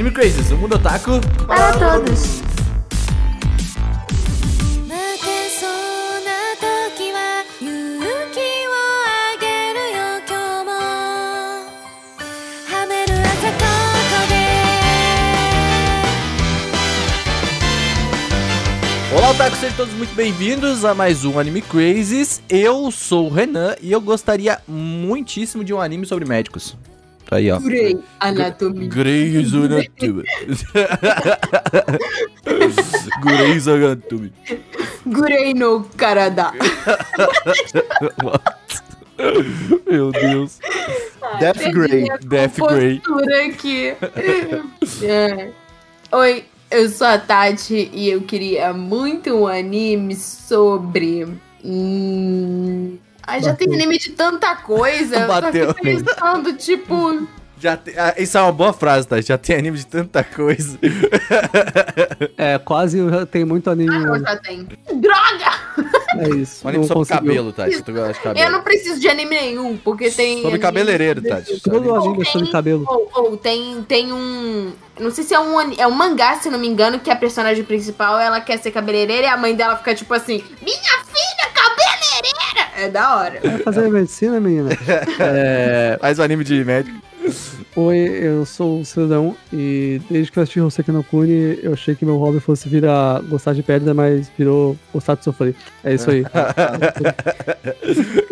Anime Crazes, o mundo otaku para, para todos. Olá, Otaku, sejam todos muito bem-vindos a mais um Anime Crazes. Eu sou o Renan e eu gostaria muitíssimo de um anime sobre médicos. Aí, ó. Grey Anatomy. Grey's Anatomy. Grey's Anatomy. Grey no Karada. Meu Deus. Death Grey. Death Grey. Aqui. É. Oi, eu sou a Tati e eu queria muito um anime sobre. Hum... Ai, já tem anime de tanta coisa. Eu tô Bateu. pensando, tipo. Já te- ah, Isso é uma boa frase, tá? Já tem anime de tanta coisa. É, quase tem muito anime. Ah, já tem. Droga! É isso. Um anime sobre conseguiu. cabelo, tá? Se tu gosta de cabelo. Eu não preciso de anime nenhum, porque tem. Sobre anime cabeleireiro, Tati. Todo anime é sobre cabelo. Ou, ou tem, tem um. Não sei se é um, é um mangá, se não me engano, que a personagem principal ela quer ser cabeleireira e a mãe dela fica tipo assim: Minha filha! É da hora. Vai fazer medicina, menina? É, Faz o anime de médico. Oi, eu sou o Cidadão e desde que eu assisti Hoseki no Kuni, eu achei que meu hobby fosse vir a gostar de pedra, mas virou gostar de sofrer. É isso aí.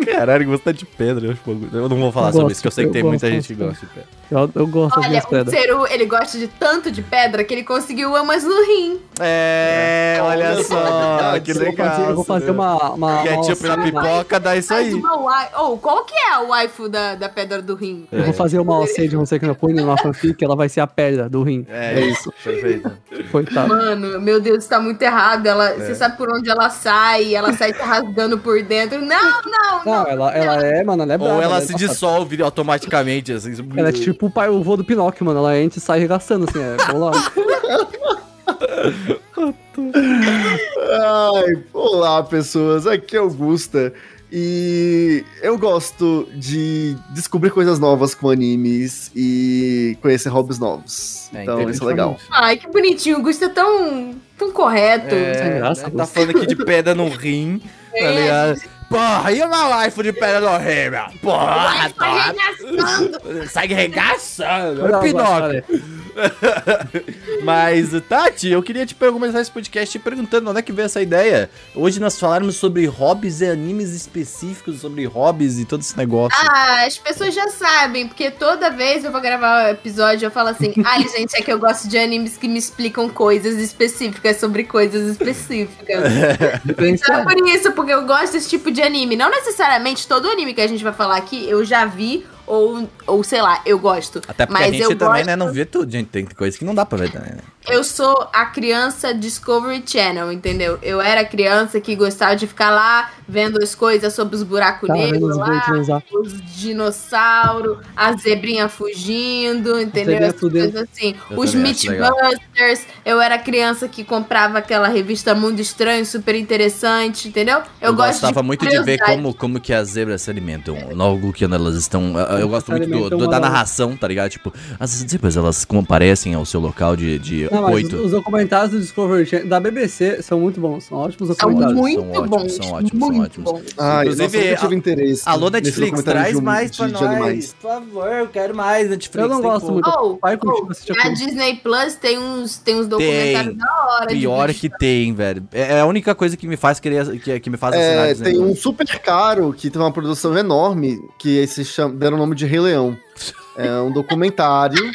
Caralho, gosta de pedra. Eu, não vou falar Eu sobre gosto, isso, que eu sei que eu tem muita gosto gente que gosta de pedra. Eu, eu gosto das Olha, o pedras. Seru, ele gosta de tanto de pedra que ele conseguiu amas no rim. É, olha Olha só, que Eu vou legal. fazer, eu vou fazer uma. uma Ketchup uma na pipoca, dá isso aí. Uma wai- Oh, qual que é a waifu da, da pedra do rim? Eu vou fazer uma OC de Hoseki no Kuni numa fanfic, ela vai ser a pedra do rim. É isso, perfeito. Coitado. Mano, meu Deus, tá muito errado. Ela, É. Você sabe por onde ela sai, ela sai se rasgando por dentro. Não, não, Não, ela, ela é, mano, ela é brava. Ou ela é se dissolve automaticamente, assim. Ela é tipo o pai, o vô do Pinóquio, mano. Ela entra e sai arregaçando, assim. É, vamos lá. Ai, olá pessoas, aqui é Augusta e eu gosto de descobrir coisas novas com animes e conhecer hobbies novos. É, então isso é legal. Ai, que bonitinho. O Gusto é tão, tão correto. Sem É, graça, tá falando aqui de pedra no rim, tá É. ligado? Porra, e uma life de pedra no rim, meu? Porra, tá arregaçando. Sai regaçando. É Pinóquio. olha. Mas, Tati, eu queria te per- começar esse podcast te perguntando onde é que veio essa ideia. Hoje nós falarmos sobre hobbies e animes específicos, sobre hobbies e todo esse negócio. Ah, as pessoas já sabem, porque toda vez eu vou gravar o episódio eu falo assim: ai, gente, é que eu gosto de animes que me explicam coisas específicas sobre coisas específicas. Então é por isso, porque eu gosto desse tipo de anime. Não necessariamente todo anime que a gente vai falar aqui eu já vi, ou, ou sei lá, eu gosto. Até porque Mas a gente eu também, gosto- né, não vê tudo, gente. Tem coisa que não dá pra ver também, né? Eu sou a criança Discovery Channel, entendeu? Eu era criança que gostava de ficar lá vendo as coisas sobre os buracos Tá negros os lá, os dinossauros, a zebrinha fugindo, entendeu? Fudendo. coisas assim. Eu os. Mythbusters, eu era criança que comprava aquela revista Mundo Estranho, super interessante, entendeu? Eu, Eu, gosto gostava muito de ver como, como que as zebras se alimentam. Logo que elas estão. Eu gosto muito do- alimentam do- da narração, tá ligado? Tipo, as zebras elas comparecem ao seu local de, de Não, os, os documentários do Discovery Channel, da BBC são muito bons, são ótimos São documentários. muito São ótimos, bons, são ótimos, são muito ótimos. bons. Ah, Inclusive, nossa, eu tive a- interesse. Alô, Netflix, traz de um- mais de- pra de nós. animais. Por favor, eu quero mais Netflix. Eu não gosto muito. Oh, Pai oh, na aquilo. Disney Plus tem uns, tem uns documentários Tem. da hora. Pior que tem, velho. É é a única coisa que me faz querer. Que, que me faz assinar É, Disney tem um super caro que tem uma produção enorme que se chama, deram o nome de Rei Leão. É um documentário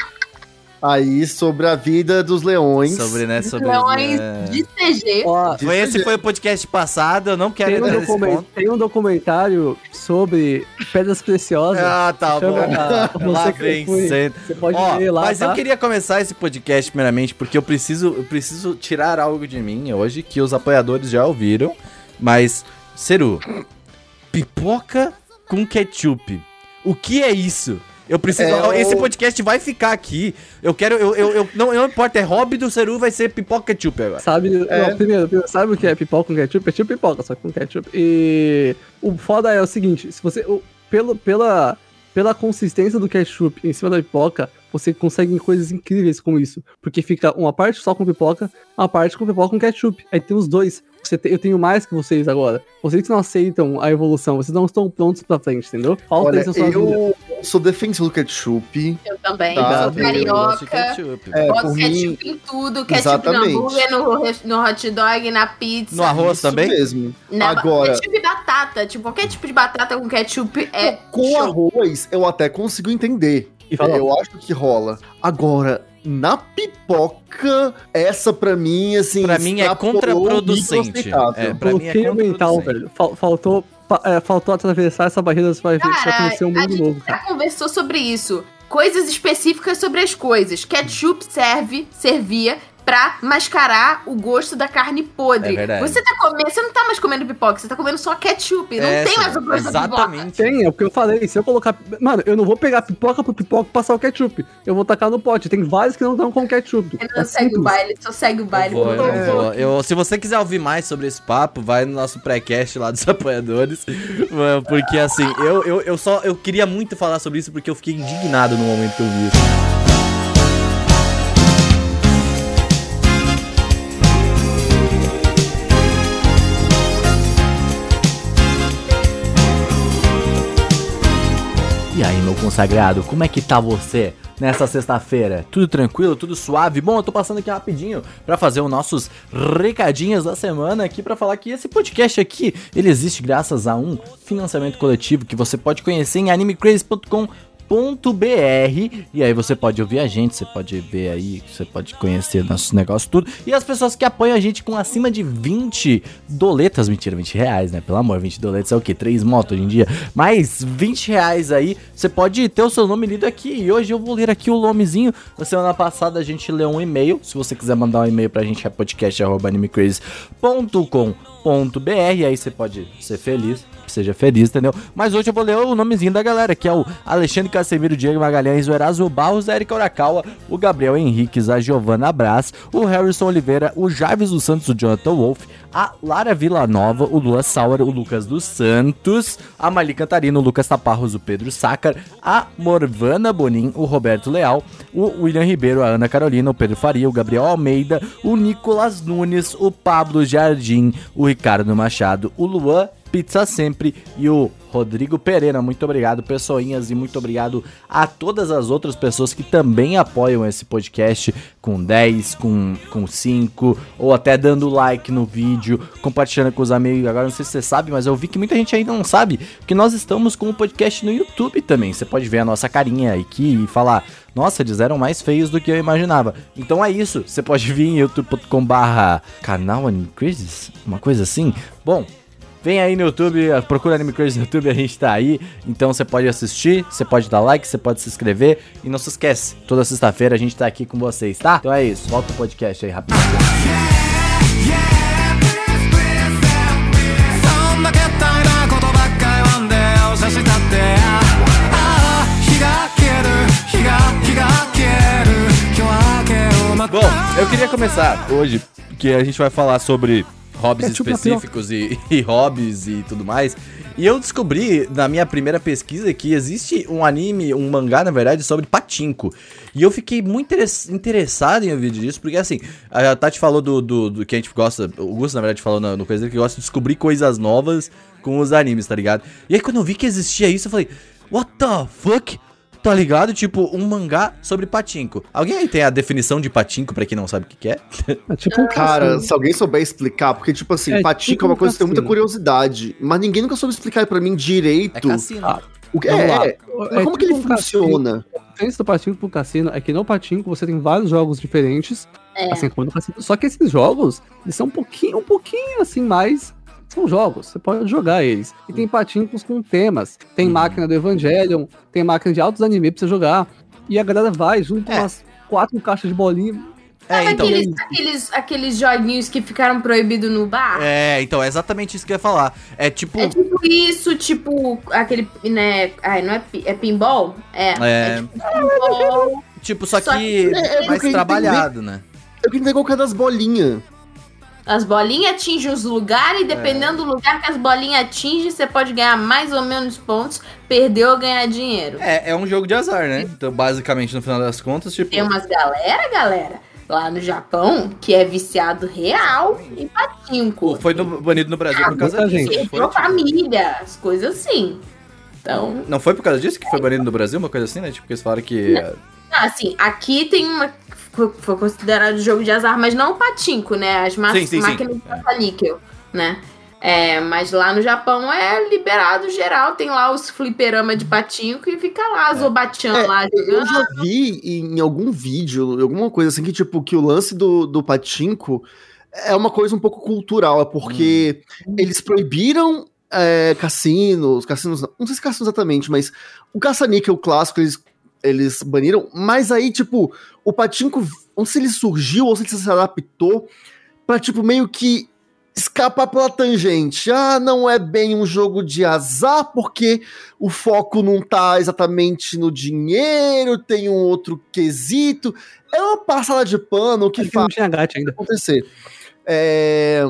aí sobre a vida dos leões. Sobre, né? Sobre. Leões é. de CG. Ó, Foi esse foi o podcast passado, eu não quero tem, um entrar nesse ponto. tem um documentário sobre pedras preciosas. Ah, tá bom. Ah, Lá vem sendo. Você pode Ó, ver lá, mas tá? eu queria começar esse podcast primeiramente porque eu preciso, eu preciso tirar algo de mim hoje que os apoiadores já ouviram, mas Seru, pipoca com ketchup. O que é isso? Eu preciso. É Esse podcast vai ficar aqui. Eu quero. Eu, eu, eu- não, não importa, é hobby do Seru, vai ser pipoca ketchup agora. Sabe, É. não, primeiro, primeiro, sabe o que é pipoca com ketchup? É tipo pipoca, só que com ketchup. E o foda é o seguinte, se você, o- pelo, pela pela consistência do ketchup em cima da pipoca, você consegue coisas incríveis com isso. Porque fica uma parte só com pipoca, uma parte com pipoca com ketchup. Aí tem os dois. Você te- eu tenho mais que vocês agora. Vocês não aceitam a evolução, vocês não estão prontos pra frente, entendeu? Falta Olha, isso na sua vida. Sou defensor do ketchup. Eu também. Tá, Eu gosto de carioca. ketchup. É, Boto por mim, ketchup em tudo, ketchup Exatamente. no hambúrguer, no, no hot dog, na pizza. No arroz isso também? mesmo. Na Agora- Ketchup e batata. Tipo, qualquer tipo de batata com ketchup é. Com show. arroz, eu até consigo entender. E fala, Eu acho que rola. Agora, na pipoca, essa pra mim, assim. Pra mim é contraproducente. É, pra mim é bloqueio mental, contraproducente. velho. Fal- faltou, é, faltou atravessar essa barreira, você vai Cara, conhecer um a mundo gente novo, já cara. conversou sobre isso. Coisas específicas sobre as coisas. Ketchup serve, servia pra mascarar o gosto da carne podre. É verdade. Você tá comendo, você não tá mais comendo pipoca, você tá comendo só ketchup. Não É, tem mais o gosto da pipoca. Exatamente. Tem, é o que eu falei. Se eu colocar. Mano, eu não vou pegar pipoca por pipoca e passar o ketchup. Eu vou tacar no pote. Tem vários que não estão com ketchup. Renan É segue o simples. baile, só segue o baile. Eu vou, Por eu vou. Eu- se você quiser ouvir mais sobre esse papo, vai no nosso pré-cast lá dos apoiadores. Porque assim, eu, eu, eu só eu queria muito falar sobre isso porque eu fiquei indignado no momento que eu vi isso. Consagrado, como é que tá você nessa sexta-feira? Tudo tranquilo, tudo suave? Bom, eu tô passando aqui rapidinho pra fazer os nossos recadinhos da semana aqui pra falar que esse podcast aqui, ele existe graças a um financiamento coletivo que você pode conhecer em animecrazy.com .br e aí você pode ouvir a gente, você pode ver aí, você pode conhecer nossos negócios tudo. E as pessoas que apoiam a gente com acima de 20 doletas, mentira, 20 reais, né? Pelo amor, 20 doletas é o quê? 3 motos hoje em dia. Mas 20 reais aí, você pode ter o seu nome lido aqui. E hoje eu vou ler aqui o nomezinho. Na semana passada a gente leu um e-mail. Se você quiser mandar um e-mail pra gente, é podcast.animecrazy.com.br. Aí você pode ser feliz seja feliz, entendeu? Mas hoje eu vou ler o nomezinho da galera, que é o Alexandre Casemiro, Diego Magalhães, o Eraso Barros, a Erika Urakawa, o Gabriel Henriques, a Giovana Brás, o Harrison Oliveira, o Jarvis dos Santos, o Jonathan Wolf, a Lara Villanova, o Lua Sauer, o Lucas dos Santos, a Mali Cantarino, o Lucas Taparros, o Pedro Sácar, a Morvana Bonin, o Roberto Leal, o William Ribeiro, a Ana Carolina, o Pedro Faria, o Gabriel Almeida, o Nicolas Nunes, o Pablo Jardim, o Ricardo Machado, o Luan Pizza Sempre e o Rodrigo Pereira. Muito obrigado, pessoinhas, e muito obrigado a todas as outras pessoas que também apoiam esse podcast com 10, com, com 5, ou até dando like no vídeo, compartilhando com os amigos. Agora, não sei se você sabe, mas eu vi que muita gente ainda não sabe que nós estamos com o podcast no YouTube também. Você pode ver a nossa carinha aqui e falar. Nossa, eles eram mais feios do que eu imaginava. Então é isso. Você pode vir em youtube.com/barra canal Crisis, uma coisa assim. Bom, Vem aí no YouTube, procura Anime Crazy no YouTube, a gente tá aí. Então você pode assistir, você pode dar like, você pode se inscrever. E não se esquece, toda sexta-feira a gente tá aqui com vocês, tá? Então é isso, volta o podcast aí rapidinho. Bom, eu queria começar hoje, que a gente vai falar sobre hobbies Ketchup na específicos e, e hobbies e tudo mais. E eu descobri na minha primeira pesquisa que existe um anime, um mangá, na verdade, sobre patinco. E eu fiquei muito interess- interessado em ouvir disso, porque assim, a Tati falou do, do, do que a gente gosta, o Gusto, na verdade, falou no, no coisa que gosta de descobrir coisas novas com os animes, tá ligado? E aí quando eu vi que existia isso, eu falei, what the fuck? Tá ligado? Tipo, um mangá sobre patinco. Alguém aí tem a definição de patinco pra quem não sabe o que, que é? É tipo um Cara, cassino. se alguém souber explicar, porque, tipo assim, É, patinco tipo é uma um coisa que eu tenho muita cassino. curiosidade, mas ninguém nunca soube explicar pra mim direito É cassino. Ah, o que Vamos lá. é. Mas como que ele tipo um cassino. funciona? A diferença do Patinco pro Cassino é que no Patinco você tem vários jogos diferentes, É. assim como no Cassino. Só que esses jogos, eles são um pouquinho, um pouquinho assim mais. São jogos, você pode jogar eles. E tem patincos com temas. Tem máquina do Evangelion, tem máquina de altos anime pra você jogar. E a galera vai junto É. com umas quatro caixas de bolinha. É, Sabe então. aqueles, aqueles, aqueles joguinhos que ficaram proibidos no bar? É, então, é exatamente isso que eu ia falar. É tipo. É tipo isso, tipo aquele, né? Ai, não é, é pinball? É. É. tipo pinball. Tipo, só Só que que- é, é mais trabalhado, né? Eu queria entender qual que é das bolinhas. As bolinhas atingem os lugares e dependendo do lugar que as bolinhas atingem, você pode ganhar mais ou menos pontos, perder ou ganhar dinheiro. É, é um jogo de azar, né? Então, basicamente, no final das contas, tipo. Tem umas galera, galera, lá no Japão, que é viciado real em patinco. Foi no- banido no Brasil por causa disso. não Perdeu tipo- família, as coisas assim. Então, Não foi por causa disso que foi banido no Brasil, uma coisa assim, né? Tipo, que eles falaram que. Ah, assim, aqui tem uma. Foi, foi considerado jogo de azar, mas não o patinco, né? As ma Sim, sim, sim. máquinas de caça-níquel, né? É, mas lá no Japão é liberado geral, tem lá os fliperama de patinco e fica lá, Zobatian É, lá Eu jogando. já vi em algum vídeo, alguma coisa assim, que tipo, que o lance do, do patinco é uma coisa um pouco cultural, é porque eles proibiram é, cassinos, cassinos, não, não sei se cassinos exatamente, mas o caça-níquel clássico eles, eles baniram, mas aí, tipo, o patinco, não sei se ele surgiu ou se ele se adaptou pra, tipo, meio que escapar pela tangente. Ah, não é bem um jogo de azar, porque o foco não tá exatamente no dinheiro, tem um outro quesito. É uma passada de pano que Acho que não faz tinha ainda. acontecer. É,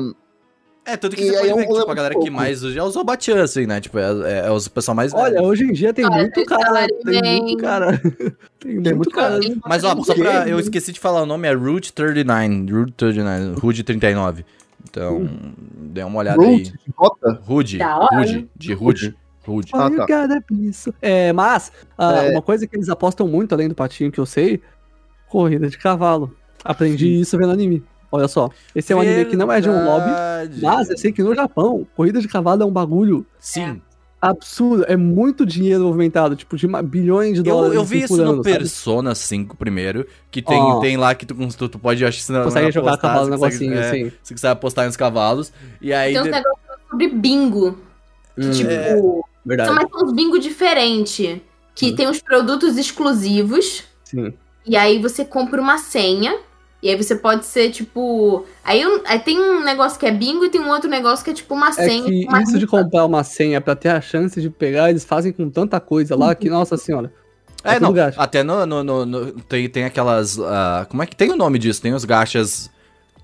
É, tudo que E você aí pode é um ver que tipo, a galera que mais usa é os Zobatian, assim, né? Tipo, é, é, é os pessoal mais Olha, velho. hoje em dia tem Olha, muito tem cara. Tem bem. muito cara. Tem muito muito cara. Mas ó, só pra. Eu esqueci de falar o nome, é Route 39. Route 39. Rude 39. Então, dê uma olhada aí. Root, Rota? Rude. Da hora. Rude. De Rude. Rude. Ah, tá. É, mas, ah, É. uma coisa que eles apostam muito, além do patinho que eu sei, corrida de cavalo. Aprendi isso vendo anime. Olha só. Esse é um anime que não é de um lobby, mas eu sei que no Japão, corrida de cavalo é um bagulho Sim. absurdo. É muito dinheiro movimentado, tipo, de bilhões de Eu, dólares. eu vi assim, isso no sabe? Persona 5 primeiro, que tem, Ó. tem lá que tu, tu, tu pode, acho que se não, Consegue jogar apostar, cavalo você no consegue- negocinho, é, assim. Você consegue apostar nos cavalos. E aí. Tem uns de- negócios sobre bingo. Que, Hum, tipo, É. Verdade. são mais uns bingo diferente. Que Hum. tem os produtos exclusivos. Sim. E aí você compra uma senha. E aí você pode ser, tipo. Aí, aí tem um negócio que é bingo e tem um outro negócio que é tipo uma É senha. que com uma isso de comprar uma senha pra ter a chance de pegar, eles fazem com tanta coisa lá que, nossa senhora. É, tudo não. gacha. Até no. no, no- no- tem, tem aquelas. ah, como é que tem o nome disso? Tem os gachas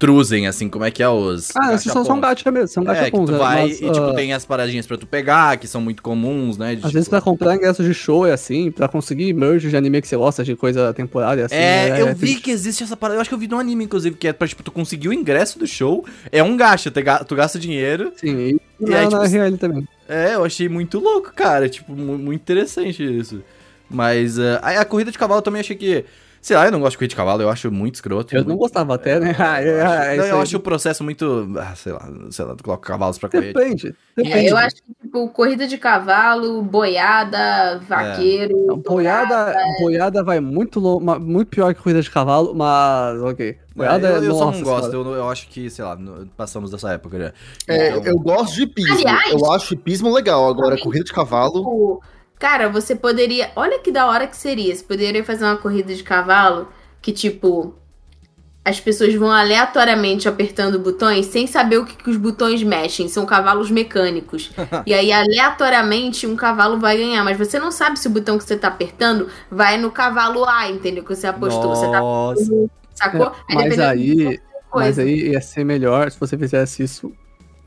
Truzen, assim, como é que é os. Ah, esses são, são gacha mesmo, são É, que tu né? vai Mas, e, tipo, ah, tem as paradinhas pra tu pegar, que são muito comuns, né? de, Às tipo, vezes pra comprar ingresso de show é assim, pra conseguir merge de anime que você gosta, de coisa temporária assim. É, eu vi triste. que existe essa parada. Eu acho que eu vi num anime, inclusive, que é pra, tipo, tu conseguir o ingresso do show. É um gacha, tu ga- tu gasta dinheiro. Sim, e, E na, aí, na tipo, RL também. É, eu achei muito louco, cara. Tipo, mu- muito interessante isso. Mas aí a corrida de cavalo eu também achei que. Sei lá, eu não gosto de corrida de cavalo, eu acho muito escroto. Eu muito- não gostava até, né? Ah, é, ah, é Não, eu acho o processo muito. ah, sei lá, sei lá, tu coloca cavalos pra correr. Depende. É, Depende. eu acho que, tipo, corrida de cavalo, boiada, vaqueiro. Não, boiada, boiada vai muito, lo- muito pior que corrida de cavalo, mas ok. Boiada É, é, eu, eu só nossa não gosto, eu, eu acho que, sei lá, passamos dessa época já. É, Então- eu gosto de hipismo. Aliás- eu acho hipismo legal. Agora, corrida de cavalo. Tipo, Cara, você poderia. Olha que da hora que seria. Você poderia fazer uma corrida de cavalo que, tipo. As pessoas vão aleatoriamente apertando botões sem saber o que, que os botões mexem. São cavalos mecânicos. e aí, aleatoriamente, um cavalo vai ganhar. Mas você não sabe se o botão que você tá apertando vai no cavalo A, entendeu? Que você apostou. Você tá. Nossa. Sacou? É, mas aí, mas aí ia ser melhor se você fizesse isso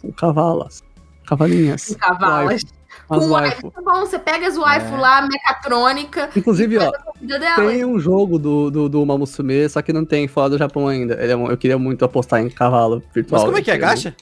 com cavalas. Cavalinhas. Com cavalas. As Com waifu. waifu. Tá bom, você pega as waifu lá, mecatrônica, Inclusive, ó, tem um jogo do, do, do Uma Musume, só que não tem fora do Japão ainda. Ele é um- eu queria muito apostar em cavalo virtual. Mas como é que é, gacha?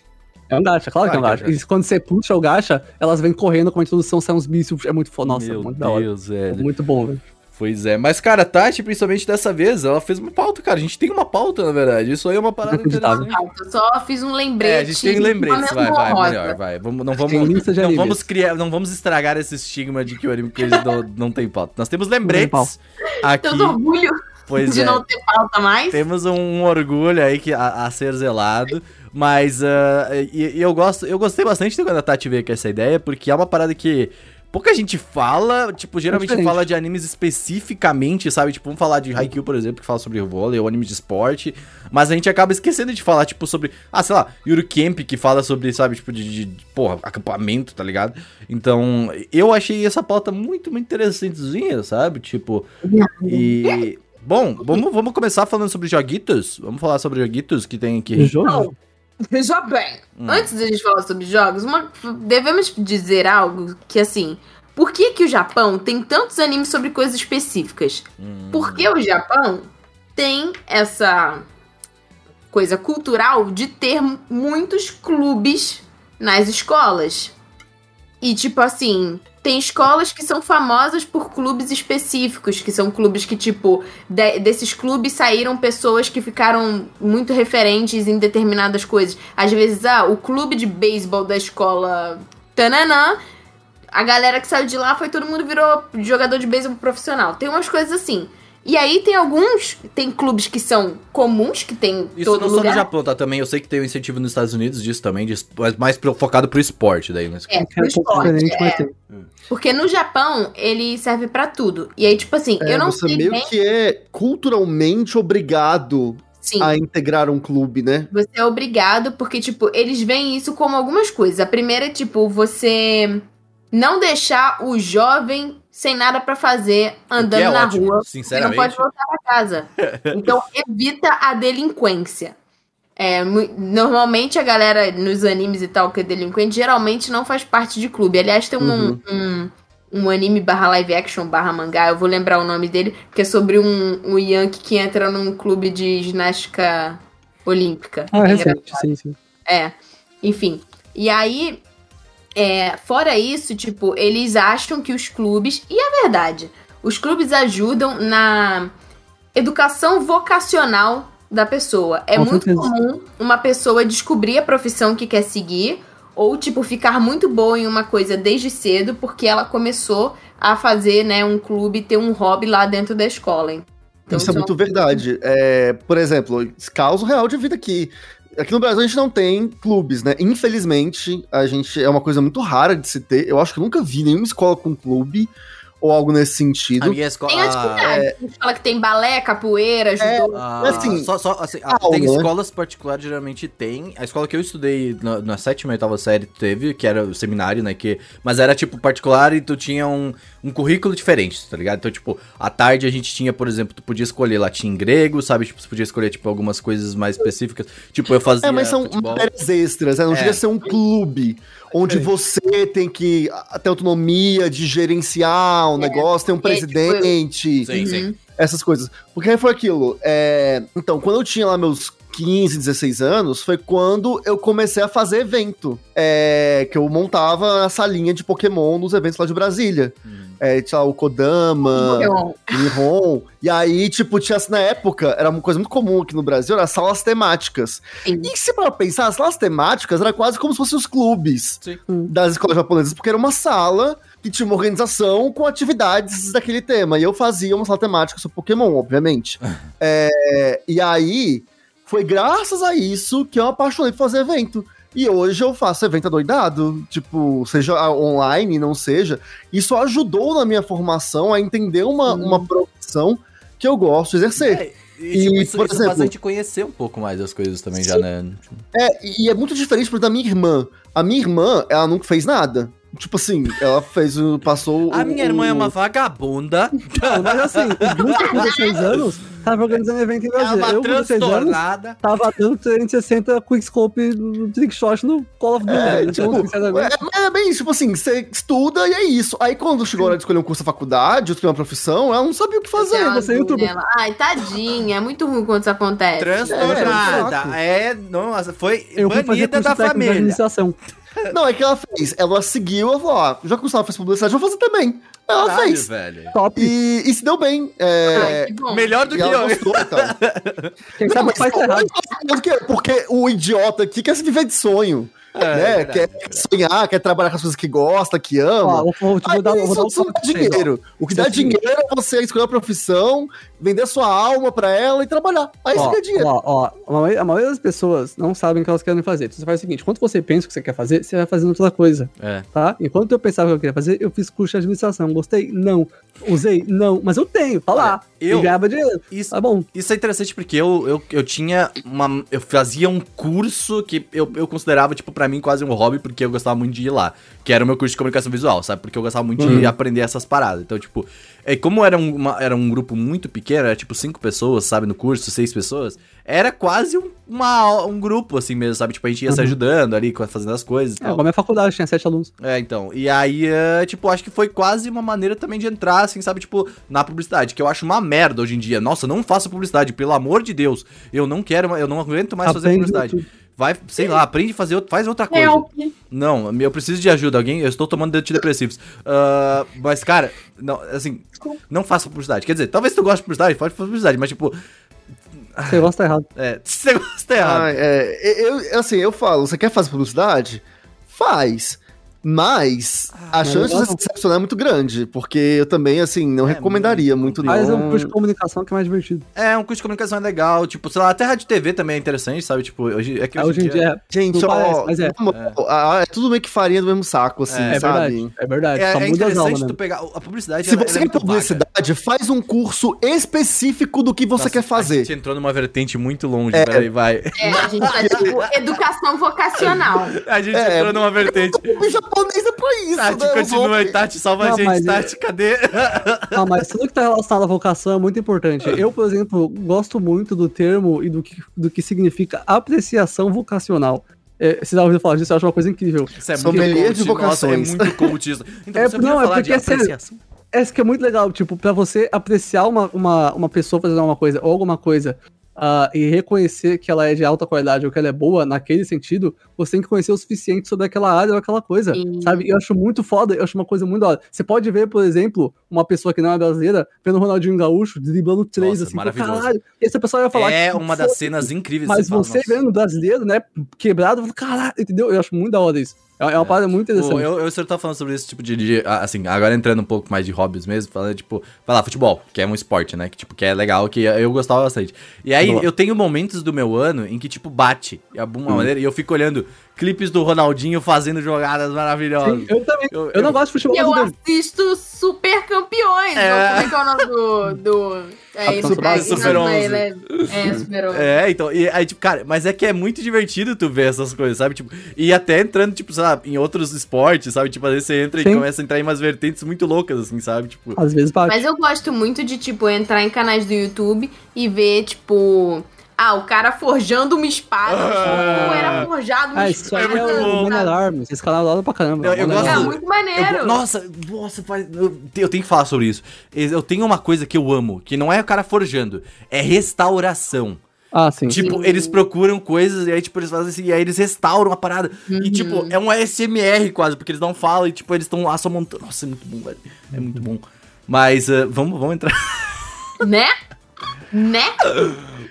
É um gacha, claro que é um é gacha. E quando você puxa o gacha, elas vêm correndo com a introdução, saem uns bichos. É muito foda. Nossa, Meu muito da hora. Deus, velho. Muito bom, velho. Pois é. Mas, cara, a Tati, principalmente dessa vez, ela fez uma pauta, cara. A gente tem uma pauta, na verdade. Isso aí é uma parada interessante. Eu só fiz um lembrete. É, a gente tem lembrete, vai, vai, rosa. melhor, vai. Vamos, não vamos, não vamos criar, não vamos estragar esse estigma de que o anime que eles não, não tem pauta. Nós temos lembretes aqui, Tanto orgulho pois de é. não ter pauta mais. Temos um, um orgulho aí que, a, a ser zelado, mas ah, e, e eu gosto, eu gostei bastante de quando a Tati veio com essa ideia, porque é uma parada que pouca gente fala, tipo, geralmente diferente. fala de animes especificamente, sabe? Tipo, vamos falar de Haikyuu, por exemplo, que fala sobre vôlei ou anime de esporte, mas a gente acaba esquecendo de falar, tipo, sobre, ah, sei lá, Yuru Camp, que fala sobre, sabe, tipo, de, de, de, porra, acampamento, tá ligado? Então, eu achei essa pauta muito, muito interessantezinha, sabe? Tipo, e... Bom, vamos, vamos começar falando sobre joguitos? Vamos falar sobre joguitos que tem aqui. Jogo? Veja bem, Hum. antes da gente falar sobre jogos, uma- devemos dizer algo que, assim, por que, que o Japão tem tantos animes sobre coisas específicas? Hum. Porque o Japão tem essa coisa cultural de ter muitos clubes nas escolas. E, tipo assim, tem escolas que são famosas por clubes específicos, que são clubes que, tipo, de- desses clubes saíram pessoas que ficaram muito referentes em determinadas coisas. Às vezes, ah, o clube de beisebol da escola Tananã, a galera que saiu de lá foi todo mundo virou jogador de beisebol profissional. Tem umas coisas assim. E aí tem alguns, tem clubes que são comuns, que tem Isso todo não só no lugar. Japão, tá? Também eu sei que tem um incentivo nos Estados Unidos disso também, de, mas mais focado pro esporte daí, né? É, É pro um pouco esporte, diferente, é. mas tem. Porque no Japão, ele serve pra tudo. E aí, tipo assim, É, eu não você sei meio bem... que é culturalmente obrigado Sim. a integrar um clube, né? Você é obrigado, porque, tipo, eles veem isso como algumas coisas. A primeira é, tipo, você não deixar o jovem sem nada pra fazer andando é na ótimo, rua. Você não sinceramente. pode voltar pra casa. Então, evita a delinquência. É, normalmente a galera nos animes e tal que é delinquente geralmente não faz parte de clube. Aliás, tem um, Uhum. um, um anime barra live action barra mangá, eu vou lembrar o nome dele, que é sobre um, um Yankee que entra num clube de ginástica olímpica. Ah, é É recente, sim, sim. é, enfim. E aí, é, fora isso, tipo, eles acham que os clubes. E é verdade, os clubes ajudam na educação vocacional da pessoa. É Com muito certeza. comum uma pessoa descobrir a profissão que quer seguir. Ou, tipo, ficar muito boa em uma coisa desde cedo, porque ela começou a fazer, né, um clube, ter um hobby lá dentro da escola. Então, Isso é muito verdade. É, por exemplo, caso real de vida aqui. Aqui no Brasil a gente não tem clubes, né? Infelizmente, a gente é uma coisa muito rara de se ter. Eu acho que nunca vi nenhuma escola com clube ou algo nesse A sentido. minha escola. Tem atividade. Tem escola que tem balé, capoeira, judô. Ah, Assim, só, só, assim, ah, aula, tem escolas particulares, geralmente tem. A escola que eu estudei na, na sétima e oitava série teve, que era o seminário, né? Que, mas era tipo particular e tu tinha um, um currículo diferente, tá ligado? Então, tipo, à tarde a gente tinha, por exemplo, tu podia escolher latim e grego, sabe? Tipo, você podia escolher, tipo, algumas coisas mais específicas. Tipo, eu fazia. É, mas são futebol. matérias extras, né? Não É. chega a ser um clube onde você tem que ter autonomia de gerenciar um negócio, ter um tipo, presidente, Sim, sim. Uhum. essas coisas. Porque aí foi aquilo. é, Então, quando eu tinha lá meus 15, 16 anos, foi quando eu comecei a fazer evento. É, Que eu montava a salinha de Pokémon nos eventos lá de Brasília. Uhum. É, tinha lá o Kodama. Nihon. E aí, tipo, tinha na época, era uma coisa muito comum aqui no Brasil, era salas temáticas. Sim. E se para pensar, as salas temáticas era quase como se fossem os clubes Sim. das escolas japonesas, porque era uma sala que tinha uma organização com atividades daquele tema. E eu fazia uma sala temática sobre Pokémon, obviamente. É, e aí, foi graças a isso que eu apaixonei por fazer evento. E hoje eu faço evento adoidado, tipo, seja online, não seja. Isso ajudou na minha formação a entender uma, uma profissão que eu gosto de exercer. É, e, tipo, E, isso, por isso exemplo- faz a gente conhecer um pouco mais as coisas também já, né? É, e é muito diferente por exemplo, da minha irmã. A minha irmã, ela nunca fez nada. Tipo assim, ela fez o. Passou. A o- minha irmã é o- uma vagabunda. Não, mas assim, o Guto com 16 anos tava organizando evento em É Brasília. uma eu 16 anos transtornada. tava dando 360 quickscope no trickshot no Call of Duty. É, Então, tipo, sinceramente, é, mas é bem isso, tipo assim, você estuda e é isso. Aí quando chegou a hora de escolher um curso da faculdade, ou escolher uma profissão, ela não sabia o que fazer. Ela você é youtuber. nela. Ai, tadinha, é muito ruim quando isso acontece. Transtornada. É, nossa, foi eu fui fazer banida curso da família. Não, é que ela fez. Ela seguiu, ela falou: ó, já que o Gustavo fez publicidade, eu vou fazer também. Ela Caralho, fez. velho. Top. E, e se deu bem. É, Ai. Melhor do e que ela eu. gostou e tal. Quem Não, sabe mas faz errado. Porque o idiota aqui quer se viver de sonho. É, né? verdade. quer sonhar, quer trabalhar com as coisas que gosta, que ama. Ó, vou, vou, Aí vou dar, vou dar um dinheiro. O que dá é seguinte. dinheiro é você escolher a profissão, vender sua alma pra ela e trabalhar. Aí Ó, você ganha dinheiro. ó, ó, a maioria, das pessoas não sabem o que elas querem fazer. Então você faz o seguinte: quando você pensa o que você quer fazer, você vai fazendo outra coisa, É. tá? Enquanto eu pensava o que eu queria fazer, eu fiz curso de administração. Gostei? Não. Usei? Não. Mas eu tenho, tá lá. eu- E ganhava dinheiro. Isso, Tá bom. isso é interessante porque eu, eu, eu tinha uma. Eu fazia um curso que eu, eu considerava, tipo, pra pra mim quase um hobby, porque eu gostava muito de ir lá. Que era o meu curso de comunicação visual, sabe? Porque eu gostava muito de aprender essas paradas. Então, tipo, é, como era um, uma- era um grupo muito pequeno, era tipo cinco pessoas, sabe, no curso, seis pessoas, era quase um, uma, um grupo, assim mesmo, sabe? Tipo, a gente ia se ajudando ali, fazendo as coisas É, igual a minha faculdade, tinha sete alunos. É, então. E aí, é, tipo, acho que foi quase uma maneira também de entrar, assim, sabe, tipo, na publicidade, que eu acho uma merda hoje em dia. Nossa, não faça publicidade, pelo amor de Deus. Eu não quero, eu não aguento mais fazer Aprende publicidade. YouTube. Vai, sei lá, aprende a fazer, outra- faz outra coisa. Help. Não, eu preciso de ajuda, alguém, eu estou tomando antidepressivos. Ah, mas, cara, não, assim, não faça publicidade. Quer dizer, talvez tu goste de publicidade, pode fazer publicidade, mas, tipo, Você gosta errado. é, você gosta errado. Ah, é, eu, assim, eu falo, você quer fazer publicidade? Faz. Mas a mas chance de se decepcionar é muito grande. Porque eu também, assim, não É, recomendaria muito, Faz não. um curso de comunicação que é mais divertido. É, um curso de comunicação é legal, tipo, sei lá, até rádio TV também é interessante, sabe? Tipo, hoje, é que É, hoje em dia, Gente, Não ó, parece, mas é. vamos- ah, é tudo meio que farinha do mesmo saco, assim, É, é, sabe? verdade. É verdade. É, Só é muda as aulas interessante tu mesmo. pegar. A publicidade Se ela- você ela é quer muito vaga. publicidade, faz um curso específico do que você Nossa, quer A fazer. gente entrou numa vertente muito longe, É. peraí, vai. É, a gente tá tipo educação vocacional. A gente É. entrou numa vertente. O japonês é pra isso, Tati, né? continua aí, Tati, salva a Não, gente, mas é- Tati, cadê? Ah, mas tudo que tá relacionado à vocação é muito importante. Eu, por exemplo, gosto muito do termo e do que, do que significa apreciação vocacional. É, já ouviu falar disso? Eu acho uma coisa incrível. Isso é Sommelier muito de coach, nossa, é vocações. muito coach isso. Então É, você não, é falar porque de é apreciação? Essa que é muito legal, tipo, pra você apreciar uma, uma, uma pessoa fazendo alguma coisa ou alguma coisa ah, e reconhecer que ela é de alta qualidade ou que ela é boa naquele sentido, você tem que conhecer o suficiente sobre aquela área ou aquela coisa, Sim. sabe? Eu acho muito foda, eu acho uma coisa muito da hora. Você pode ver, por exemplo, uma pessoa que não é brasileira vendo o Ronaldinho Gaúcho driblando três, Nossa, assim, maravilhoso. caralho. E essa pessoa vai falar É que, uma das cenas incríveis. Mas fala, você vendo brasileiro, né, quebrado, fala, caralho, entendeu? Eu acho muito da hora isso. É, é uma parada muito interessante. eu, eu, o senhor tá falando sobre esse tipo de, de- Assim, agora entrando um pouco mais de hobbies mesmo, falando, tipo, vai lá, futebol, que é um esporte, né? Que, tipo, que é legal, que eu gostava bastante. E aí, eu tenho momentos do meu ano em que, tipo, bate de alguma maneira, e eu fico olhando clipes do Ronaldinho fazendo jogadas maravilhosas. Sim, eu também. Eu- Eu, não eu- gosto de futebol E eu brasileiro. assisto Super Campeões. É. Como é que é o nome do. do é, isso, Super- é, Super isso, 11. É, é, Super 11. É, então, e aí, tipo, cara, mas é que é muito divertido tu ver essas coisas, sabe? Tipo, e até entrando, tipo, sei lá, em outros esportes, sabe? Tipo, às vezes você entra e Sim. começa a entrar em umas vertentes muito loucas, assim, sabe? Tipo, Às vezes bate. Mas eu gosto muito de, tipo, entrar em canais do YouTube e ver, tipo. Ah, o cara forjando uma espada. Ah. Como era forjado uma Ah, isso aí É é, muito o bom. É da hora pra caramba. Eu- eu gosto- É muito Eu maneiro. go- nossa, nossa, faz- eu, eu tenho que falar sobre isso. Eu tenho uma coisa que eu amo, que não é o cara forjando, é restauração. Ah, sim. Tipo, Sim. eles procuram coisas e aí, tipo, eles fazem assim, e aí eles restauram a parada. Uhum. E, tipo, é um ASMR quase, porque eles não falam e, tipo, eles estão lá só montando. Nossa, é muito bom, velho. É muito bom. Mas, ah, vamos, vamos entrar. Né? Né?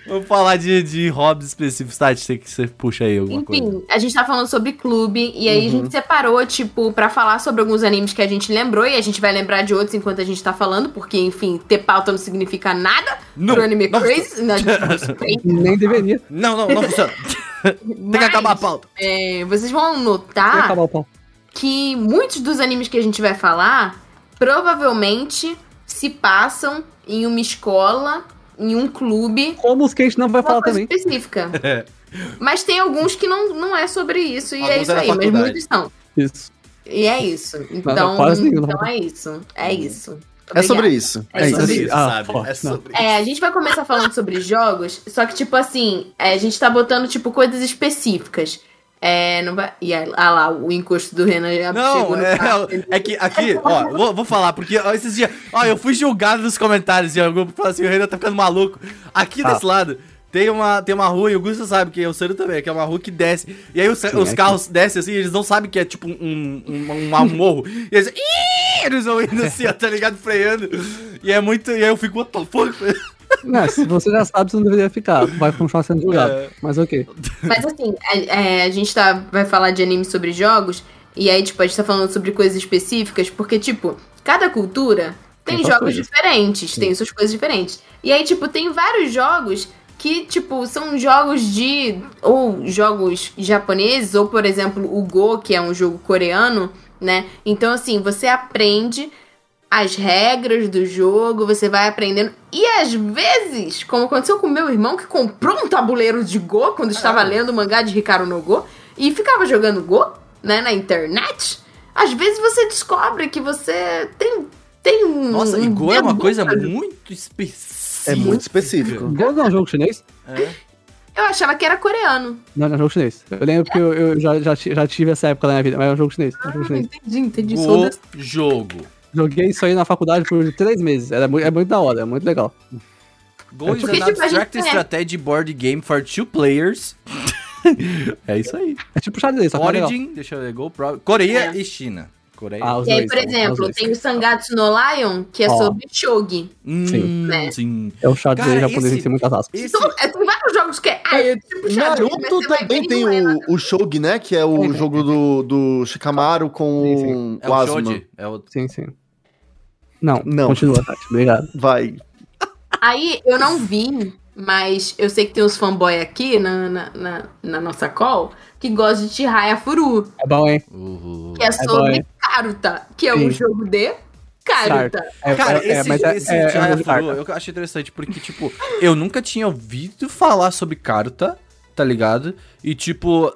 vamos falar de, de hobbies específicos, tá? Você que você puxa aí alguma coisa. Enfim, a gente tá falando sobre clube e aí a gente separou, tipo, pra falar sobre alguns animes que a gente lembrou e a gente vai lembrar de outros enquanto a gente tá falando, porque, enfim, ter pauta não significa nada Não, pro anime não crazy. Não, crazy. Nem deveria. Não, não, não funciona. Tem que acabar a pauta. É, vocês vão Tem notar acabar o pau. que muitos dos animes que a gente vai falar provavelmente se passam em uma escola, em um clube, Como os que a gente não vai falar também. específica. É. Mas tem alguns que não, não é sobre isso, e é Alguns isso é na aí, mas muitos são. Isso. E é isso. Então, quase nenhum, então não. é isso. É isso. É sobre Obrigada. isso. É É sobre isso. isso, Ah, sabe? é não. sobre É, a gente vai começar falando sobre jogos, só que, tipo assim, é, a gente tá botando, tipo, coisas específicas. É, não vai. E aí, ah lá, o encosto do Renan já Não, chegou no é, carro. é que aqui, ó, vou, vou falar, porque ó, esses dias, ó, eu fui julgado nos comentários de algum falando assim, o Renan tá ficando maluco. Aqui Ah. desse lado, tem uma, tem uma rua, e o Gusto sabe que é o Ciro também, que é uma rua que desce. E aí os, Sim, os é carros descem assim, eles não sabem que é tipo um, um, um, um morro. E eles, Ih! eles vão indo assim, ó, tá ligado? Freando. E é muito. E aí eu fico, what the fuck? Não, se você já sabe, você não deveria ficar. Vai continuar sendo julgado. É. Mas ok. Mas assim, a, é, a gente tá, vai falar de anime sobre jogos, e aí, tipo, a gente tá falando sobre coisas específicas, porque, tipo, cada cultura tem, Tem jogos coisas. diferentes, tem suas coisas diferentes. E aí, tipo, tem vários jogos que, tipo, são jogos de. ou jogos japoneses, ou, por exemplo, o Go, que é um jogo coreano, né? Então, assim, você aprende as regras do jogo, você vai aprendendo. E às vezes, como aconteceu com meu irmão, que comprou um tabuleiro de Go quando estava lendo o mangá de Hikaru no Go, e ficava jogando Go, né, na internet, às vezes você descobre que você tem, tem um. Nossa, e Go é uma coisa pra- muito específica. É muito específico. Go não é um jogo chinês? É. Eu achava que era coreano. Não, não é um jogo chinês. Eu lembro que eu, eu já, já, já tive essa época na minha vida, mas é um jogo chinês. É um jogo Ah, chinês. entendi, entendi. Sou Go desse- jogo. Joguei isso aí na faculdade por três meses. Era muito, é muito da hora, é muito legal. Go is Porque, an tipo, abstract strategy board game for two players. é isso aí. É tipo xadrez, só que é legal. Origin, deixa eu ver, Go Pro... Coreia É. e China. Coreia. Ah, E aí, por os exemplo, dois. tem o Sangatsu no Lion, que é Ó. sobre shogi. Hum, sim. Né? sim. É o xadrez Cara, japonês esse- tem muitas aspas. Esse... Então, é, tem vários jogos que é. Ah, eu tipo xadrez, Naruto também tem é o, o Shogi, né? Que é o jogo do, do Shikamaru com Sim, sim. É o o Asuma. É o... Sim, sim. Não, Não. continua, Tati. Obrigado. Vai. Aí eu não vi, mas eu sei que tem uns fanboy aqui na, na, na, na nossa call que gostam de Chihaya Furu, É bom, hein? Uhul. que é bom, sobre hein? Karuta, que é um Sim. jogo de Karuta. É, Cara, é, é, esse, mas é, esse é, é um jogo de Furu, carta. eu achei interessante, porque, tipo, eu nunca tinha ouvido falar sobre Karuta, tá ligado? E, tipo,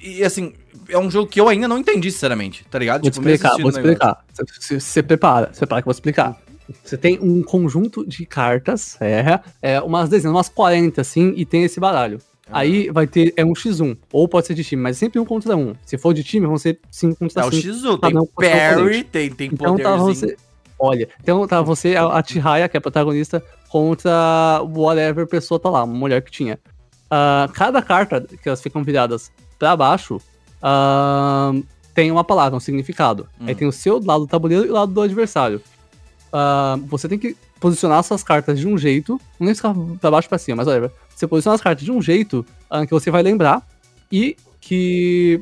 e assim, é um jogo que eu ainda não entendi, sinceramente, tá ligado? Vou tipo, explicar, vou explicar. Você, prepara, você prepara que eu vou explicar. Você tem um conjunto de cartas, é, é umas dezenas, umas 40 assim, e tem esse baralho. Ah. Aí vai ter, é um x1, ou pode ser de time, mas sempre um contra um. Se for de time, vão ser 5 contra É o 5. X1, Tá, tem parry, tem, tem Então tá poderzinho. você. Olha, então tá você, a, a Chihaya, que é a protagonista, contra whatever pessoa tá lá, uma mulher que tinha. Ah, cada carta que elas ficam viradas pra baixo ah, tem uma palavra, um significado. Hum. Aí tem o seu lado do tabuleiro e o lado do adversário. Ah, você tem que posicionar suas cartas de um jeito, não nem ficar pra baixo e pra cima, mas olha, você posiciona as cartas de um jeito ah, que você vai lembrar e que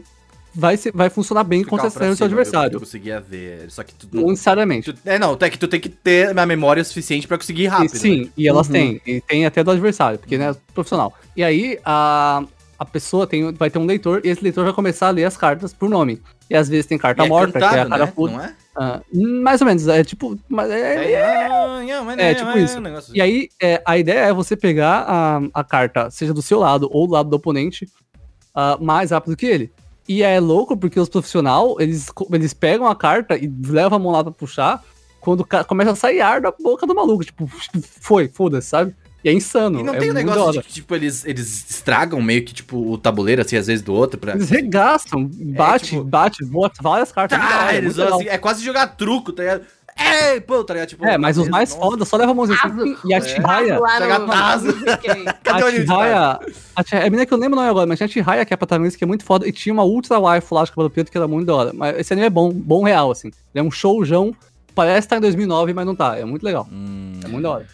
vai, ser, vai funcionar bem contra o seu eu- adversário. Eu conseguia ver, só que tu Não necessariamente. Tu- é, não, é que tu tem que ter uma memória suficiente pra conseguir ir rápido. E, sim, né? e elas Uhum. têm. E tem até do adversário, porque, né, profissional. E aí, a, a pessoa tem, vai ter um leitor, e esse leitor vai começar a ler as cartas por nome. E às vezes tem carta E é morta, que é a cantado, cara né? puta. Não é? Ah, mais ou menos, é tipo. mas é- É, tipo isso. um E aí, é, a ideia é você pegar a, a carta, seja do seu lado ou do lado do oponente, ah, mais rápido que ele. E é louco porque os profissional, eles, eles pegam a carta e levam a mão lá pra puxar, quando começa a sair ar da boca do maluco. Tipo, foi, foda-se, sabe? E é insano. E não é tem da negócio hora. de que, tipo, eles, eles estragam meio que, tipo, o tabuleiro, assim, às vezes do outro pra... Eles regastam, bate, tipo- bate, bota várias cartas. Tá, hora, eles muito legal. assim, é quase jogar truco, tá ligado? Ei, pô, tá ligado? Tipo, É, mas os nossa, mais foda só leva a mãozinha assim. E a É. Tazo. Quem? Cadê o a anime de Chihaya, a Chihaya, é a menina que eu lembro não é agora, mas tinha a Chihaya, que é a protagonista, que é muito foda, e tinha uma Ultra Wife lá de cabelo preto, que era muito da hora. Mas esse anime é bom, bom real, assim. Ele é um showzão, parece estar em 2009, mas não tá. É muito legal. Hum, É muito da hora.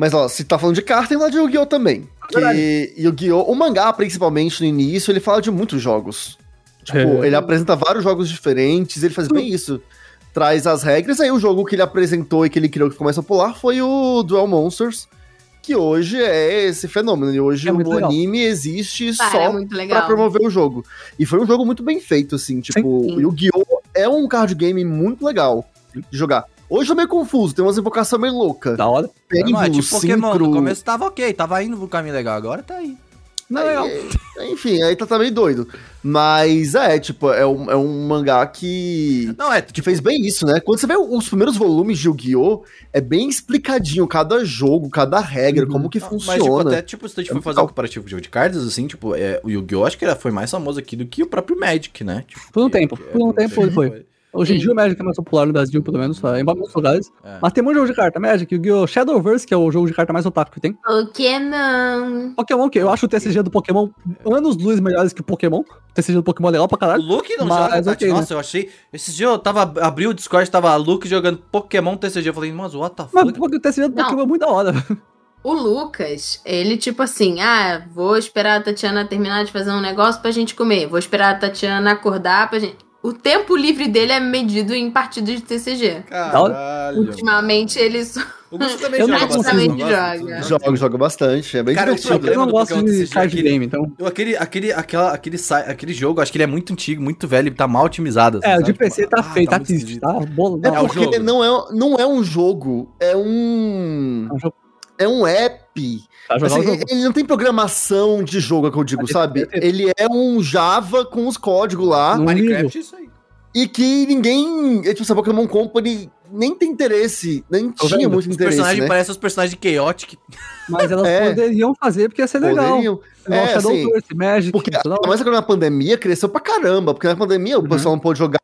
Mas ó, se tá falando de carta, tem lá de Yu-Gi-Oh! também. Que Yu-Gi-Oh! O mangá, principalmente no início, ele fala de muitos jogos. Tipo, É. ele apresenta vários jogos diferentes, ele faz bem isso. Traz as regras, aí o jogo que ele apresentou e que ele criou que ficou mais popular foi o Duel Monsters, que hoje é esse fenômeno. E hoje É o anime existe só é pra promover o jogo. E foi um jogo muito bem feito, assim. Tipo, Sim. Yu-Gi-Oh! é um card game muito legal de jogar. Hoje eu meio confuso, tem umas invocações meio loucas. Da hora. Pêndulo, não, é tipo Pokémon, no começo tava ok, tava indo pro caminho legal, agora tá aí. Não, legal. Aí, enfim, aí tá, tá meio doido. Mas é, tipo, é um, é um mangá que. Não, é, Que fez bem isso, né? Quando você vê os primeiros volumes de Yu-Gi-Oh! é bem explicadinho cada jogo, cada regra, Uhum. como que Não, Mas, tipo, funciona. até, tipo, se a gente É for fazer um comparativo de jogo de cartas, assim, tipo, é, o Yu-Gi-Oh! acho que ele foi mais famoso aqui do que o próprio Magic, né? Tipo, Por um tempo, que- por um tempo ele foi. Hoje em dia o Magic é mais popular no Brasil, pelo menos, em muitos lugares. É. Mas tem muito jogo de carta. Magic, Yu-Gi-Oh! Shadowverse, que é o jogo de carta mais otaku que tem. Pokémon. Pokémon, que eu acho o TCG do Pokémon anos luz melhores que o Pokémon. O TCG do Pokémon é legal pra O caralho. Luke não Mas joga, Tati. ok, né? Nossa, eu achei. Esse dia eu tava. Abri o Discord, tava Luke jogando Pokémon TCG. Eu falei, mas what the Mas fuck? porque o TCG do Não. Pokémon é muito da hora. O Lucas, ele tipo assim, ah, vou esperar a Tatiana terminar de fazer um negócio pra gente comer. Vou esperar a Tatiana acordar pra gente. O tempo livre dele é medido em partidas de TCG. Caralho. Ultimamente ele só. O Gusto também Eu joga bastante. Joga. Jogo, jogo bastante, é bem Cara, divertido. o Eu problema não gosto Pokémon de card aquele- game, então. Eu, aquele, aquele, aquela, aquele, aquele jogo, acho que ele é muito antigo, muito velho, tá mal otimizado. assim, É, o sabe? de PC Tipo, tá ah, feio, tá muito triste, tá? Bolo, É não, o porque jogo. ele não é, não é um jogo, é um. é um jogo- é um app. Pra Assim, o ele não tem programação de jogo, é o que eu digo, sabe? ele- Ele é um Java com os códigos lá Não Minecraft é isso aí. e que ninguém. é, Tipo, essa Pokémon Company nem tem interesse, nem Tô tinha vendo. muito Os interesse. personagens Né? parecem os personagens de Chaotic. Mas elas É. poderiam fazer porque ia ser legal. Poderiam. É, Shadow assim, Burst, Magic. Porque, mas agora na pandemia cresceu pra caramba, porque na pandemia o Uhum. pessoal não pôde jogar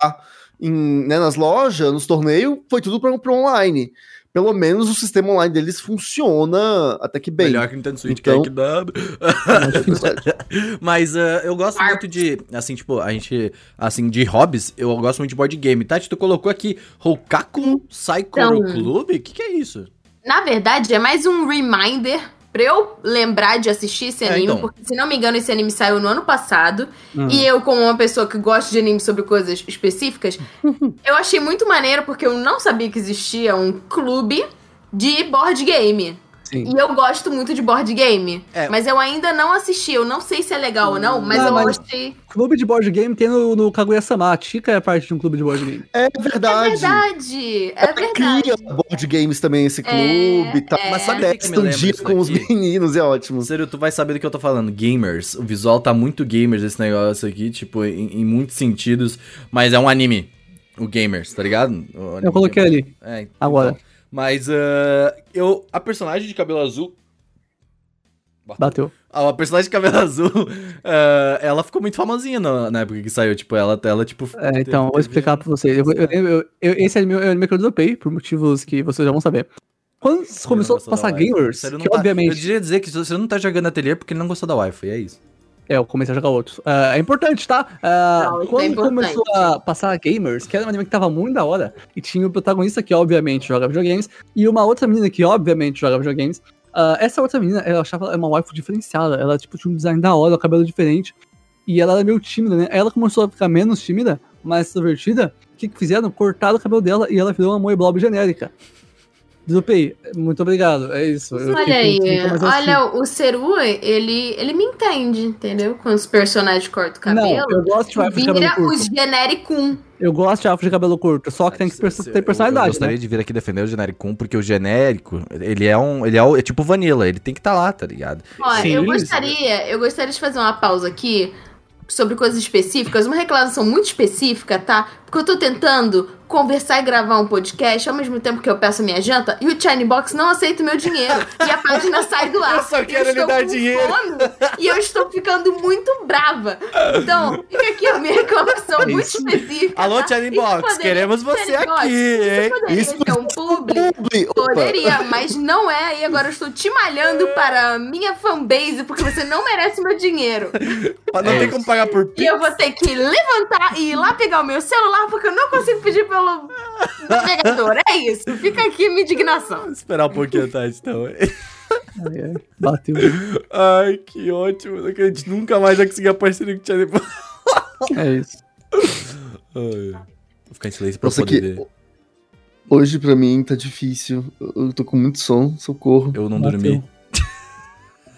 em, né, nas lojas, nos torneios, foi tudo pra, pro online. Pelo menos o sistema online deles funciona até que bem. Melhor que Nintendo Switch, Então- que é que dá. É. Mas ah, eu gosto muito de, assim, tipo, a gente, assim, de hobbies, eu gosto muito de board game. Tati, tu colocou aqui Hokaku Saikoro Então- Club? O que, que é isso? Na verdade, é mais um reminder pra eu lembrar de assistir esse É, anime, então. porque se não me engano, esse anime saiu no ano passado. Hum. E eu, como uma pessoa que gosta de anime sobre coisas específicas, eu achei muito maneiro porque eu não sabia que existia um clube de board game. Sim. E eu gosto muito de board game. É. Mas eu ainda não assisti. Eu não sei se é legal ou não, mas Não, eu mas- achei. Clube de board game tem no, no Kaguya-sama. A Chica é parte de um clube de board game. É É verdade. verdade! É Ela verdade. cria board games também, esse clube e tal. é. Mas sabe o que, Expandir isso com os meninos, é ótimo. Sério, tu vai saber do que eu tô falando. Gamers. O visual tá muito gamers esse negócio aqui, tipo, em, em muitos sentidos. Mas é um anime. O Gamers, tá ligado? O anime Eu coloquei Gamers. ali. É, então. Mas ah, eu. A personagem de cabelo azul. Bateu. Ah, a personagem de cabelo azul, ah, ela ficou muito famosinha na, na época que saiu. Tipo, ela, ela tipo. É, então, vou explicar pra vocês. Eu, eu, eu- eu- esse anime é o anime que eu dropei, por motivos que vocês já vão saber. Quando começou a passar gamers, que tá- Eu obviamente... diria dizer que você não tá jogando ateliê porque ele não gostou da Wi-Fi, é isso. É, eu comecei a jogar outros. Ah, é importante, tá? Ah, Não, é quando importante. começou a passar gamers, que era um anime que tava muito da hora, e tinha o protagonista que obviamente joga videogames, e uma outra menina que obviamente joga videogames. ah, essa outra menina, eu achava ela uma waifu diferenciada. Ela tipo tinha um design da hora, o cabelo diferente. E ela era meio tímida, né? Ela começou a ficar menos tímida, mais extrovertida. O que, que fizeram? Cortaram o cabelo dela e ela virou uma Moe Blob genérica. Dropei. Muito obrigado. É isso. Eu Olha aí, com- olha, o Seru, ele, ele me entende, entendeu? Quando os personagens cortam o cabelo, Não, eu gosto de waifu de cabelo vira curto. os genericum. Eu gosto de waifu de cabelo curto, só que tem que Eu- ter Eu, personalidade, gostaria né? de vir aqui defender o genérico 1, porque o genérico, ele é um. Ele é, o- é tipo vanilla, ele tem que estar lá, tá ligado? Olha, Sim, eu isso. gostaria, eu gostaria de fazer uma pausa aqui sobre coisas específicas, uma reclamação muito específica, tá? Porque eu tô tentando conversar e gravar um podcast ao mesmo tempo que eu peço minha janta e o Chine Box não aceita o meu dinheiro e a página sai do ar. Eu só quero lhe estou dar dinheiro. fome E eu estou ficando muito brava. Então, fica aqui a minha reclamação É muito específica. Alô, tá? Box, queremos você aqui, hein? Isso poderia Isso um publi. Poderia, mas não é. E agora eu estou te malhando para a minha fanbase porque você não merece meu dinheiro. Não tem como pagar por E Pix. eu vou ter que levantar e ir lá pegar o meu celular porque eu não consigo pedir pelo navegador. É isso. Fica aqui a minha indignação. Esperar um pouquinho, Tati, então. Ai, ai, bateu. Ai, que ótimo. Não acredito, nunca mais vai conseguir a parceria com o Chine Box. É isso. Ai. Vou ficar em silêncio pra eu Nossa, poder que ver. hoje pra mim tá difícil. Eu eu tô com muito som, socorro. Eu não Bateu. dormi.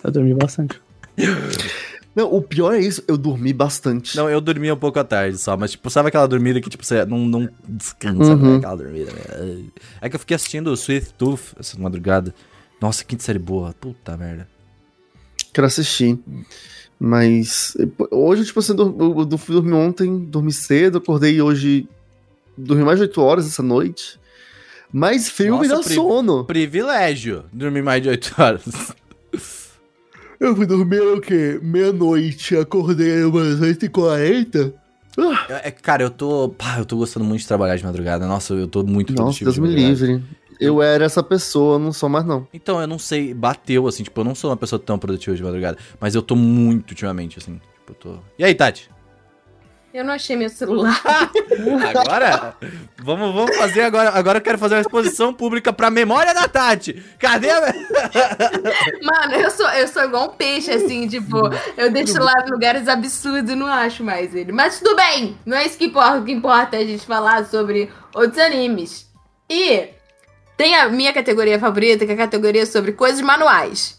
Tá dormindo bastante. Não, o pior é isso, eu dormi bastante. Não, eu dormi um pouco à tarde só, mas tipo, sabe aquela dormida que tipo, você não, não descansa, Uhum. né? Aquela dormida. né? É que eu fiquei assistindo o Swift Tooth essa madrugada. Nossa, que série boa. Puta merda. Quero assistir. Mas hoje, tipo assim, eu dur- eu eu fui dormir ontem, dormi cedo, acordei hoje. Dormi mais de 8 horas essa noite. Mas frio me Nossa, dá pri- sono. Privilégio dormir mais de 8 horas. Eu fui dormir o quê? Meia-noite, acordei umas 8h40. É, cara, eu tô. Pá, eu tô gostando muito de trabalhar de madrugada. Nossa, eu tô muito Nossa, produtivo Deus de me madrugada. livre. Eu era essa pessoa, não sou mais não. Então, eu não sei, bateu assim, tipo, eu não sou uma pessoa tão produtiva de madrugada, mas eu tô muito ultimamente, assim. Tipo, eu tô. E aí, Tati? Eu não achei meu celular. Agora? vamos, vamos fazer agora. Agora eu quero fazer uma exposição pública pra memória da Tati. Cadê a. Mano, eu sou, eu sou igual um peixe, assim, tipo, eu deixo lá em lugares absurdos e não acho mais ele. Mas tudo bem, não é isso que importa. O que importa é a gente falar sobre outros animes. E tem a minha categoria favorita, que é a categoria sobre coisas manuais.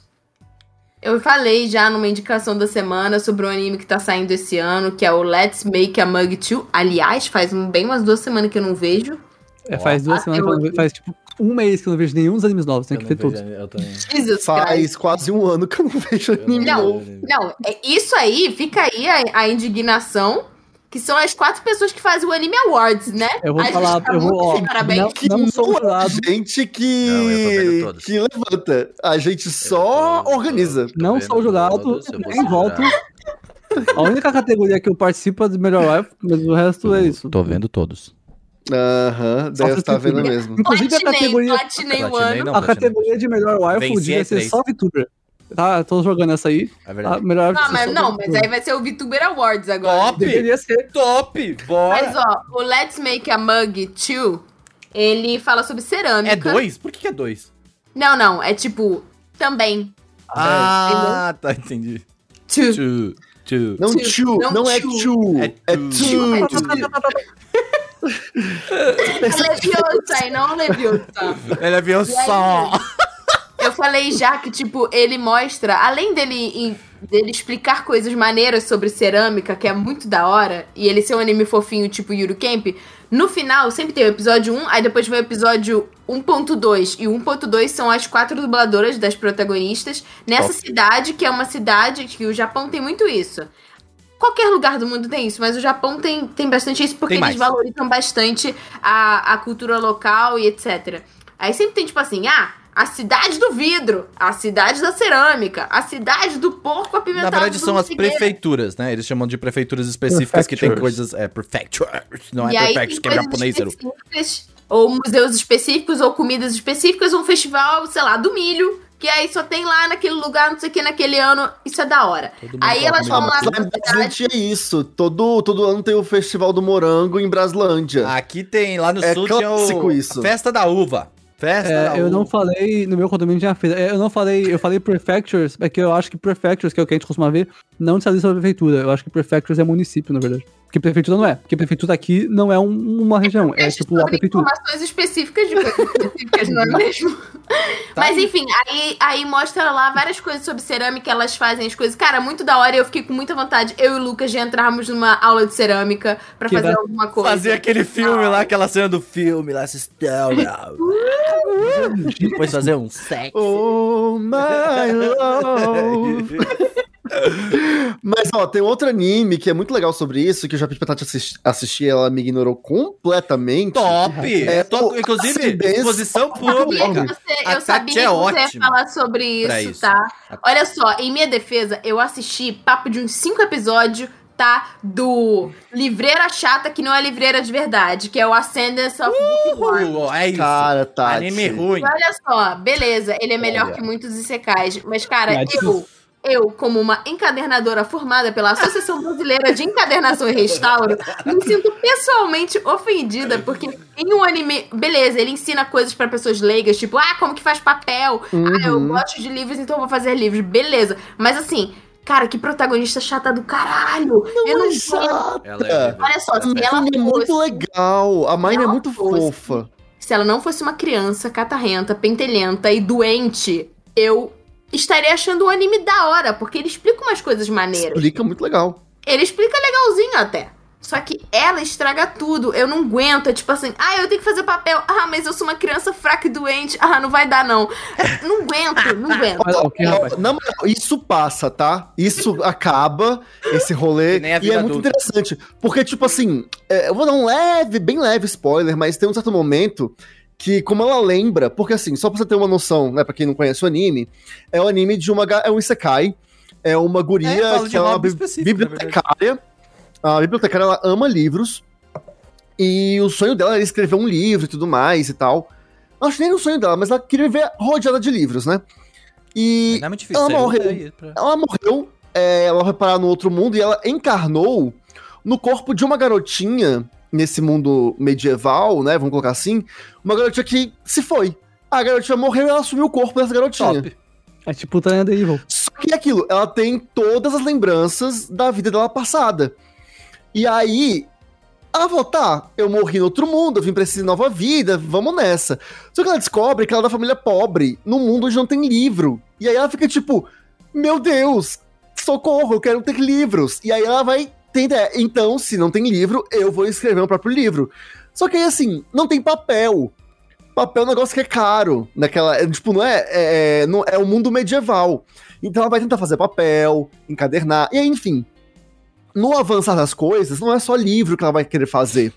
Eu falei já numa indicação da semana sobre um anime que tá saindo esse ano, que é o Let's Make a Mug 2. Aliás, faz bem umas duas semanas que eu não vejo. É, faz duas Ah, semanas que eu não vejo. Faz tipo um mês que eu não vejo nenhum dos animes novos, tem Eu que não ver vejo todos. anime, eu também. Jesus Faz Christ. quase um ano que eu não vejo anime Não, novo. não, é- isso aí, fica aí a, a indignação, que são as quatro pessoas que fazem o Anime Awards, né? Eu vou a gente falar, tá eu vou, ó, parabéns. não, Que não sou não jurado, gente Não, que, todos. que levanta. A gente só tô- organiza. tô não sou jurado, nem voto. A única categoria que eu participo é do melhor wife, mas o resto é isso. Tô vendo todos. Aham, Só deve estar você vendo mesmo. Inclusive a categoria, platinei o Platinei ano. não, a platinei. categoria de melhor wife é ser só VTuber. Tá, tô jogando essa aí. É A verdade. melhor Não, wife mas não, mas aí vai ser o VTuber Awards agora. Top! Deveria ser. Top! Bora! Mas ó, o Let's Make a Mug 2, ele fala sobre cerâmica. É dois? Por que que é dois? Não, não, é tipo, também. Ah, tá, entendi. Two. Two, two. Não Two. tchu, Não não é tchu. tchu, É é tchu. tchu. Leviosa e não Leviosa. Aí, só. Eu falei já que, tipo, ele mostra, além dele, dele explicar coisas maneiras sobre cerâmica, que é muito da hora, e ele ser um anime fofinho, tipo Yuru Camp, no final sempre tem o episódio 1, aí depois vem o episódio 1.2. E o 1.2 são as quatro dubladoras das protagonistas nessa cidade, que é uma cidade que o Japão tem muito isso. Qualquer lugar do mundo tem isso, mas o Japão tem, tem bastante isso porque eles valorizam bastante a, a cultura local e etc. Aí sempre tem tipo assim, ah, a cidade do vidro, a cidade da cerâmica, a cidade do porco Na apimentado. verdade, do são as Figueira. prefeituras, né? Eles chamam de prefeituras específicas que tem coisas. É, prefectures. Não E é prefectures, tem que é japonês. Ou museus específicos, ou comidas específicas, um festival, sei lá, do milho, que aí só tem lá naquele lugar, não sei o que, naquele ano. Isso é da hora. Aí elas vão lá na cidade. É isso. Todo, todo ano tem o Festival do Morango em Braslândia. Aqui tem, lá no É sul tinha o. clássico isso. Festa da uva. Festa É, eu não falei, no meu condomínio tinha feira. É, Eu não falei, eu falei prefectures, é que eu acho que prefectures, que é o que a gente costuma ver, não diz sobre prefeitura. Eu acho que prefectures é município, na verdade. Porque prefeitura não é. Porque prefeitura aqui não é um- uma região, é tipo a prefeitura. informações específicas de coisas específicas, não é mesmo? Mas enfim, aí, aí mostra lá várias coisas sobre cerâmica, elas fazem as coisas. Cara, muito da hora e eu fiquei com muita vontade, eu e o Lucas, de entrarmos numa aula de cerâmica pra Que fazer vai- alguma coisa. Fazer aquele filme lá, aquela cena do filme lá, assistão. Depois fazer um sexo. Oh my love. Mas, ó, tem outro anime que é muito legal sobre isso, que eu já pedi pra Tati assistir, assistir ela me ignorou completamente. Top! É, To- o Inclusive, exposição Eu sabia que pública. você, A eu sabia que é você ia falar sobre isso, isso. tá? Olha só, em minha defesa, eu assisti papo de uns cinco episódios, tá? Do Livreira Chata, que não é livreira de verdade, que é o Ascendance of Bookworm. É isso. Cara, Tati. Anime ruim. E olha só, beleza, ele é melhor Olha. que muitos Isekais, mas cara, Mas- eu, eu, como uma encadernadora formada pela Associação Brasileira de Encadernação e Restauro, me sinto pessoalmente ofendida, porque em um anime, beleza, ele ensina coisas pra pessoas leigas, tipo, ah, como que faz papel, ah, eu Uhum. gosto de livros, então eu vou fazer livros, beleza, mas assim... Cara, que protagonista chata do caralho! eu não é chata. Ela é Olha só, se ela Mine é muito fosse legal. A Mine é muito fosse- fofa. se ela não fosse uma criança catarrenta, pentelhenta e doente, eu estaria achando o anime da hora, porque ele explica umas coisas maneiras. Explica muito legal. Ele explica legalzinho até. Só que ela estraga tudo. Eu não aguento. É tipo assim, ah, eu tenho que fazer papel. Ah, mas eu sou uma criança fraca e doente. Ah, não vai dar, não. Não aguento, não aguento. Mas, ok, rapaz. Na moral, isso passa, tá? Isso acaba, esse rolê. Que nem a E vida é muito adulta. interessante. Porque, tipo assim, é, eu vou dar um leve, bem leve spoiler, mas tem um certo momento que, como ela lembra, porque assim, só pra você ter uma noção, né, pra quem não conhece o anime, é o anime de uma. É um Isekai. É uma guria É, que é uma bi- bibliotecária. A bibliotecária, ela ama livros. E o sonho dela era escrever um livro e tudo mais e tal. Acho que nem o sonho dela, mas ela queria viver rodeada de livros, né? E Não é muito difícil. ela morreu. pra- ela morreu, é, ela foi parar no outro mundo e ela encarnou no corpo de uma garotinha nesse mundo medieval, né? Vamos colocar assim. Uma garotinha que se foi. A garotinha morreu e ela assumiu o corpo dessa garotinha. Top. É tipo Tanya The Evil. Só que é aquilo, ela tem todas as lembranças da vida dela passada. E aí, ela falou, tá, eu morri no outro mundo, eu vim pra essa nova vida, vamos nessa. Só que ela descobre que ela é da família pobre, num mundo onde não tem livro. E aí ela fica tipo, meu Deus, socorro, eu quero ter livros. E aí ela vai ter ideia, então, se não tem livro, eu vou escrever meu próprio livro. Só que aí, assim, não tem papel. papel é um negócio que é caro. Naquela, é, tipo, não é, é, não, é o mundo medieval. Então ela vai tentar fazer papel, encadernar, e aí, enfim. No avançar das coisas, não é só livro que ela vai querer fazer.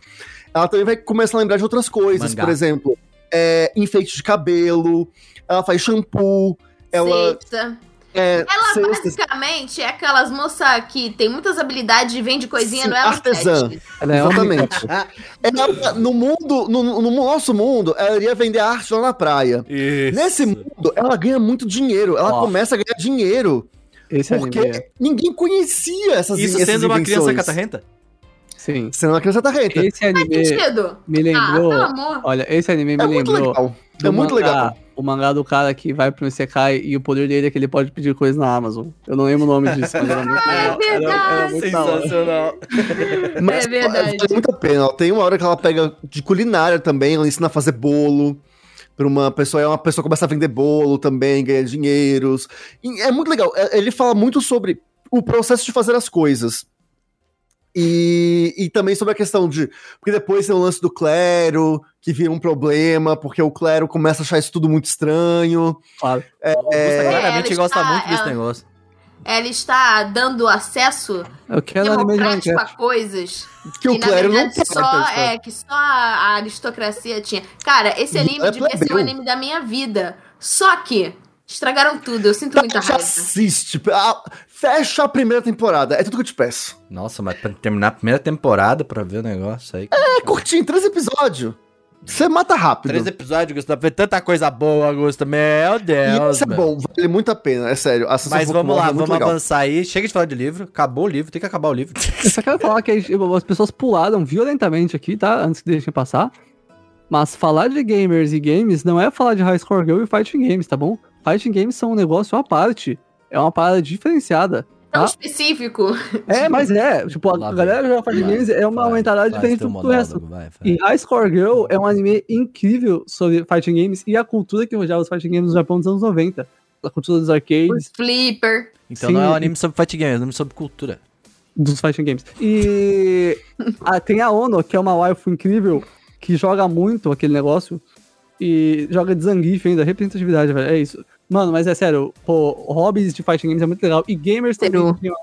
Ela também vai começar a lembrar de outras coisas. Mangá. Por exemplo, é, enfeite de cabelo, ela faz shampoo, ela. Cesta. É, Ela cestas. basicamente é aquelas moças que tem muitas habilidades e vende coisinha Sim, no Elo artesã. 7. Ela é Exatamente. Ela, no mundo, no, no nosso mundo, ela iria vender arte lá na praia. Isso. Nesse mundo, ela ganha muito dinheiro. Ela começa a ganhar dinheiro. Esse Porque anime. ninguém conhecia essas Isso essas sendo uma criança catarrenta? Sim. Sendo uma criança tarrenta. Esse anime Sentido? me Ah, lembrou. pelo amor. olha, esse anime me É muito lembrou. legal. do É muito mangá- legal. O mangá do cara que vai pro Isekai e o poder dele é que ele pode pedir coisas na Amazon. Eu não lembro o nome disso, mas era muito é legal. Era- era verdade. muito. Sensacional. Mas É verdade. vale muito a pena. ó. Tem uma hora que ela pega de culinária também, ela ensina a fazer bolo. Pra uma pessoa, é uma pessoa que começa a vender bolo também, ganha dinheiros. E é muito legal. É- Ele fala muito sobre o processo de fazer as coisas. E, e também sobre a questão de. Porque depois tem o lance do clero, que vira um problema, porque o clero começa a achar isso tudo muito estranho. Claro. O Augusta claramente ela gosta está- muito desse ela- negócio. Ela está dando acesso Eu quero anime de democrático a coisas Que o que, na clero não verdade, pode. só, tá? é, que só a aristocracia tinha. Cara, esse anime é devia ser o anime da minha vida. Só que estragaram tudo. Eu sinto muita Já raiva. assiste. Fecha a primeira temporada. É tudo que eu te peço. Nossa, mas pra terminar a primeira temporada pra ver o negócio aí. É curtinho, três episódios. Você mata rápido. Três episódios, Gustavo. Vê tanta coisa boa, Augusto. Meu E Deus. isso é meu. bom, vale muito a pena, é sério. A Mas vamos lá, é vamos legal. avançar aí. Chega de falar de livro. Acabou o livro, tem que acabar o livro. Eu só quero falar que as pessoas pularam violentamente aqui, tá? Antes que deixem passar. Mas falar de gamers e games não é falar de High Score Girl e Fighting Games, tá bom? Fighting Games são um negócio à parte. É uma parada diferenciada. Tão Ah. específico. É, mas é. Tipo, a Lá galera joga Fighting Games é uma vai, mentalidade diferente do resto. vai. E High Score Girl é um anime incrível sobre Fighting Games e a cultura que rodeava os Fighting Games no Japão dos anos 90. A cultura dos arcades, Os Flipper. Então Sim. não é um anime sobre fight game, é um anime sobre cultura. dos Fighting Games. E ah, tem a Ono, que é uma waifu incrível, que joga muito aquele negócio. E joga de Zangief ainda, representatividade, velho. É isso. Mano, mas é sério, pô, hobbies de Fighting Games é muito legal. E gamers também. Tinham-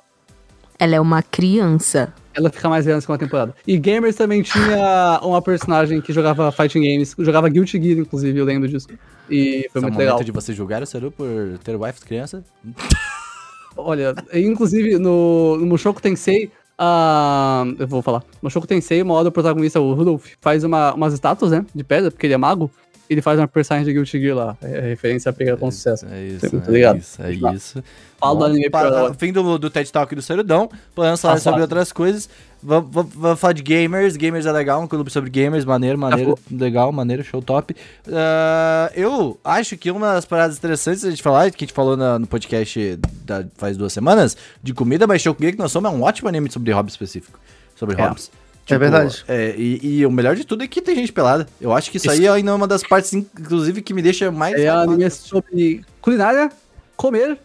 Ela é uma criança. Ela fica mais velha na segunda temporada. E gamers também tinha uma personagem que jogava Fighting Games, jogava Guilty Gear, inclusive, eu lembro disso. E foi Esse é o muito momento legal. de você julgar o Seru por ter wife de criança. Olha, inclusive no, no Mushoku Tensei, ah, eu vou falar. No Mushoku Tensei, uma hora o protagonista, o Rudolph, faz uma, umas estátuas, né, de pedra, porque ele é mago. Ele faz uma personagem de Guilty Gear lá. É referência a pegar com sucesso. É isso, Muito é ligado. isso, é Tá. isso. Fala do Bom, anime para- pra- Fim do, do TED Talk do Serudão. Podemos falar sobre outras coisas. Vamos, falar de gamers. Gamers é legal, um clube sobre gamers, maneiro, maneiro, legal, maneiro, show top. Ah, eu acho que uma das paradas interessantes a gente falar, que a gente falou na- no podcast da- faz duas semanas, de comida, mas show que nós somos é um ótimo anime sobre hobby específico. Sobre É. hobbies. Tipo, É verdade. é, e, e o melhor de tudo é que tem gente pelada. Eu acho que isso, aí é ainda uma das partes, inclusive, que me deixa mais. É um anime sobre culinária, comer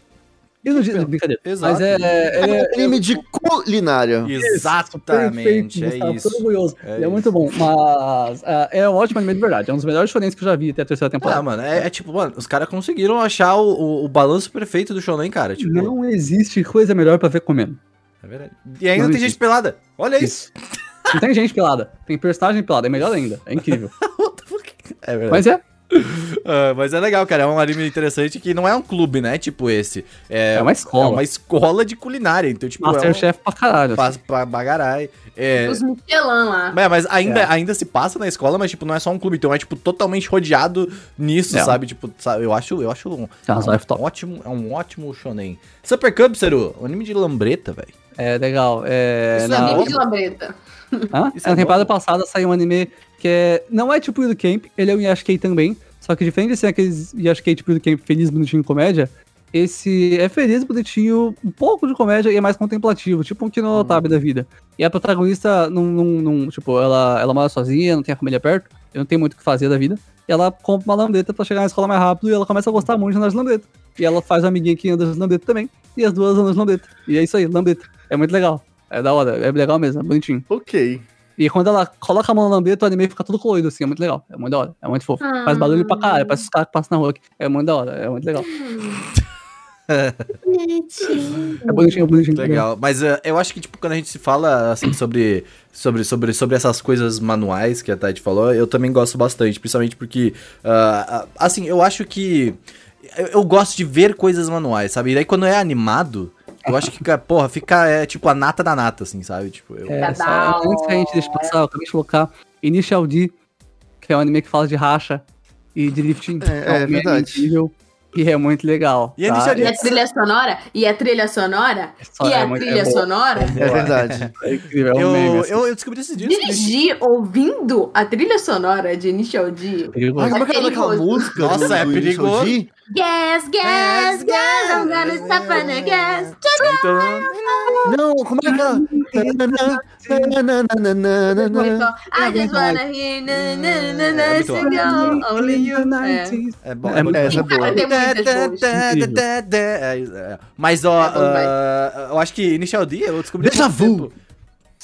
e no dia. Brincadeira. Exato. Mas é. É um é- anime de culinária. Exatamente, Perfeito, é isso. Orgulhoso. É é muito bom. Mas ah, é um ótimo anime de verdade. É um dos melhores shonens que eu já vi até a terceira Ah, temporada. mano, é, é tipo, mano, os caras conseguiram achar o, o, o balanço perfeito do shonen, cara. Tipo, Não existe coisa melhor pra ver comendo. é verdade. E ainda Não tem existe. gente pelada. Olha isso. Não tem gente pelada. Tem personagem pelada. É melhor ainda. É incrível. É verdade. Mas é. Ah, mas é legal, cara. É um anime interessante que não é um clube, né? Tipo esse. É, É uma escola. É uma escola de culinária. Então, tipo, Masterchef pra caralho. é um, faz pra bagarai. É, Os Michelin lá. É, mas ainda, É. ainda se passa na escola, mas, tipo, não é só um clube, então é, tipo, totalmente rodeado nisso, É. sabe? Tipo, sabe? eu acho, eu acho um, É um top. ótimo, é um ótimo shonen. Super Cub, Seru, um anime de lambreta, velho. É legal. É, Os na, amigos de lambreta. Hã? Isso na é temporada bom. passada saiu um anime que é, não é tipo do Camp, ele é um Yashikei também. Só que diferente de ser aqueles Yashikei tipo do Camp feliz, bonitinho comédia, esse é feliz, bonitinho, um pouco de comédia e é mais contemplativo, tipo um Kino Uhum. Otabe da vida. E a protagonista não, não, não- tipo, ela, ela mora sozinha, não tem a família perto, e não tem muito o que fazer da vida. E ela compra uma lambreta pra chegar na escola mais rápido e ela começa a gostar muito de andar de lambreta. E ela faz uma amiguinha que anda de lambreta também, e as duas andam de lambreta. E é isso aí, lambreta. É muito legal. É da hora, é legal mesmo, é bonitinho. Ok. E quando ela coloca a mão na lambreta, o anime fica todo colorido assim, é muito legal. É muito da hora, é muito fofo. Ah. Faz barulho pra caralho, parece os caras que passam na rua aqui. É muito da hora, é muito legal. Bonitinho. É bonitinho, é bonitinho. Legal, mas eh, eu acho que, tipo, quando a gente se fala, assim, sobre, sobre, sobre, sobre essas coisas manuais que a Tati falou, eu também gosto bastante, principalmente porque, ah, assim, eu acho que eu, eu gosto de ver coisas manuais, sabe? E daí quando é animado, eu acho que, fica, porra, fica, é, tipo, a nata da nata, assim, sabe? Tipo, eu... É, só, antes que a gente deixe passar, eu acabei de colocar Initial D, que é um anime que fala de racha e de lifting. É, é anime verdade. incrível E é muito legal. E tá? Initial D- E a trilha sonora? E a trilha sonora? Só- e é a muito- trilha é sonora? É verdade. É incrível, é eu, meme. assim. eu, eu descobri esses dias. que- Dirigir ouvindo a trilha sonora de Initial D. Ai, como é que é aquela música? Nossa, do- é perigoso. D? Gas, gas, gas, I'm gonna stop on the gas. Não, como é que é I just wanna hear na, na, na, na, É muito sing on, only you. É. Bom. É Essa é boa. É, é. Mas, ó, É ah, eu acho que Initial D eu descobri. pouco vu.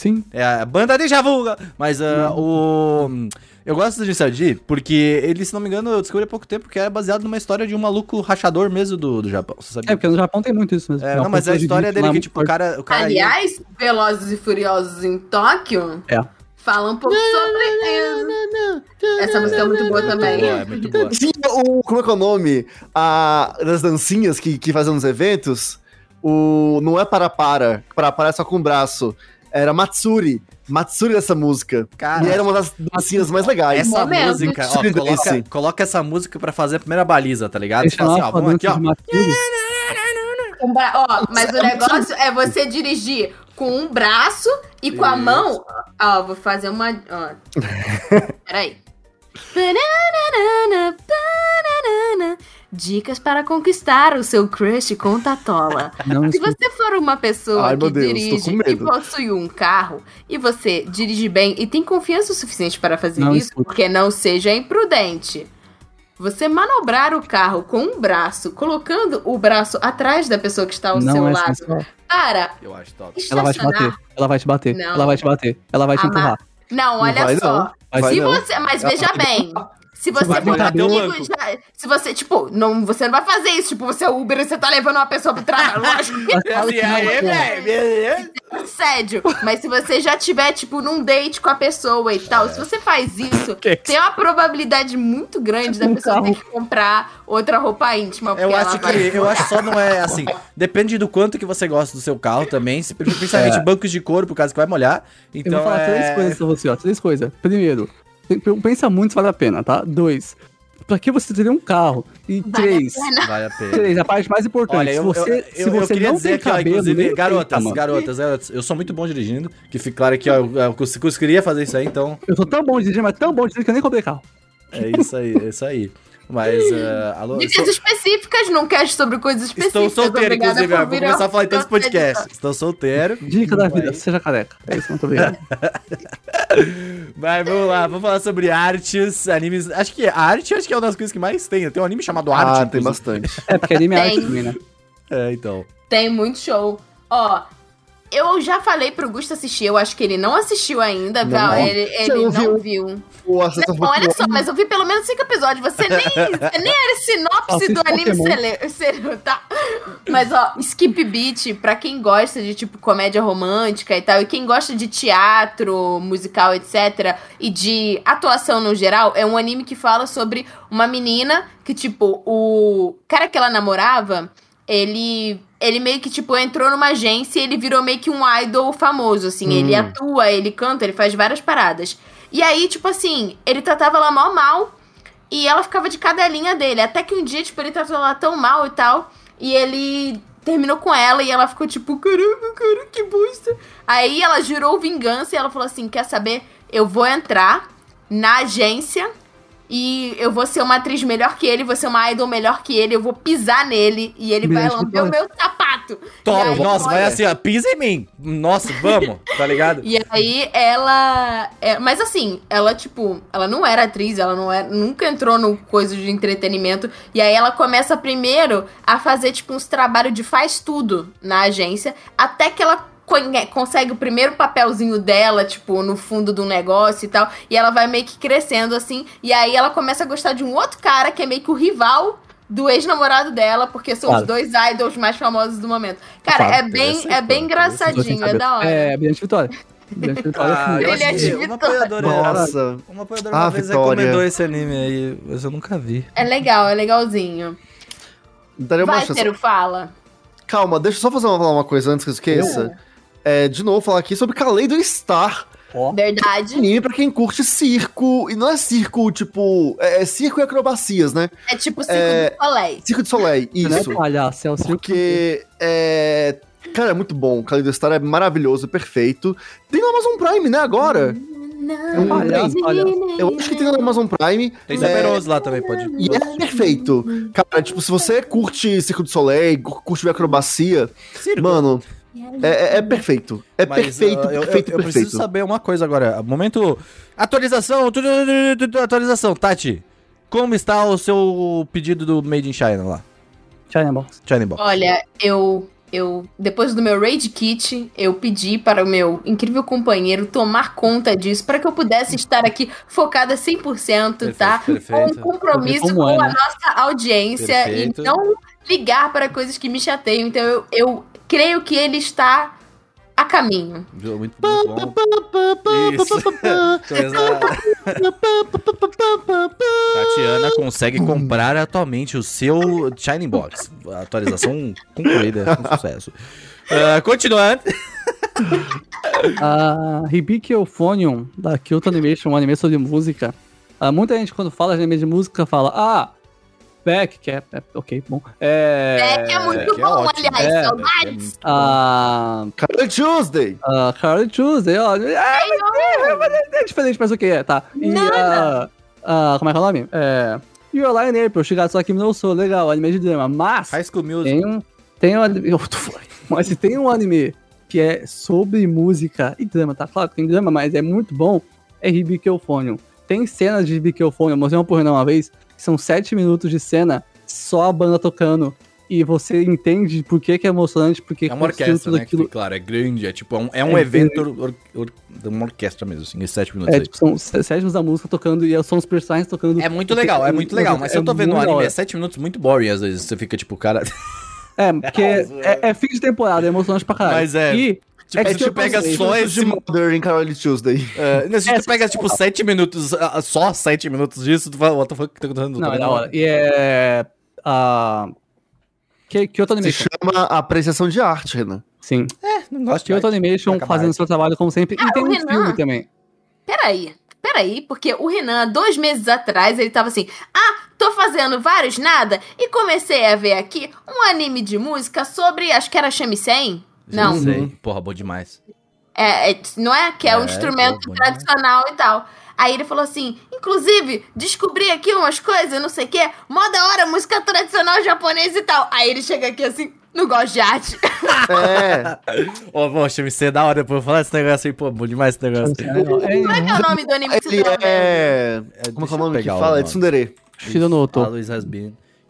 Sim. É a banda Deja Vu. Mas ah, o. Eu gosto do Initial D porque ele, se não me engano, eu descobri há pouco tempo que é baseado numa história de um maluco rachador mesmo do, do Japão. Você sabia? É, porque no Japão tem muito isso mesmo. É, É não, mas a cultura de história dele é que, tipo, o cara. O cara Aliás, Velozes e Furiosos em Tóquio É. fala um pouco sobre. Essa música é muito boa é também. é muito boa. Sim, o, como é que é o nome? A, das dancinhas que, que fazem nos eventos. O, não é para-para. Para-para é só com o braço. Era Matsuri. Matsuri dessa música. Cara, e era uma das dancinhas mais legais. Essa Momento. música, ó, coloca, coloca essa música pra fazer a primeira baliza, tá ligado? Fala assim, ó, vamos aqui, ó. Um bra- Ó, mas o negócio é você dirigir com um braço e com a mão. Ó, vou fazer uma. Ó. Peraí. Dicas para conquistar o seu crush com Tatola. Não Se você for uma pessoa Ai, que Deus, dirige e possui um carro e você dirige bem e tem confiança o suficiente para fazer Não isso, escuta. porque não seja imprudente. Você manobrar o carro com um braço, colocando o braço atrás da pessoa que está ao seu Não é lado, sensual. para Eu acho top. Ela vai te bater. Ela vai te bater. Não. Ela vai te bater. Ela vai te Amar. empurrar. Não, Não olha vai, só. não. Vai Vai Se não. você, mas veja bem. Se você vai for amigo, já, se você, tipo, não, você não vai fazer isso, tipo, você é Uber e você tá levando uma pessoa pra trás, lógico que que não, pô. assédio. Mas se você já tiver, tipo, num date com a pessoa e tal, se você faz isso, Que que- tem uma probabilidade muito grande da Um pessoa carro. ter que comprar outra roupa íntima. Eu porque acho que vai- eu acho só não é assim. Depende do quanto que você gosta do seu carro também, se- principalmente É. bancos de couro, por causa que vai molhar. Eu Então vou falar é... três coisas pra você, ó. Três coisas. Primeiro, pensa muito se vale a pena, tá? Dois, pra que você teria um carro? E Vale a três, pena. Vale a pena. três, a parte mais importante. Olha, eu, se você, eu, eu, se eu você queria não dizer ó, cabelo, inclusive, garotas, garotas, garotas, eu sou muito bom dirigindo, que fique claro ó, eu, eu cons- conseguiria fazer isso aí, então Eu sou tão bom dirigir, mas tão bom de dirigir que eu nem comprei carro. é isso aí, é isso aí. Mas, eh, alô, Dicas sou- específicas, não cast sobre coisas específicas. estou solteiro, Obrigada inclusive, vou começar a falar em todos os podcasts. Estou solteiro. Dica da vida, seja careca. É isso, muito obrigado. Mas vamos lá, vamos falar sobre artes, animes. Acho que a arte acho que é uma das coisas que mais tem. Tem um anime chamado Arte. Ah, tem inclusive. bastante. É, porque anime é arte também, né? É, então. Tem muito show. Ó, eu já falei pro Gusto assistir, eu acho que ele não assistiu ainda, Não. Ele, ele não não viu? viu. Não, olha só, mas eu vi pelo menos cinco episódios. Você nem, você nem era sinopse do anime leu, tá? Mas, ó, Skip Beat, pra quem gosta de, tipo, comédia romântica e tal, e quem gosta de teatro, musical, etc., e de atuação no geral, é um anime que fala sobre uma menina que, tipo, o cara que ela namorava, ele. Ele meio que, tipo, entrou numa agência e ele virou meio que um idol famoso, assim. Ele atua, ele canta, ele faz várias paradas. E aí, tipo assim, ele tratava ela mal mal e ela ficava de cadelinha dele. Até que um dia, tipo, ele tratou ela tão mal e tal. E ele terminou com ela e ela ficou tipo, caramba, cara, que bosta. Aí ela jurou vingança e ela falou assim: quer saber? Eu vou entrar na agência e eu vou ser uma atriz melhor que ele, vou ser uma idol melhor que ele, eu vou pisar nele e ele vai lamber o meu sapato. Top, aí, nossa, vai olha, assim, ó, pisa em mim. Nossa, vamos, tá ligado? E aí ela. é, mas assim, ela, tipo, ela não era atriz, ela não era, nunca entrou no coisa de entretenimento. E aí ela começa primeiro a fazer, tipo, uns trabalhos de faz tudo na agência, até que ela consegue o primeiro papelzinho dela, tipo, no fundo do negócio e tal. E ela vai meio que crescendo assim. E aí ela começa a gostar de um outro cara que é meio que o rival do ex-namorado dela, porque são Claro. os dois idols mais famosos do momento. Cara, Claro. é bem, é bem engraçadinho, é da hora. É, Brilhante Vitória. Brilhante Vitória. Ah, é Brilhante uma Vitória. apoiadora, Nossa. uma apoiadora Ah, uma vez Vitória. recomendou esse anime aí, mas eu nunca vi. É legal, é legalzinho. Daria uma Vai, chance. Ciro, fala. Calma, deixa eu só fazer uma, falar uma coisa antes que eu esqueça. É, de novo, falar aqui sobre Kaleido Star. Ó, Verdade. Anime pra quem curte circo. E não é circo, tipo. É, é circo e acrobacias, né? É tipo Circo É, do Soleil. Circo de Soleil, não é isso. palhaço, é o circo. Porque é. Cara, é muito bom. Kaleido Star é maravilhoso, é perfeito. Tem no Amazon Prime, né, agora? É um palhaço, palhaço. Eu acho que tem no Amazon Prime. Tem É, Superoso lá também, pode. E é perfeito. Cara, tipo, se você curte Circo de Soleil, curte ver acrobacia, Circo. mano, é, é- é perfeito. É Mas, perfeito, uh, eu, perfeito, eu, eu perfeito. preciso saber uma coisa agora. Momento. Atualização! tu- tu- tu- tu- Atualização, Tati. Como está o seu pedido do Made in China lá? China Box. China Box. Olha, eu, eu depois do meu raid kit, eu pedi para o meu incrível companheiro tomar conta disso para que eu pudesse estar aqui focada 100%, tá? perfeito. Com compromisso Como com é, a nossa audiência Perfeito. e não ligar para coisas que me chateiam. Então eu, eu creio que ele está a caminho. Muito, muito bom. Isso. Tatiana consegue comprar atualmente o seu Shining Box. A atualização concluída com sucesso. Ah, continuando. A Hibiki Euphonium, da Kyoto Animation, um anime sobre música. Ah, muita gente, quando fala de anime de música, fala, ah, Beck, que é, é- ok, bom. É. É, que é muito é bom, ótimo. aliás, É, saudades. A. Cara, Tuesday! A Carly Tuesday, ó. É, mas é, é diferente, mas o que é, tá. E a. a- como é que é o nome? É. Your Line in April, Shigatsu Akimi no Sou, legal, anime de drama. Mas. High School Music. Tem um, tem um anime. Mas se tem um anime que é sobre música e drama, tá? Claro que tem drama, mas é muito bom. É Hibiki Euphonium. Tem cenas de Hibiki Euphonium, eu mostrei uma porra uma vez, são sete minutos de cena, só a banda tocando. E você entende por que, que é emocionante, porque É uma orquestra, né? Que, fica claro, é grande, é tipo, é um, é um É evento or, or- de uma orquestra mesmo, assim, esses sete minutos É, aí. tipo, são se- sete minutos da música tocando e são os personagens tocando. É muito legal, é muito legal, mas se eu tô vendo um anime, hora. é sete minutos muito boring, às vezes, você fica tipo, cara... É, porque é, é fim de temporada, é emocionante pra caralho. Mas é- E Tipo, É se que tu eu pega pensei, só de esse... Mother em Carol Tuesday. É, se É, tu pega, tipo, sete minutos, ah, só sete minutos disso, tu fala, what the fuck que tá acontecendo? Não, é da hora. E é. A. Que, Kyoto Se Animation. chama apreciação de arte, Renan. Sim. Não gosto de Kyoto arte. Animation fazendo seu trabalho como sempre. Ah, e tem o um Renan. filme também. Peraí, peraí, porque o Renan, dois meses atrás, ele tava assim: ah, tô fazendo vários nada, e comecei a ver aqui um anime de música sobre, acho que era shamisen? Não, Não sei. Porra, bom demais. é, é- não é? Que é, um É, instrumento pô, bom tradicional e tal. Aí ele falou assim: inclusive, descobri aqui umas coisas, não sei o quê, mó da hora, música tradicional japonesa e tal. Aí ele chega aqui assim: não gosto de arte. É, Ô, poxa, me é da hora, depois eu falar esse negócio aí, pô, bom demais esse negócio. Como é que é o nome do anime que você ele tá é. É, Como é é o nome que fala? É. Tsundere. Shiro no Oto.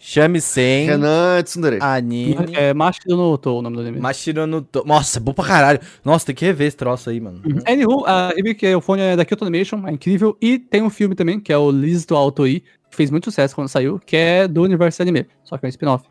Been. Chame-sem Renan Tsundere. anime. É Mashiro no Oto o nome do anime. Mashiro no... To- Nossa, é bom pra caralho. Nossa, tem que rever esse troço aí, mano. Anywho, a Hibiki Euphonium é da Kyoto Animation, é incrível. E tem um filme também, que é o Liz do Autori, que fez muito sucesso quando saiu, que é do universo anime, só que é um spin-off.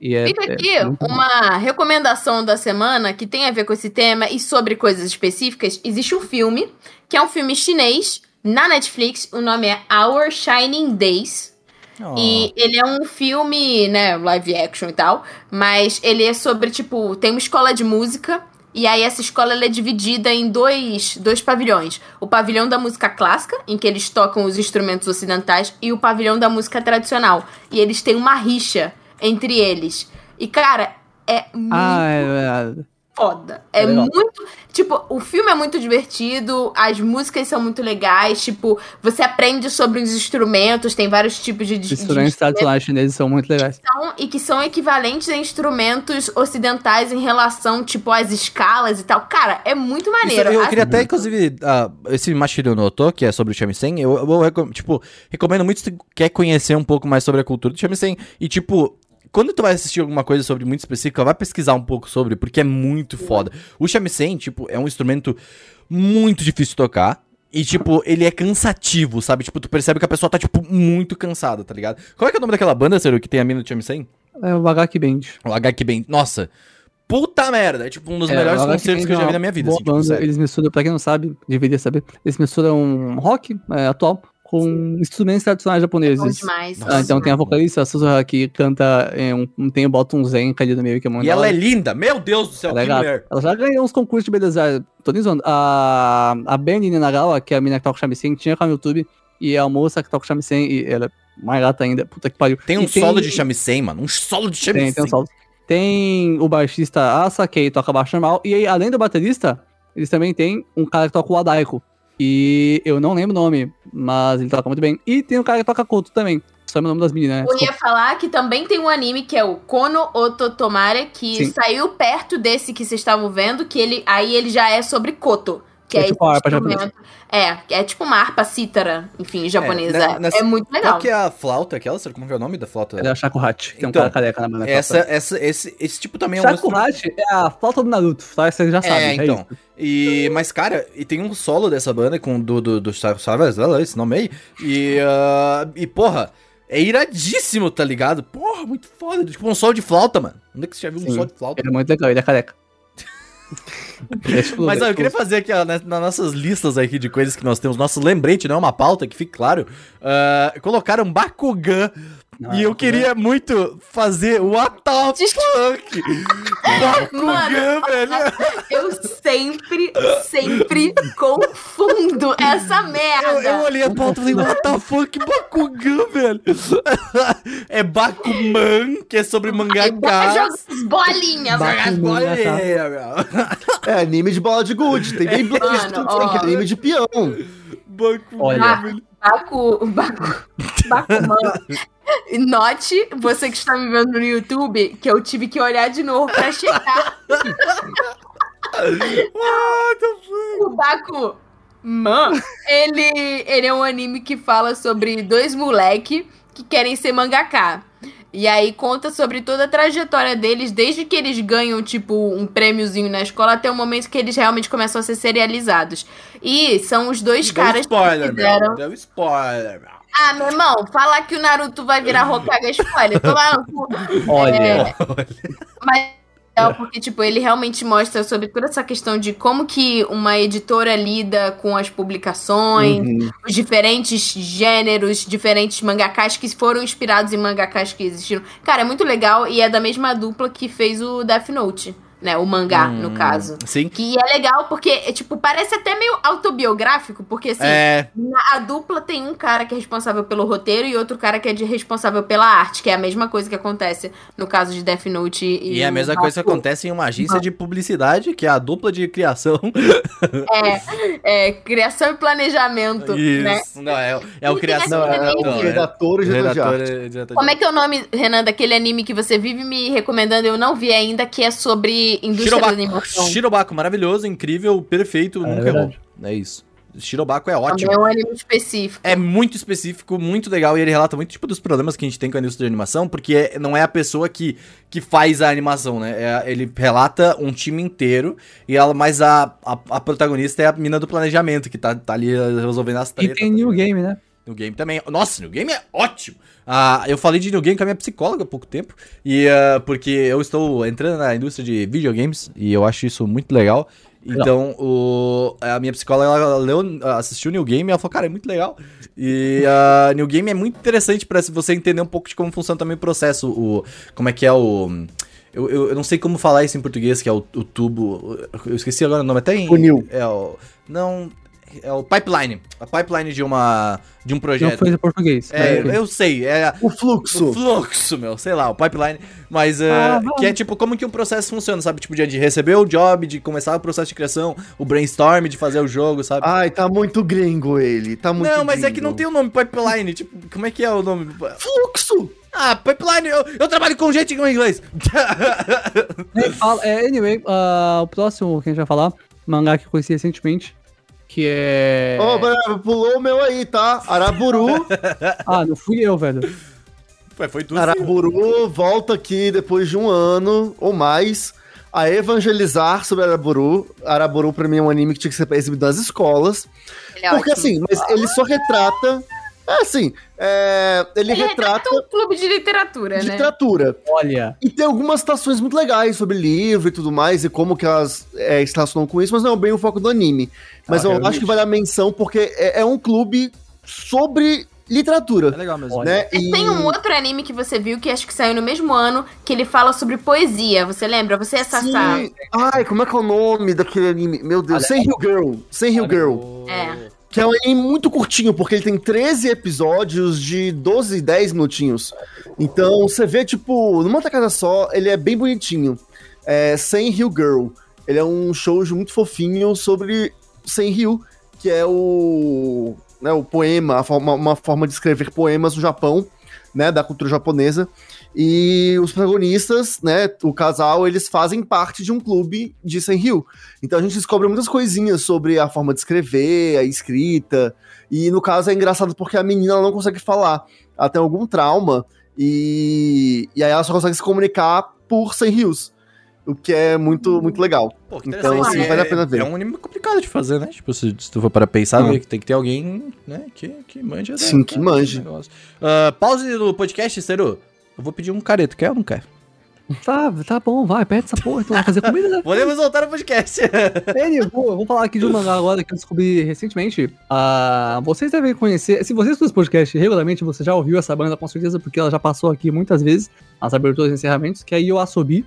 E é, Fica é aqui bom. uma recomendação da semana que tem a ver com esse tema e sobre coisas específicas. Existe um filme, que é um filme chinês, na Netflix. O nome é Our Shining Days. Oh. E ele é um filme, né, live action e tal, mas ele é sobre, tipo, tem uma escola de música, e aí essa escola é dividida em dois, dois pavilhões. O pavilhão da música clássica, em que eles tocam os instrumentos ocidentais, e o pavilhão da música tradicional. E eles têm uma rixa entre eles. E, cara, é muito Ah, é, é, foda. É É muito. Tipo, o filme é muito divertido, as músicas são muito legais. Tipo, você aprende sobre os instrumentos, tem vários tipos de, de os instrumentos tradicionais chineses são muito legais. são- e que são equivalentes a instrumentos ocidentais em relação, tipo, às escalas e tal. Cara, é muito Isso, maneiro. eu Assim, queria até, inclusive, ah, esse Mashiro no Oto, que é sobre o Shamisen, eu, eu recom- tipo, recomendo muito se quer conhecer um pouco mais sobre a cultura do Shamisen. E, tipo, quando tu vai assistir alguma coisa sobre muito específica, vai pesquisar um pouco sobre, porque é muito foda. O shamisen, tipo, é um instrumento muito difícil de tocar. E, tipo, ele é cansativo, sabe? Tipo, tu percebe que a pessoa tá, tipo, muito cansada, tá ligado? Qual é, que é o nome daquela banda, Seru, que tem a mina do shamisen? É o Bagaki Band. O HQ Band. Nossa, puta merda. É, tipo, um dos É, melhores HQ concertos que eu já é vi uma na minha vida, assim, tipo. Eles misturam, pra quem não sabe, deveria saber, eles misturam rock é, atual com instrumentos tradicionais Bom japoneses. demais. Ah, então tem a vocalista, a Suzuha, que canta, é, um, tem, bota um zen ali no meio, que é muito E ela é linda, meu Deus do céu, Ela é que gata. mulher. Ela já ganhou uns concursos de beleza. Tô nem zoando. A, a Benny Ninagawa, que é a mina que toca o shamisen, tinha canal no YouTube. E a moça que toca o shamisen, e ela é mais gata ainda. Puta que pariu. Tem um E solo de shamisen, mano. Um solo de shamisen. Tem, tem um solo. Tem o baixista Asa, que toca baixo normal. E aí, além do baterista, eles também têm um cara que toca o Adaiko. E eu não lembro o nome, mas ele toca muito bem. E tem o cara que toca Koto também. Só lembro o nome das meninas, né? Eu ia falar que também tem um anime que é o Kono Ototomare, que Sim. saiu perto desse que vocês estavam vendo, que ele aí ele já é sobre Koto. Que É é, tipo harpa instrumento. É, é tipo uma harpa cítara, enfim, japonesa. né, É, nessa- muito legal. Qual que é a flauta aquela? Sabe como é o nome da flauta? É a Shakuhachi. Tem um Então, cara careca na banda. Essa, essa, esse, esse tipo também é um Shakuhachi é a flauta do Naruto, tá? Você já sabe. É, então. isso. E, mas, cara, e tem um solo dessa banda com do, do, do Savas, esse nome aí. E, ah, e, porra, é iradíssimo, tá ligado? Porra, muito foda. Tipo um solo de flauta, mano. Onde é que você já viu um Sim. solo de flauta? Ele é muito legal, ele é careca. Mas ó, eu queria fazer aqui, ó, nas, nas nossas listas aqui de coisas que nós temos, nosso lembrete, não é uma pauta, que fique claro. ah, colocaram Bakugan. Não, e eu Bakugan. queria muito fazer o What the fuck? Bakugan, velho. Eu sempre, sempre confundo essa merda. Eu, eu olhei a pauta e falei, what the fuck, Bakugan, velho? é Bakuman, que é sobre Aí bota mangakás. joga as bolinhas. As bolinhas. É anime de bola de gude. Tem bem Blade Mano, também, ó. que é anime de peão. Bakugan, Olha. velho. Baku, Baku, Bakuman. Note, você que está me vendo no YouTube, que eu tive que olhar de novo the fuck? o Bakuman. Ele, ele é um anime que fala sobre dois moleque que querem ser mangaká. E aí conta sobre toda a trajetória deles, desde que eles ganham, tipo, um prêmiozinho na escola até o momento que eles realmente começam a ser serializados. E são os dois Deu caras spoiler, que fizeram. meu. Deu spoiler, meu. Ah, meu irmão, falar que o Naruto vai virar Hokage spoiler. Lá no cu. Olha, É, mas é porque, tipo, ele realmente mostra sobre toda essa questão de como que uma editora lida com as publicações, Uhum. os diferentes gêneros, diferentes mangakás que foram inspirados em mangakás que existiram. Cara, é muito legal e é da mesma dupla que fez o Death Note, né? O mangá, no Hum, caso. Sim. Que é legal porque, é, tipo, parece até meio autobiográfico, porque assim, É, na- a dupla tem um cara que é responsável pelo roteiro e outro cara que é de responsável pela arte, que é a mesma coisa que acontece no caso de Death Note e. e é a mesma coisa que acontece em uma agência de publicidade, que é a dupla de criação. É, criação e planejamento, né? Isso. Não, é, é o criação. anime- não, é- Redator e redator Como é que é o nome, Renan, daquele anime que você vive me recomendando? Eu não vi ainda, que é sobre indústria da animação. Shirobaku, maravilhoso, incrível, perfeito, nunca errou. É isso. Shirobaku é ótimo. Também é um anime específico. É muito específico, muito legal, e ele relata muito tipo dos problemas que a gente tem com a indústria de animação, porque é- não é a pessoa que, que faz a animação, né? É- ele relata um time inteiro, e ela, mas a, a, a protagonista é a mina do planejamento, que tá, tá ali resolvendo as E tretas. tem New Game, né? New Game também. Nossa, New Game é ótimo. Ah, eu falei de New Game com a minha psicóloga há pouco tempo. E ah, porque eu estou entrando na indústria de videogames e eu acho isso muito legal. Então, o, a minha psicóloga ela leu, assistiu New Game e ela falou, cara, é muito legal. E uh, New Game é muito interessante pra você entender um pouco de como funciona também o processo. O, como é que é o. Eu, eu, eu não sei como falar isso em português, que é o, o tubo. Eu esqueci agora o nome, até em. Funil. É o. Não. É o pipeline. A pipeline de uma. De um Não projeto. foi em português. É, mas- eu sei, é O o fluxo. fluxo, meu, sei lá, o pipeline, mas é, Ah, que é tipo como que um processo funciona, sabe? Tipo, de, de receber o job, de começar o processo de criação, o brainstorm, de fazer o jogo, sabe? Ai, tá muito gringo ele. Tá muito não, mas é gringo. que não tem o nome pipeline, tipo, como é que é o nome? Fluxo! Ah, pipeline, eu, eu trabalho com gente com inglês. Fala- é, anyway, ah, o próximo que a gente vai falar, mangá que eu conheci recentemente, que é... Ô, Bravo, pulou o meu aí, tá? Araburu. Ah, não fui eu, velho. Ué, foi tudo Araburu volta aqui depois de um ano ou mais a evangelizar sobre Araburu. Araburu, pra mim, é um anime que tinha que ser exibido nas escolas. Ele é porque ótimo. assim, mas ele só retrata. É assim, é, ele, Ele retrata retrata um clube de literatura, né? literatura. Olha, E tem algumas citações muito legais sobre livro e tudo mais, e como que elas é, se relacionam com isso, mas não é bem o foco do anime. Mas Ah, eu realmente. acho que vale a menção porque é, é um clube sobre É literatura. legal mesmo. Né? E tem um outro anime que você viu que acho que saiu no mesmo ano, que ele fala sobre poesia. Você lembra? Você é Sassá. Sim. Ai, como é que é o nome daquele anime? Meu Deus, Sem Hill Girl. Sem Hill Girl. É. Que é um anime muito curtinho, porque ele tem 13 episódios de 12, 10 minutinhos. Então, você vê, tipo, numa tacada só, ele é bem bonitinho. É Sem Hill Girl. Ele é um shoujo muito fofinho sobre Sem Hill, que é o, né, o poema, forma- uma forma de escrever poemas no Japão, né, da cultura japonesa. E os protagonistas, né, o casal, eles fazem parte de um clube de Senryu. Então a gente descobre muitas coisinhas sobre a forma de escrever, a escrita. E no caso é engraçado porque a menina não consegue falar. Ela tem algum trauma e, e aí ela só consegue se comunicar por Senryus. O que é muito, muito legal. Pô, que Então, interessante. assim, vale a pena ver. É um anime complicado de fazer, né? Tipo, se, se tu for para pensar, ver que tem que ter alguém, né, que, que manja. Sim, que manje. negócio. Ah, pause do podcast, Cero. Eu vou pedir um careto, quer ou não quer? tá, tá bom, vai, pede essa porra, tu vai fazer comida, né? Podemos voltar no podcast. Ele, eu vou, eu falar aqui de um mangá agora que eu descobri recentemente. Ah, vocês devem conhecer. Se você escuta esse podcast regularmente, você já ouviu essa banda com certeza, porque ela já passou aqui muitas vezes, as aberturas e encerramentos, que é Yoasobi,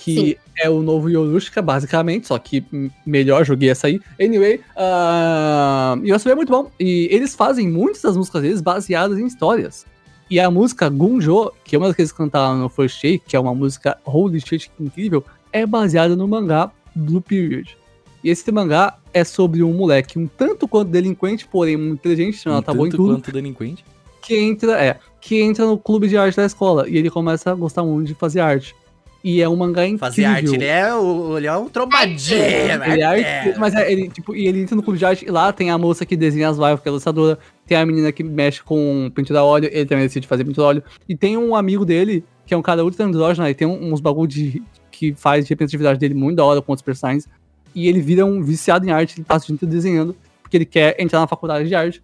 que Sim. é o novo Yorushika, basicamente, só que melhor joguei essa aí. Anyway, ah, Yoasobi é muito bom. E eles fazem muitas das músicas deles baseadas em histórias. E a música Gunjo, que é uma das que eles cantaram no First Shake, que é uma música holy shit incrível, é baseada no mangá Blue Period. E esse mangá é sobre um moleque um tanto quanto delinquente, porém muito inteligente, não tá bom em Tanto tudo, quanto delinquente. que entra, é, que entra no clube de arte da escola e ele começa a gostar muito de fazer arte. E é um mangá incrível. Fazer arte, ele é, o, ele é um trombadinho. Ele é arte, mas é, ele, tipo, e ele entra no clube de arte e lá tem a moça que desenha as waifus, que é ilustradora, tem a menina que mexe com pintura a óleo, ele também decide fazer pintura a óleo, e tem um amigo dele, que é um cara ultra andrógeno, e tem uns bagulho de, que faz de representatividade dele muito da hora com outros personagens, e ele vira um viciado em arte, ele passa o dia desenhando, porque ele quer entrar na faculdade de arte,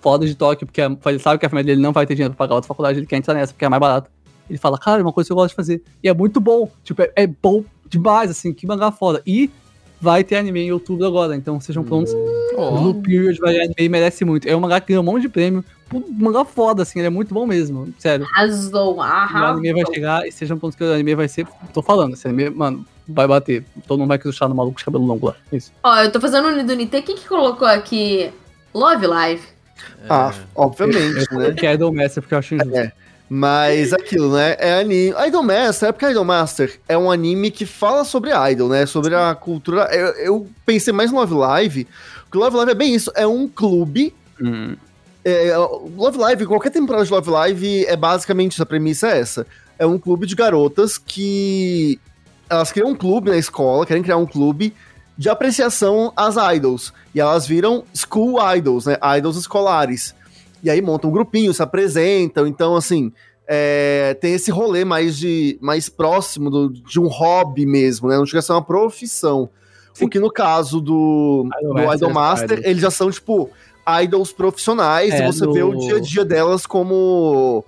foda de Tóquio, porque a- ele sabe que a família dele não vai ter dinheiro pra pagar outra faculdade, ele quer entrar nessa, porque é mais barato. Ele fala, cara, é uma coisa que eu gosto de fazer. E é muito bom. Tipo, é, é bom demais, assim, que mangá foda. E vai ter anime em outubro agora, então sejam prontos. Blue Period vai ter anime merece muito. É um mangá que ganhou um monte de prêmio. Um mangá foda, assim, ele é muito bom mesmo. Sério. Arrasou, O arrasou. anime vai chegar e sejam prontos que o anime vai ser. Tô falando, esse anime, mano, vai bater. Todo mundo vai cruzar no maluco de cabelo longo lá. Isso. Ó, eu tô fazendo um do Nite. Quem que colocou aqui? Love Live. Ah, obviamente, Eu né? falei que é Idol Master porque eu acho injusto. É. Mas aquilo, né? É anime. Idol Master, é porque Idol Master é um anime que fala sobre idol, né? Sobre a cultura. Eu, eu pensei mais no Love Live. Porque Love Live é bem isso. É um clube. Hum. é, Love Live, qualquer temporada de Love Live é basicamente. A premissa é essa. É um clube de garotas que. Elas criam um clube na escola, querem criar um clube de apreciação às idols. E elas viram school idols, né? Idols escolares. E aí montam um grupinho, se apresentam. Então, assim, é, tem esse rolê mais de mais próximo do- de um hobby mesmo, né? Não chega a ser uma profissão. Sim. Porque no caso do Idol do Master, Idol. eles já são, tipo, idols profissionais É, e você no- vê o dia a dia delas como.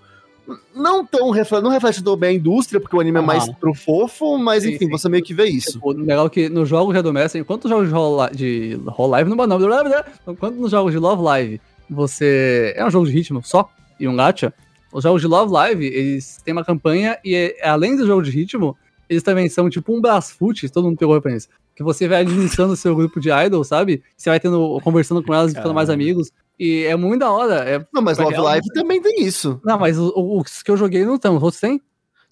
Não tão reflete, não reflete tão bem a indústria, porque o anime é Aham. mais pro fofo, mas enfim, sim. você meio que vê isso. Tipo, legal que nos jogos de Idol Master, enquanto os jogos de Hall Live, não não, enquanto nos jogos de Love Live você. É um jogo de ritmo só e um gacha. Os jogos de Love Live, eles têm uma campanha e é- além do jogo de ritmo, eles também são tipo um Brasfoot, todo mundo pegou a referência. Que você vai administrando o seu grupo de idol, sabe? Você vai tendo, conversando com elas e ficando mais amigos. E é muito da hora. É... Não, mas Love Live também tem isso. Não, mas os que eu joguei não estão. Os outros têm?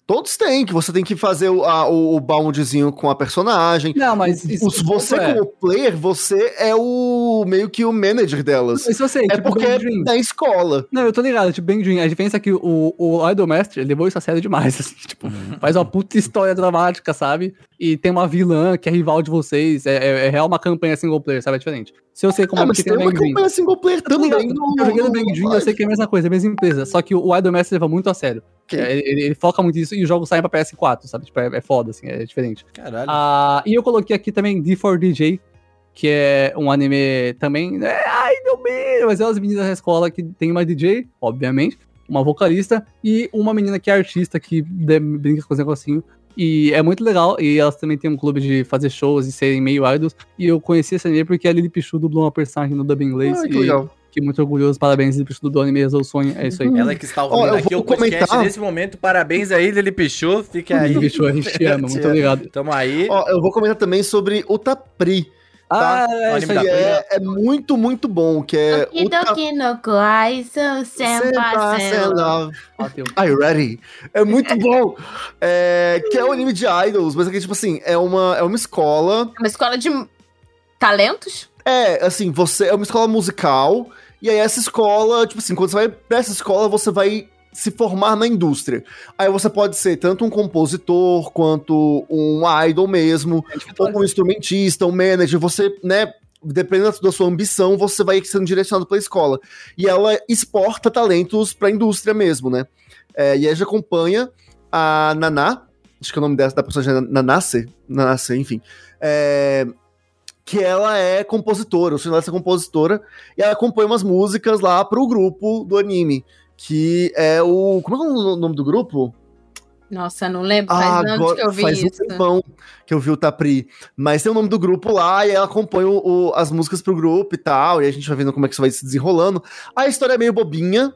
Todos têm, que você tem que fazer o, a, o, o boundzinho com a personagem. Não, mas isso, Os- você, é. como player, você é o meio que o manager delas. Isso eu sei, É tipo, porque Bang é da escola. Não, eu tô ligado, tipo, Bang Dream. A diferença é que o, o Idol Master levou isso a sério demais, assim, tipo, faz uma puta história dramática, sabe? E tem uma vilã que é rival de vocês, é, é, é real uma campanha single player, sabe? É diferente. Se eu sei como Ah, é mas porque tem tem uma campanha single player Eu também no. eu joguei no Dream, eu sei que é a mesma coisa, é a mesma empresa. Só que o Idol Master leva muito a sério. Ok. É, Ele, ele- ele foca muito nisso e os jogos saem pra PS4, sabe? Tipo, é, é foda, assim, é diferente. Caralho. Ah, e eu coloquei aqui também D4DJ, que é um anime também. É, ai, meu bem! Mas é as meninas da escola que tem uma DJ, obviamente, uma vocalista e uma menina que é artista que de- brinca com os negocinhos. E é muito legal. E elas também têm um clube de fazer shows e serem meio idols. E eu conheci esse anime porque a Lily Pichu dublou uma personagem no dubbing inglês. Ah, que e legal. fiquei muito orgulhoso. Parabéns, Lily Pichu, do anime Resolve o Sonho. É isso aí. Ela que está ouvindo eu aqui vou o podcast comentar. nesse momento. Parabéns aí, Lili Pichu. Fica aí. Lily Pichu, a gente te ama. Muito obrigado. Tamo aí. Ó, eu vou comentar também sobre o Tapri, Ah, O é anime isso da aí. é, é muito, muito bom, que é o Tapri. Doki no Koaiso Senpai Love. Bateu. Are you ready? É muito bom. É, que é um anime de idols, mas é que, tipo assim, é uma, é uma escola. Uma escola de talentos? É, assim, você é uma escola musical. E aí, essa escola, tipo assim, quando você vai pra essa escola, você vai se formar na indústria. Aí você pode ser tanto um compositor quanto um idol mesmo, ou um instrumentista, um manager. Você, né, dependendo da sua ambição, você vai sendo direcionado pela escola. E ela exporta talentos pra indústria mesmo, né? É, e aí já acompanha a Naná, acho que é o nome dessa, da personagem é Nanase, Nanase, enfim. É, que ela é compositora, o sonho dela é compositora, e ela compõe umas músicas lá pro grupo do anime, que é o... Como é é o nome do grupo? Nossa, não lembro. Faz anos que eu vi faz isso. um tempão que eu vi o Tapri. Mas tem o nome do grupo lá, e ela compõe o- o- as músicas pro grupo e tal, e a gente vai vendo como é que isso vai se desenrolando. A história é meio bobinha,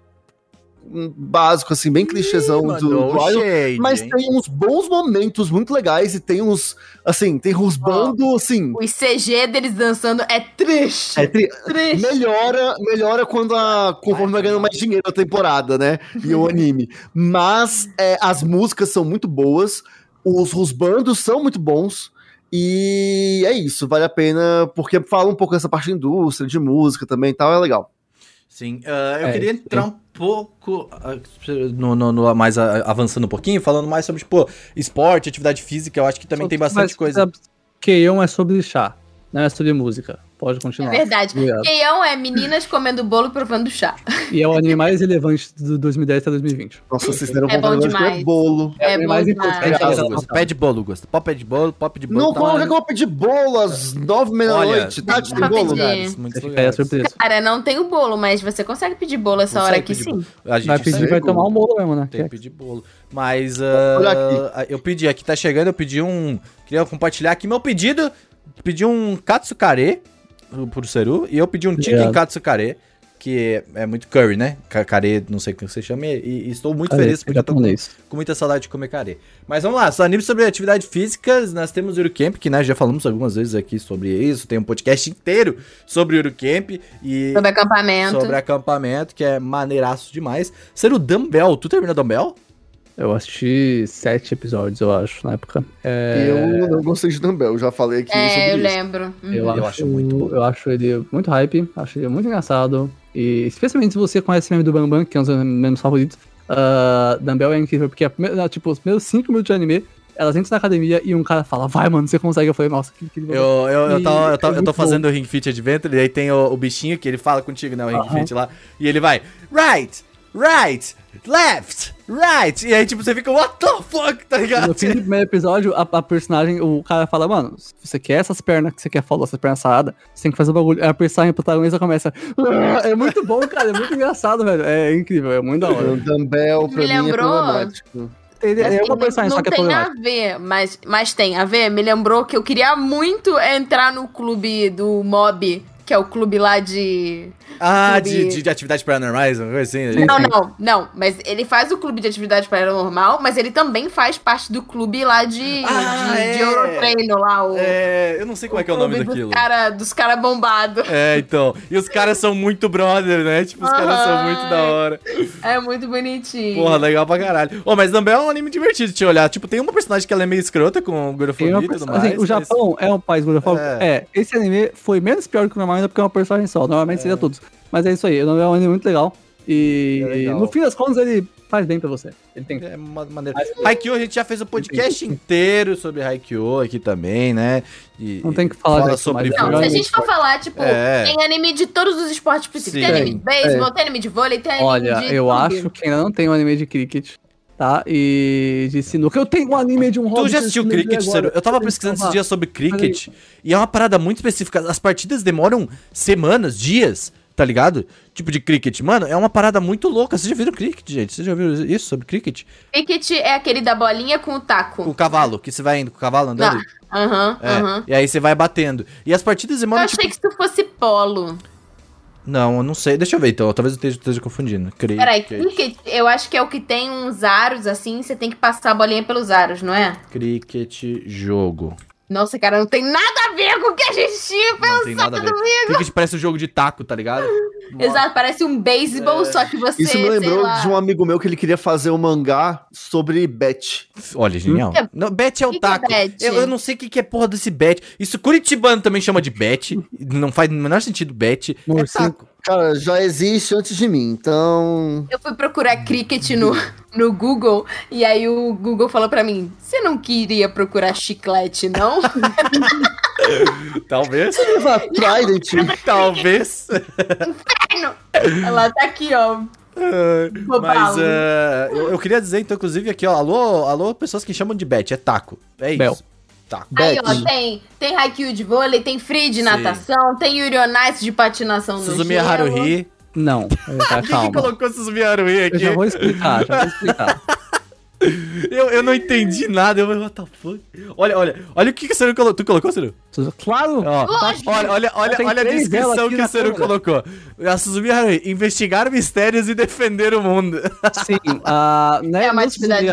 básico, assim, bem clichêzão do, Mandou do shade, mas hein? tem uns bons momentos muito legais, e tem uns, assim, tem uns bandos, assim... Os CG deles dançando é triste. É tri- triste. Melhora, melhora quando a conforme vai ganhando mais dinheiro a temporada, né? E o anime. Mas é, as músicas são muito boas, os, os bandos são muito bons. E é isso, vale a pena, porque fala um pouco dessa parte de indústria, de música também e tal, é legal. Sim, ah, eu É, queria entrar um pouco ah, no, no- no- mais avançando um pouquinho, falando mais sobre, tipo, esporte, atividade física. Eu acho que também tem bastante coisa. Keion é sobre chá, não é sobre música. Pode É continuar. verdade. Obrigado. Keion é meninas comendo bolo e provando chá. E é o anime mais relevante do 2010 até 2020. Nossa, vocês deram É bom de comer demais. bolo. É, o bom mais demais. importante. Pede É, bolo, é, Gusta. Pop de bolo, pop de bolo. Não tá coloca vou pedir bolo às nove da. Tati, tem Pra bolo? lugares, muitos lugares. surpresa. Cara, não tem o bolo, mas você consegue pedir bolo essa Consegue hora aqui sim. A gente Vai pedir, vai tomar um bolo mesmo, né? tem que pedir bolo. Mas Olha eu pedi, aqui tá chegando, eu pedi um. Queria compartilhar aqui meu pedido. Pedi um katsukare pro Seru e eu pedi um chicken Obrigado. katsukare, que é, é muito curry, né? Kare, não sei como você chama, e, e estou muito feliz porque eu tô com, com muita saudade de comer kare. Mas vamos lá, só anime sobre atividade física, nós temos o Eurocamp, que nós já falamos algumas vezes aqui sobre isso, tem um podcast inteiro sobre o Eurocamp e Sobre acampamento. sobre acampamento, que é maneiraço demais. Ser o Dumbbell, tu terminou Dumbbell? Eu assisti sete episódios, eu acho, na época. É, Eu não gostei de Dumbbell, eu já falei aqui É, eu isso. lembro. Uhum. Eu, Eu acho, acho muito bom. Eu acho ele muito hype, acho ele muito engraçado. E especialmente se você conhece o meme do Bambam, que é um dos meus favoritos. Uh, Dumbbell é incrível, porque a primeira- tipo, os primeiros cinco minutos de anime, elas entram na academia e um cara fala, vai, mano, você consegue. Eu falei, nossa, que incrível. Eu, eu, eu, tô, eu, tô, é eu tô fazendo o Ring Fit Adventure e aí tem o, o bichinho que ele fala contigo, né? O Ring Aham. Fit lá. E ele vai, right, right, left, right. E aí, tipo, você fica, what the fuck, tá ligado? No fim do primeiro episódio, a, a personagem, o cara fala, mano, se você quer essas pernas que você quer falar, essas pernas saladas, você tem que fazer o bagulho. Aí a personagem protagonista começa. "Ah", É muito bom, cara, é muito engraçado, velho. É incrível, é muito da hora. O Dumbbell, pra Me mim, é lembrou- problemático. Ele é Assim, uma personagem, não só que é tem a ver, mas, mas tem a ver. Me lembrou que eu queria muito entrar no clube do mob que é o clube lá de. Ah, Clube- de, de atividades paranormais, uma coisa assim. Não, não, não. Mas ele faz o clube de atividade paranormal, mas ele também faz parte do clube lá de, Ah, de, é. de Eurotreino lá. O, É, eu não sei como é que é o nome clube daquilo. Dos caras dos cara bombados. É, então. E os caras são muito brother, né? Tipo, os caras são muito da hora. É muito bonitinho. Porra, legal pra caralho. Ô, mas também é um anime divertido de te olhar. Tipo, tem uma personagem que ela é meio escrota com gordofobia e tudo mais. assim, o mas- Japão é um país gordofóbico. É. É. esse anime foi menos pior que o normal ainda porque é uma personagem só. Normalmente seria todos. Mas é isso aí, é um anime muito legal. E É legal. no fim das contas ele faz bem pra você. Ele tem. É uma maneira. Haikyuu, a gente já fez o podcast inteiro sobre Haikyuu aqui também, né? E, Não tem que falar fala sobre é Não, se a gente for falar, tipo, É. tem anime de todos os esportes possíveis. Tem anime de beisebol, tem anime de vôlei, tem anime Olha, de. eu tudo. acho que ainda não tem um anime de cricket, tá? E de sinuca. Eu tenho um anime de um Tu Hobbit já assistiu eu cricket. Ciro? Eu tava pesquisando esses dias sobre cricket e é uma parada muito específica. As partidas demoram semanas, dias, tá ligado? Tipo de cricket. Mano, é uma parada muito louca. Vocês já viram cricket, gente? Vocês já viram isso sobre cricket? Cricket é aquele da bolinha com o taco. Com o cavalo, que você vai indo com o cavalo andando. Não. Aham, É, aham. E aí você vai batendo. E as partidas Eu demoram, achei tipo... que isso fosse polo. Não, eu não sei. Deixa eu ver, então. Talvez eu esteja, esteja confundindo. Cricket. Peraí, cricket, eu acho que é o que tem uns aros assim, você tem que passar a bolinha pelos aros, não é? Cricket jogo. Nossa, cara, não tem nada a ver com o que a gente tinha Não tem nada a ver. Cricket parece um jogo de taco, tá ligado? Exato, parece um beisebol, só que você, Isso me sei lembrou lá... de um amigo meu que ele queria fazer um mangá sobre bet. Olha, genial. Que- Não, bet é o que que é taco. bet? eu, eu não sei o que, que é porra desse bet. Isso Curitibano também chama de bet. Não faz o menor sentido bet. É taco. Cara, já existe antes de mim, então. Eu fui procurar cricket no, no Google e aí o Google falou pra mim: Você não queria procurar chiclete, não? Talvez. Trident. Talvez. Ela tá aqui, ó. Mas eh, eu, eu queria dizer, então, inclusive, aqui, ó. Alô, alô, pessoas que chamam de bet. É taco. É isso. Bel. Taco. Aí, ó, tem, tem Haikyuu de vôlei, tem Free de Sim. natação, tem Yuri on Ice de patinação no Suzumiya gelo. Haruhi. Não, tá, Quem que calma. colocou Haruhi Eu aqui? já vou explicar, já vou explicar. Eu, eu não entendi nada. Eu falei, what the fuck? Olha, olha. Olha o que, que o Ciro colocou. Tu colocou, Ciro? Claro! Ó, Lógico. olha, olha, olha, olha a descrição que o câmera. colocou. A Suzumi Haruhi, investigar mistérios e defender o mundo. Sim, a, né, É uma no atividade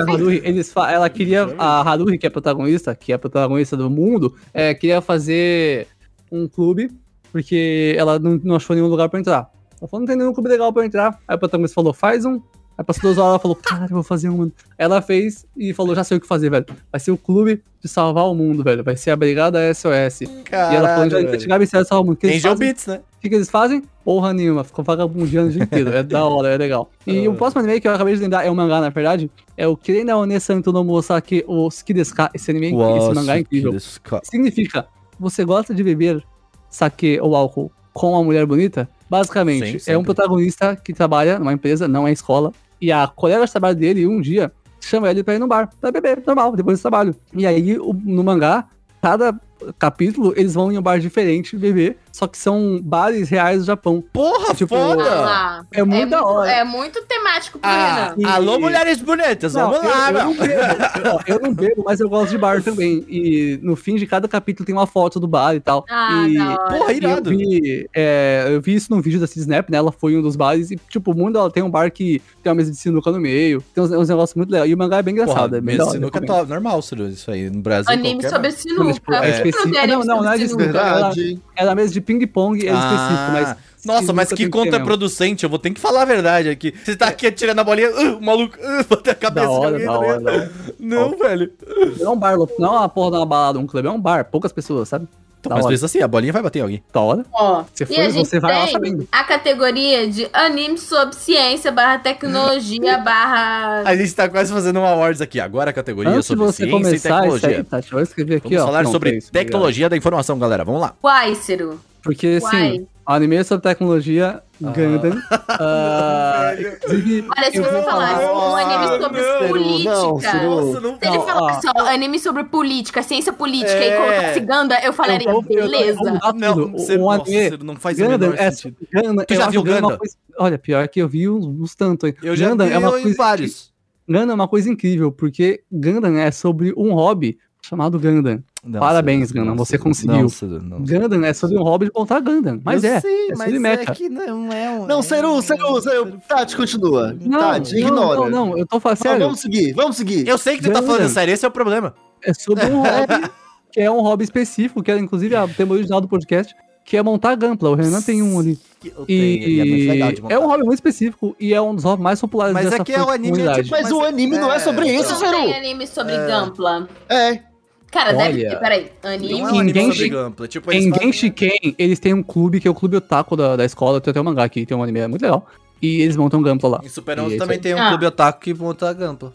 eles ela queria, a Haruhi, que é a protagonista, que é a protagonista do mundo, é, queria fazer um clube, porque ela não, não achou nenhum lugar pra entrar. Ela falou, não tem nenhum clube legal pra entrar. Aí a protagonista falou, faz um. Aí passou duas horas, ela falou, cara, eu vou fazer um. mano." Ela fez e falou, já sei o que fazer, velho. Vai ser o clube de salvar o mundo, velho. Vai ser a Brigada SOS. e ela falou, já investigar de salvar o mundo. O Angel fazem? Beats, né? O que, que eles fazem? Porra nenhuma, ficam vagabundeando o dia inteiro. É da hora, é legal. E o próximo anime que eu acabei de lembrar é um mangá, na verdade. É o Kirena One Santo no Mosake o Skideska. Esse anime, é esse mangá é incrível. Significa, você gosta de beber sake ou álcool com uma mulher bonita? Basicamente, Sim, é um protagonista que trabalha numa empresa, não é escola. E a colega de trabalho dele, um dia, chama ele pra ir no bar, pra beber, normal, depois do trabalho. E aí, no mangá, cada capítulo, eles vão em um bar diferente beber, só que são bares reais do Japão. Porra, Tipo, foda! Ah, É muito da hora. É muito temático pro Ah, Renan. alô, mulheres bonitas, Não, vamos eu, lá, eu não bebo, eu não bebo, mas eu gosto de bar também. E no fim de cada capítulo tem uma foto do bar e tal. Ah, e. Porra, e eu irado. vi, é, eu vi isso num vídeo da Cid Snap, né? Ela foi em um dos bares e, tipo, o mundo ela tem um bar que tem uma mesa de sinuca no meio, tem uns, uns negócios muito legais. E o mangá é bem engraçado. Porra, é da hora, sinuca é top, normal, Ciro, isso aí. No Brasil, Anime sobre sinuca. Tipo, é Específico. não Não, não, não é de? Verdade. Era mesa de ping-pong, é Ah, específico, mas. Nossa, mas que ter contraproducente, eu vou ter que falar a verdade aqui. Você tá aqui atirando a bolinha, uh, o maluco, uh, bota a cabeça Da hora, alguém, da tá hora, da hora. Não, velho. Não é um bar, não é uma porra uma balada, um clube, é um bar, poucas pessoas, sabe? Então, Da mas hora. pensa assim, a bolinha vai bater em alguém. Da hora. Ó, Se e for, a gente você vai lá sabendo. a categoria de anime sobre ciência barra tecnologia barra... A gente tá quase fazendo um awards aqui. Agora a categoria Antes sobre você ciência e começar isso tecnologia. aí, Tati, eu escrever aqui, Vamos ó. falar é sobre isso, obrigado. tecnologia da informação, galera. Vamos lá. Uai, Ciro. Porque, Uai. assim, anime sobre tecnologia, Gundam. ah, inclusive, Olha, se eu você falasse falar- um anime sobre não, política... não, não Se ele falasse ó. ó, anime sobre política, ciência política É. e colocasse Ganda, eu falaria, Eu vou- eu- eu beleza. mudar Não, você, O nossa, anime, não faz o Gundam é sentido. Gundam, Tu já eu viu Gundam Gundam? coisa- Olha, pior que eu vi uns, uns tanto. hein. Eu já Gundam vi é uma coisa vários. Gundam é uma coisa incrível, porque Gundam é sobre um hobby chamado Gundam. Não, Parabéns, Gundam, não, você conseguiu. Não, não. Gundam é sobre um hobby de montar Gundam. Mas Eu é. sei, é mas mecha. é que não é um... Não, Seru, Seru, Seru. Tati, continua. Não, Tati, não, ignora. não, não, eu tô falando Não, sério. vamos seguir, vamos seguir. Eu sei que tu tá falando sério, esse é o problema. É sobre um hobby, que é um hobby específico, que é inclusive a tema original do podcast, que é montar Gampla. O Renan tem um ali. Eu E tenho, é muito legal de montar. é um hobby muito específico e é um dos hobbies mais populares Mas dessa é que é o anime, é comunidade. tipo- Mas, Mas o anime não é é, sobre isso, Não Seru. tem anime sobre Gampla. É. Cara, deve Olha. ter, peraí. Não Anime. é um anime che- Gunpla. Tipo, eles Em Genshin Ken, eles têm um clube, que é o Clube Otaku da, da escola. Tem até um mangá aqui, tem um anime é muito legal. E eles montam Gampla lá. Em Super E 11 é também tem um Ah. clube otaku que monta Gunpla.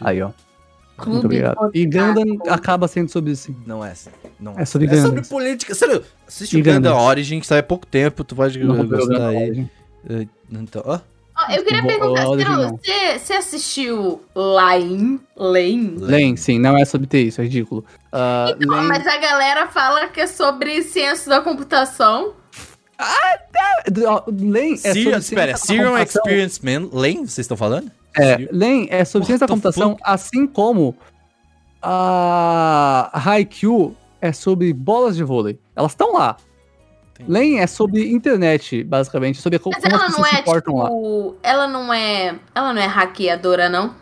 Aí, ó. Clube Muito obrigado. E Otaku. Gundam acaba sendo sobre isso. Não é assim. Não É sobre É sobre política. Sério, assiste E o Gundam. Origin, que sai há pouco tempo, tu Não vou gostar aí. Eh, Então, ó. Ó, eu queria Vou- perguntar, não. você, você assistiu Lane? Lane? Lane, sim, não é sobre ter isso, é ridículo. Ah, Então, Lane- mas a galera fala que é sobre ciência da computação. Ó, Lane é Serial, sobre espera, ciência da Serial computação. Experience Man Lane, vocês estão falando? É, Lane é sobre What ciência da computação, fuck? assim como a Haikyuu é sobre bolas de vôlei. Elas estão lá. Entendi. Lane é sobre internet, basicamente, sobre Mas como as ela não pessoas se é, portam lá. tipo... Ela não é... Ela não é hackeadora, não?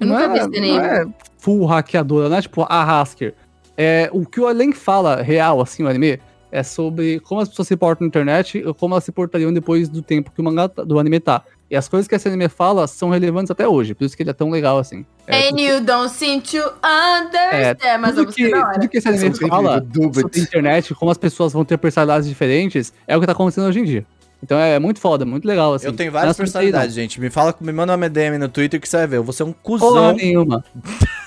Eu Não nunca é, vi esse não é full hackeadora, não é tipo a Hasker. É, o que o Alen fala, real, assim, o anime, é sobre como as pessoas se portam na internet e como elas se portariam depois do tempo que o mangá tá- do anime tá. E as coisas que esse anime fala são relevantes até hoje, por isso que ele é tão legal assim. É, And you don't seem to understand. É, mas tudo que, tudo que esse anime fala sobre a internet, como as pessoas vão ter personalidades diferentes, é o que tá acontecendo hoje em dia. Então é muito foda, muito legal, assim. eu tenho é várias personalidades, gente. Me fala, me manda uma DM no Twitter que você vai ver. Eu vou ser um Porra cuzão. nenhuma.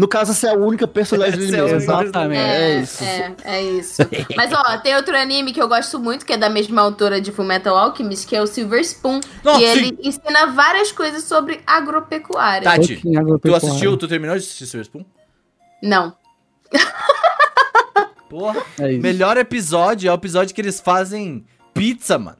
No caso, essa é a única personagem dele é mesmo. Exatamente. É isso. É, é isso. Mas ó, tem outro anime que eu gosto muito, que é da mesma autora de Fullmetal Alchemist, que é o Silver Spoon. Nossa, e sim. ele ensina várias coisas sobre agropecuária. Tati, Pouquinho Tu agropecuária. assistiu? Tu terminou de assistir Silver Spoon? Não. Porra. É isso. Melhor episódio é o episódio que eles fazem pizza, mano.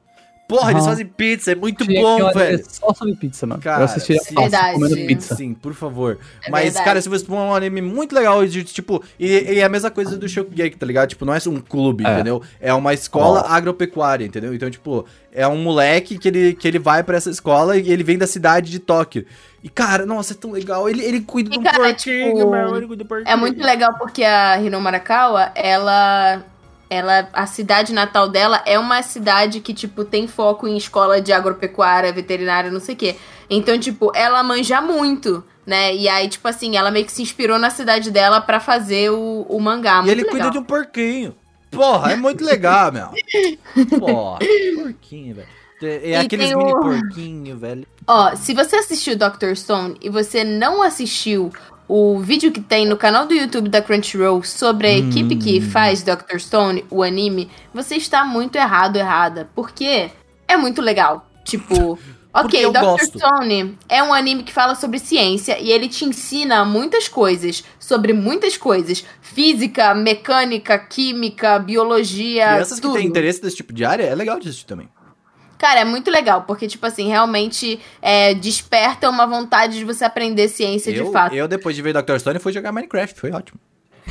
Porra, eles Aham. fazem pizza, é muito Tinha bom, velho. É só sobre pizza, mano. Cara, eu sim. fácil Verdade. comendo pizza. Sim, por favor. É Mas, verdade. cara, Silver Spoon é um anime muito legal. De, tipo, e, e é a mesma coisa do Shokugeki, tá ligado? Tipo, não é um clube, É. entendeu? É uma escola agropecuária, entendeu? Então, tipo, é um moleque que ele, que ele vai pra essa escola e ele vem da cidade de Tóquio. E, cara, nossa, é tão legal. Ele, ele cuida E, do cara, porquinho, tipo, meu. Ele cuida do porquinho. É muito legal porque a Hino Marakawa, ela. Ela, a cidade natal dela é uma cidade que, tipo, tem foco em escola de agropecuária, veterinária, não sei o quê. Então, tipo, ela manja muito, né? E aí, tipo assim, ela meio que se inspirou na cidade dela pra fazer o, o mangá. E Muito ele legal. cuida de um porquinho. Porra, é muito legal, meu. Porra, porquinho, velho. É E aqueles mini o- porquinhos, velho. Ó, se você assistiu Doctor Stone e você não assistiu o vídeo que tem no canal do YouTube da Crunchyroll sobre a equipe que Hum. faz Doctor Stone, o anime, você está muito errado, errada. Porque é muito legal. Tipo, ok, gosto. Stone é um anime que fala sobre ciência e ele te ensina muitas coisas, sobre muitas coisas. Física, mecânica, química, biologia, Crianças que têm interesse desse tipo de área, é legal de assistir também. Cara, é muito legal, porque, tipo assim, realmente é, desperta uma vontade de você aprender ciência eu, de fato. eu, depois de ver Dr. Stone, fui jogar Minecraft, foi ótimo.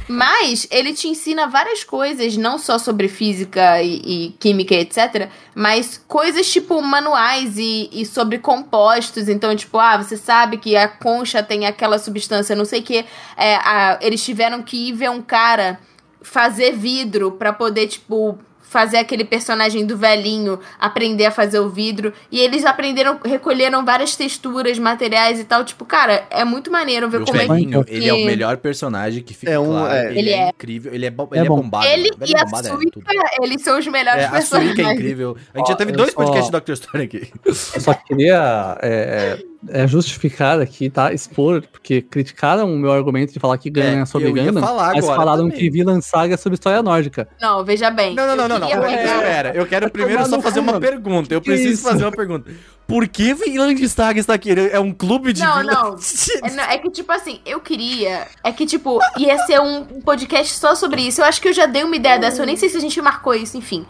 Mas ele te ensina várias coisas, não só sobre física e, e química, etc., mas coisas tipo manuais e, e sobre compostos. Então, tipo, ah, você sabe que a concha tem aquela substância, não sei o quê. É, a- eles tiveram que ir ver um cara fazer vidro pra poder, tipo. Fazer aquele personagem do velhinho aprender a fazer o vidro. E eles aprenderam, recolheram várias texturas, materiais e tal. Tipo, cara, é muito maneiro ver o como é que. velhinho, ele é o melhor personagem que fica É um- claro. é. Ele, Ele é, é. incrível, ele é, bo- É ele é bom. bombado. Ele velho e a bombado é tudo. eles são os melhores É, a personagens. Suíca é incrível. A gente já Ó, teve eu dois só- podcasts de Dr. Stone aqui. Eu só queria é, justificar aqui, tá? Expor, porque criticaram o meu argumento de falar que Gundam É, é sobre falar mas falaram também. que Vinland Saga é sobre história nórdica. Não, veja bem. Não, não, não, não, não. Pera, pegar- pera. Eu quero primeiro só fazer uma pergunta. Eu preciso isso? fazer uma pergunta. Por que Vinland Saga está aqui? Ele É um clube de Não, Vinland- não. É, não, é que, tipo assim, eu queria. É que, tipo, ia ser um um podcast só sobre isso. Eu acho que eu já dei uma ideia dessa. Eu nem sei se a gente marcou isso, enfim.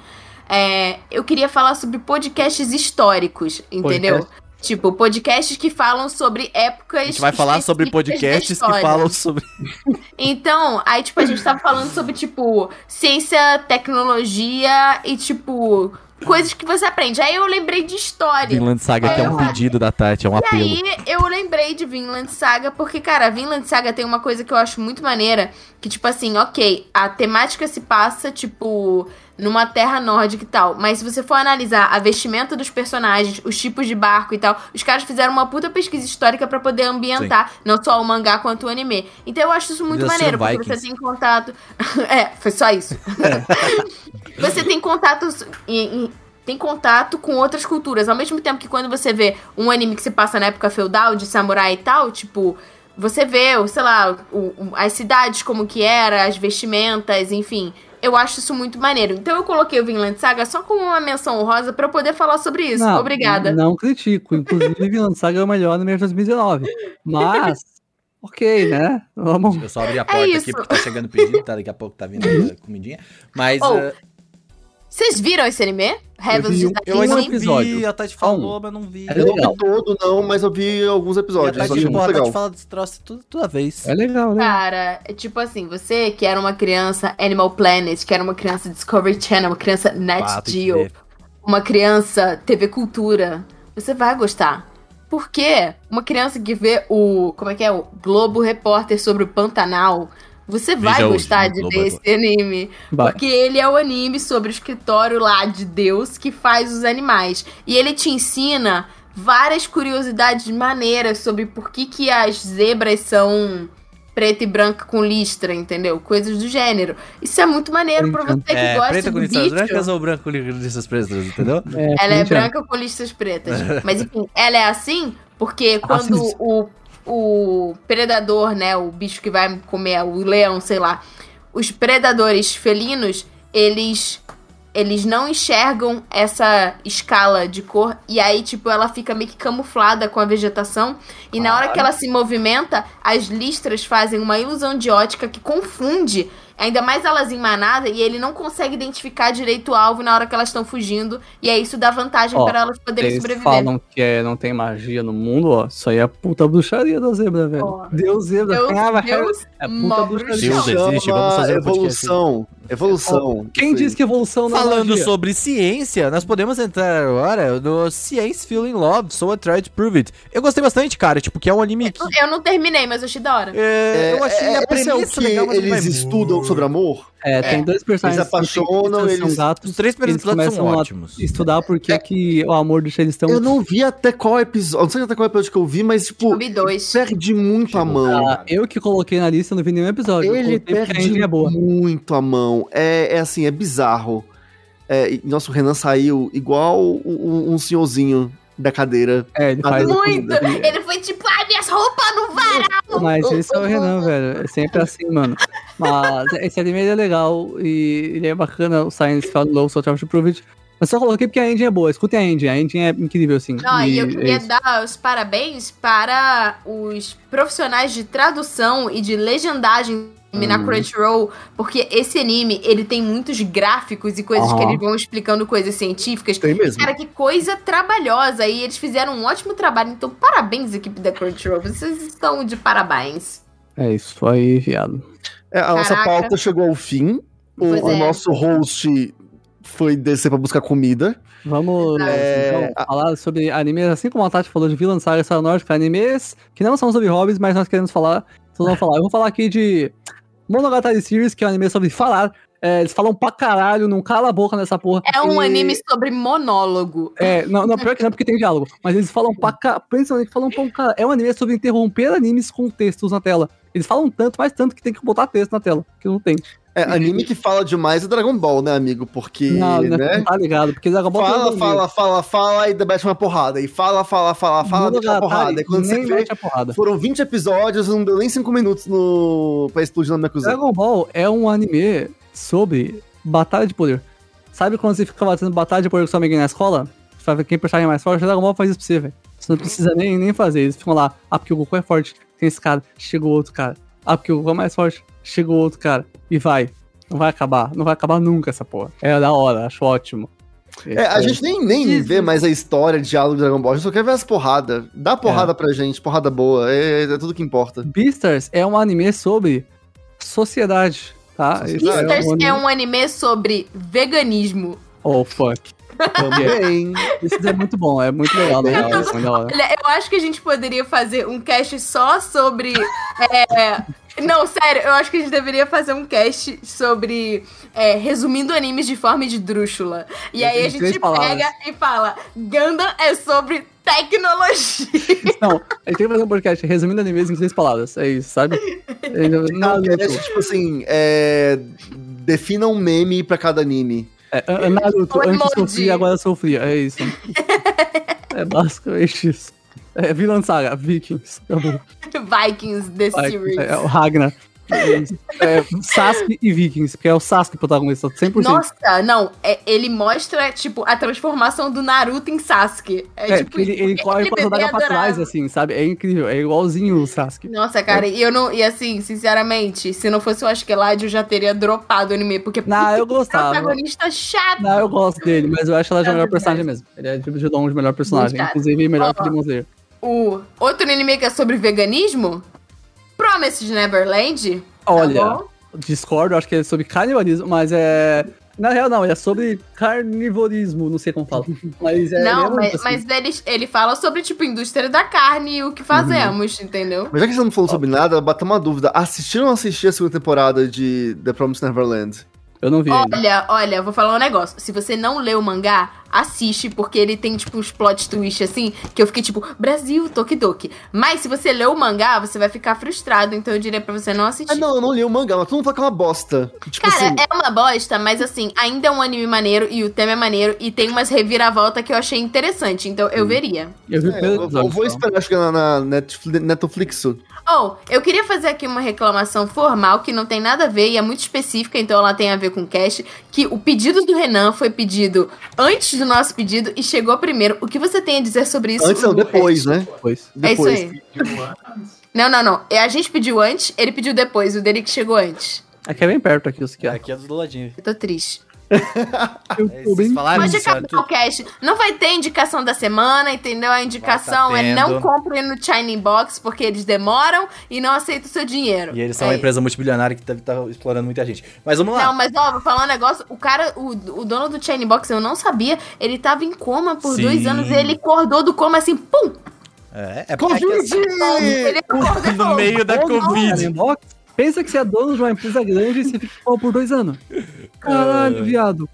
É, eu queria falar sobre podcasts históricos, entendeu? Podcast. Tipo, podcasts que falam sobre épocas. A gente vai falar sobre podcasts que falam sobre. Então, aí, tipo, a gente tava falando sobre, tipo, ciência, tecnologia e, tipo, coisas que você aprende. Aí eu lembrei de história. Vinland Saga, que é um pedido da Tati, é um E apelo. aí eu lembrei de Vinland Saga, porque, cara, Vinland Saga tem uma coisa que eu acho muito maneira, que, tipo assim, ok, a temática se passa, tipo, numa terra nórdica e tal, mas se você for analisar a vestimenta dos personagens, os tipos de barco e tal, os caras fizeram uma puta pesquisa histórica pra poder ambientar não só o mangá quanto o anime. Então eu acho isso muito Eles maneiro, porque você tem contato... é, foi só isso. você tem contatos... em- em- tem contato com outras culturas. Ao mesmo tempo que quando você vê um anime que se passa na época feudal, de samurai e tal, tipo, você vê, sei lá, o- o- as cidades como que era, as vestimentas, enfim. Eu acho isso muito maneiro. Então eu coloquei o Vinland Saga só como uma menção honrosa pra eu poder falar sobre isso. Não, Obrigada. Não critico. Inclusive, Vinland Saga é o melhor anime de 2019. Mas, ok, né? Vamos. Eu só abri a porta isso. aqui porque tá chegando pedido, tá? Daqui a pouco tá vindo a comidinha. Mas Oh, eh, Vocês viram esse anime? Heavens vi um- da eu ainda não episódio. vi, a Tati Só um. falou, mas não vi. É Eu não vi todo, não, mas eu vi alguns E a episódios. Eu Tati, pô, a Tati legal. fala desse troço toda, toda vez. É legal, né? Cara, é tipo assim, você que era uma criança Animal Planet, que era uma criança Discovery Channel, uma criança Net Ah, Geo, uma criança TV Cultura, você vai gostar. Por quê? Uma criança que vê o. Como é que é? O Globo Repórter sobre o Pantanal. Você vai Veja gostar de ver esse anime. Vai. Porque ele é o anime sobre o escritório lá de Deus que faz os animais. E ele te ensina várias curiosidades maneiras sobre por que, que as zebras são preta e branca com listra, entendeu? Coisas do gênero. Isso é muito maneiro pra você que É, gosta preta com listras bicho. brancas ou branco com listras pretas, entendeu? É, Ela é 20 anos. branca com listras pretas. Mas enfim, ela é assim porque quando Assim. o, o predador, né, o bicho que vai comer, o leão, sei lá, os predadores felinos, eles eles não enxergam essa escala de cor e aí tipo ela fica meio que camuflada com a vegetação e na hora que ela se movimenta, as listras fazem uma ilusão de ótica que confunde Ainda mais elas em manada e ele não consegue identificar direito o alvo na hora que elas estão fugindo. E aí isso dá vantagem Ó, para elas poderem Eles sobreviver. falam que é, não tem magia no mundo, ó. Isso aí é puta bruxaria da zebra, velho. Ó. Deus zebra. Deus, Ah, Deus, é puta bruxaria. Deus existe, vamos fazer um podcast. Evolução. Quem disse que evolução não é Falando magia? sobre ciência, nós podemos entrar agora no Science Feeling Love, So I Tried to Prove It. Eu gostei bastante, cara, tipo, que é um anime que... Eu não terminei, mas eu achei da hora. é, eu achei É, a é o premissa que legal, mas eles estudam sobre amor? É, tem dois personagens Eles apaixonam, que são eles- gatos. Os três primeiros episódios são começam a ótimos. estudar porque É. que o amor deixa eles tão... Eu não vi até qual episódio. Não sei até qual episódio que eu vi, mas, tipo, Eu vi dois. perde muito a mão. Ah, eu que coloquei na lista, não vi nenhum episódio. Eu Ele perde é boa. muito a mão. É, é assim, é bizarro. É, e nosso Renan saiu igual um, um senhorzinho da cadeira. É, ele Ah, faz... Muito! Ele- Ele foi tipo, ai, minhas roupas não varam! Mas esse é o Renan, velho. É sempre assim, mano. Mas esse anime é legal e ele é bacana, o Science Found Low, Só to Prove It. Mas só coloquei porque a engine é boa. Escutem a engine, a engine é incrível, assim. Não, e eu é queria isso. dar os parabéns para os profissionais de tradução e de legendagem na Hum. Crunchyroll, porque esse anime, ele tem muitos gráficos e coisas que eles vão explicando coisas científicas. Tem mesmo. Cara, que coisa trabalhosa. E eles fizeram um ótimo trabalho. Então, parabéns, equipe da Crunchyroll. Vocês estão de parabéns. É isso aí, viado. É, a nossa Caraca. pauta chegou ao fim. O, Pois o é. nosso host foi descer pra buscar comida. Vamos Exato. então, falar sobre animes, assim como a Tati falou de Villain Saga Star Nórdica, animes que não são sobre hobbies, mas nós queremos falar. Então vamos falar. Eu vou falar aqui de Monogatari Series, que é um anime sobre falar. É, eles falam pra caralho, não cala a boca nessa porra. É um E- anime sobre monólogo. É, não, não, pior que não, porque tem diálogo. Mas eles falam pra cá, principalmente falam pra um cara. É um anime sobre interromper animes com textos na tela. Eles falam tanto, mais tanto que tem que botar texto na tela, que não tem. É, anime que fala demais é Dragon Ball, né, amigo? Porque, não, né? tá ligado, porque Dragon Ball Fala, fala, fala, fala e mete uma porrada. E fala, fala, fala, fala, mete uma porrada. E quando você vê, mete a porrada. foram 20 episódios, não deu nem 5 minutos no... pra explodir na minha cozinha. Dragon Ball é um anime sobre batalha de poder. Sabe quando você fica batendo batalha de poder com seu amiguinho na escola? Sabe quem personagem é mais forte? O Dragon Ball faz isso pra você, velho. Você não precisa nem, nem fazer. Eles ficam lá, ah, porque o Goku é forte. Tem esse cara, chegou outro cara. Ah, porque o Goku é mais forte. Chegou outro cara. E vai. Não vai acabar. Não vai acabar nunca essa porra. É da hora, acho ótimo. É, a gente nem, nem Disney. vê mais a história, diálogo do Dragon Ball, a gente só quer ver as porradas. Dá porrada pra gente, porrada boa, é, é tudo que importa. Beastars é um anime sobre sociedade, tá? Beastars um anime- é um anime sobre veganismo. Oh, fuck. Também. Isso é muito bom, é muito legal, é hora. Olha, eu acho que a gente poderia fazer um cast só sobre. é, Não, sério, eu acho que a gente deveria fazer um cast sobre é, resumindo animes de forma esdrúxula. E aí a gente palavras. pega e fala: Gundam é sobre tecnologia. Não, a gente tem que fazer um podcast resumindo animes em três palavras. É isso, sabe? É, Não, Naruto. é tipo assim, é, defina um meme pra cada anime. É, é, Naruto, O antes emoji. sofria, agora sofria. É isso. é basicamente isso. É Vilã Saga, Vikings. Acabou. Vikings, The Vai, Series. É, o Ragnar. É. É, Sasuke e Vikings, porque é o Sasuke protagonista, 100%. Nossa, não, é- ele mostra, tipo, a transformação do Naruto em Sasuke. É, É, tipo, ele, ele corre com a pra trás, assim, sabe? É incrível, é igualzinho o Sasuke. Nossa, cara, e eu não. E assim, sinceramente, se não fosse o Askeladd, eu já teria dropado o anime. Porque Não, eu gostava. protagonista chato. Não, eu gosto dele, mas eu acho ela já o É melhor personagem mesmo. Ele é de de longe o melhor personagem. Inclusive, melhor que. Demon Slayer. O outro anime que é sobre veganismo? Promised Neverland. Tá Olha, bom? discordo, acho que é sobre canibalismo, mas é. Na real, não, é sobre carnivorismo, não sei como fala. Mas é. não, mas, assim. mas ele, ele fala sobre, tipo, indústria da carne e o que fazemos, entendeu? Mas já que você não falou sobre nada, bateu uma dúvida. Assistiram ou não assistiram a segunda temporada de The Promised Neverland? Eu não vi ainda. Olha, olha, eu vou falar um negócio. Se você não lê o mangá, assiste, porque ele tem, tipo, uns plot twist assim, que eu fiquei tipo, Brasil, Tokidoki. Mas se você lê o mangá, você vai ficar frustrado, então eu diria pra você não assistir. Ah, não, eu não li o mangá, mas todo mundo fala que é uma bosta. Tipo Cara, assim, é uma bosta, mas assim, ainda é um anime maneiro e o tema é maneiro e tem umas reviravolta que eu achei interessante, então eu veria. Eu vi o é, eu, eu vou esperar chegar na, na Netflix. Netflix. Oh, eu queria fazer aqui uma reclamação formal que não tem nada a ver e é muito específica, então ela tem a ver com o cast, que o pedido do Renan foi pedido antes do nosso pedido e chegou primeiro. O que você tem a dizer sobre isso? Antes não, depois, né? Depois. É isso Depois. aí. Não, não, não. É, A gente pediu antes, ele pediu depois, o dele que chegou antes. Aqui é bem perto aqui, os que Aqui é do ladinho. Eu tô triste. Eu É, tô bem. Pode isso, acabar o cast. Não vai ter indicação da semana, entendeu? A indicação Vai é tá não compre no China Box porque eles demoram e não aceitam o seu dinheiro. E eles são É uma empresa multibilionária que deve estar explorando muita gente. Mas vamos lá. Não, mas ó, vou falar um negócio. O cara, o, o dono do Chain Box, eu não sabia. Ele tava em coma por Sim. dois anos e ele acordou do coma assim, pum! É, é porque Covid! Ele acordou no meio da não, Covid. inbox. Pensa que você é dono de uma empresa grande e você fica mal por dois anos. Caralho, viado.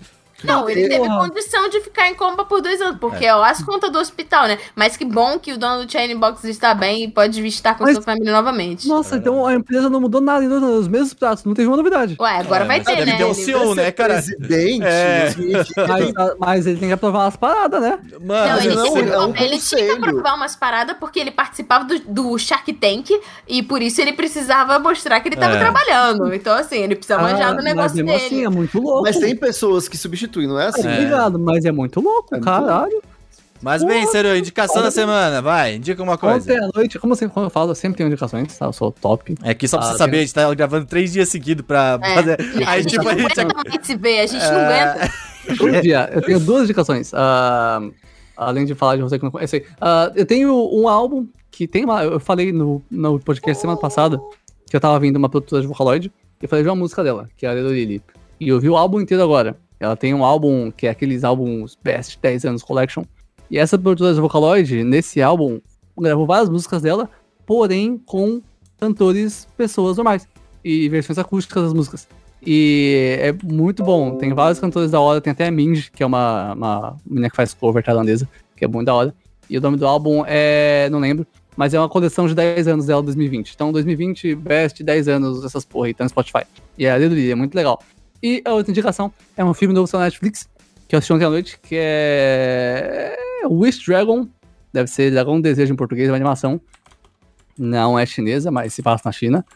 Não, ele teve condição de ficar em coma por dois anos, porque É. ó, as contas do hospital, né? Mas que bom que o dono do Chain Box está bem e pode estar com Mas- sua família novamente. Nossa, então a empresa não mudou nada em dois anos, os mesmos pratos, não teve uma novidade. Ué, agora É, vai mas ter, deve né? ter um Ele- CEO, né, cara? Presidente, É. Mas, mas ele tem que aprovar as paradas, né? Não, Mano, ele, não, tinha que, é ele tinha que aprovar umas paradas porque ele participava do, do Shark Tank e por isso ele precisava mostrar que ele tava É. trabalhando. Então, assim, ele precisa manjar do mas negócio mesmo dele. assim, é muito louco. Mas tem pessoas que substituem, não é assim? Tá É. ligado, mas é muito louco, É muito caralho. Mas bem, Seru, indicação da semana, vai, indica uma coisa. Ontem à noite, como sempre, quando eu falo, eu sempre tenho indicações, tá? Eu sou top. É que só pra Ah, você saber, tem- a gente tá gravando três dias seguidos pra É. fazer. A Aí, gente tipo, não a gente. aguenta mais se ver, a gente não É, aguenta. Todo dia, eu tenho duas indicações. ah, além de falar de você que não conhece. Ah, eu tenho um álbum que tem uma. Eu falei no, no podcast semana passada que eu tava vindo uma produtora de Vocaloid. E eu falei de uma música dela, que é a Little Lily. E eu vi o álbum inteiro agora. Ela tem um álbum que é aqueles álbuns Best 10 anos Collection. E essa produtora de Vocaloid, nesse álbum, gravou várias músicas dela, porém com cantores, pessoas normais. E versões acústicas das músicas. E é muito bom. Tem vários cantores da hora. Tem até a Minji, que é uma, uma menina que faz cover tailandesa, que é muito da hora. E o nome do álbum é. Não lembro. Mas é uma coleção de 10 anos dela, 2020. Então, 2020, best 10 anos dessas porra aí, tá no Spotify. E é a é muito legal. E a outra indicação é um filme novo da Netflix, que eu assisti ontem à noite, que é. Wish Dragon. Deve ser Dragão Desejo em português, é uma animação. Não é chinesa, mas se passa na China.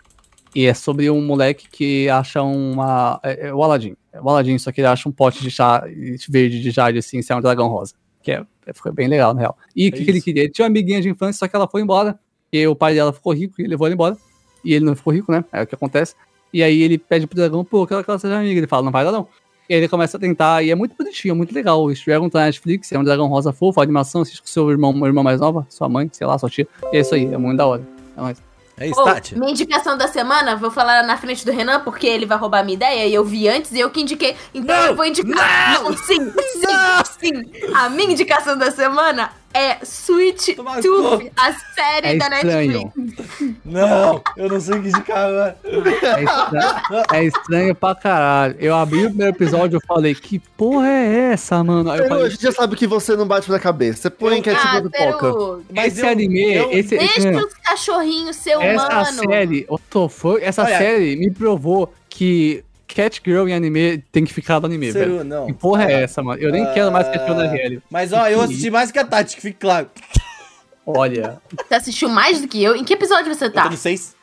E é sobre um moleque que acha uma. É, é o Aladdin. É o Aladdin, só que ele acha um pote de chá verde de jade, assim, se é um dragão rosa. Que é, é- ficou bem legal, na real. E o que, que ele queria? Ele tinha uma amiguinha de infância, só que ela foi embora. E o pai dela ficou rico e levou ela embora. E ele não ficou rico, né? É o que acontece. E aí ele pede pro dragão, pô, eu quero que ela seja amiga. Ele fala, não vai dar não. E aí ele começa a tentar, e é muito bonitinho, é muito legal. O Dragon tá na Netflix, é um dragão rosa fofo, a animação, assiste com seu irmão, irmão mais nova, sua mãe, sei lá, sua tia. E é isso aí, é muito da hora. É nóis. É isso, Tati. minha indicação da semana, vou falar na frente do Renan, porque ele vai roubar minha ideia e eu vi antes e eu que indiquei. Então Não! eu vou indicar. Não, sim, sim, sim. A minha indicação da semana é Sweet Toma Tooth, a série É da estranho. Netflix. Não, eu não sei o que indicar agora. É estranho, é estranho pra caralho. Eu abri o primeiro episódio e falei, que porra é essa, mano? Aí eu Peru, a falei, gente já sabe que você não bate na cabeça. Você põe que é Ah, tipo pipoca. Peru, esse anime, esse, esse- deixa os cachorrinhos ser essa humano. série, what the fuck? essa Olha. série me provou que Cat Girl em anime tem que ficar no anime, velho. Seru, não. Que porra é essa, mano? Eu nem quero mais Cat Girl na RL. Mas ó, eu assisti mais que a Tati, que fique claro. Olha, Você assistiu mais do que eu? Em que episódio você Eu tá? tô no 6.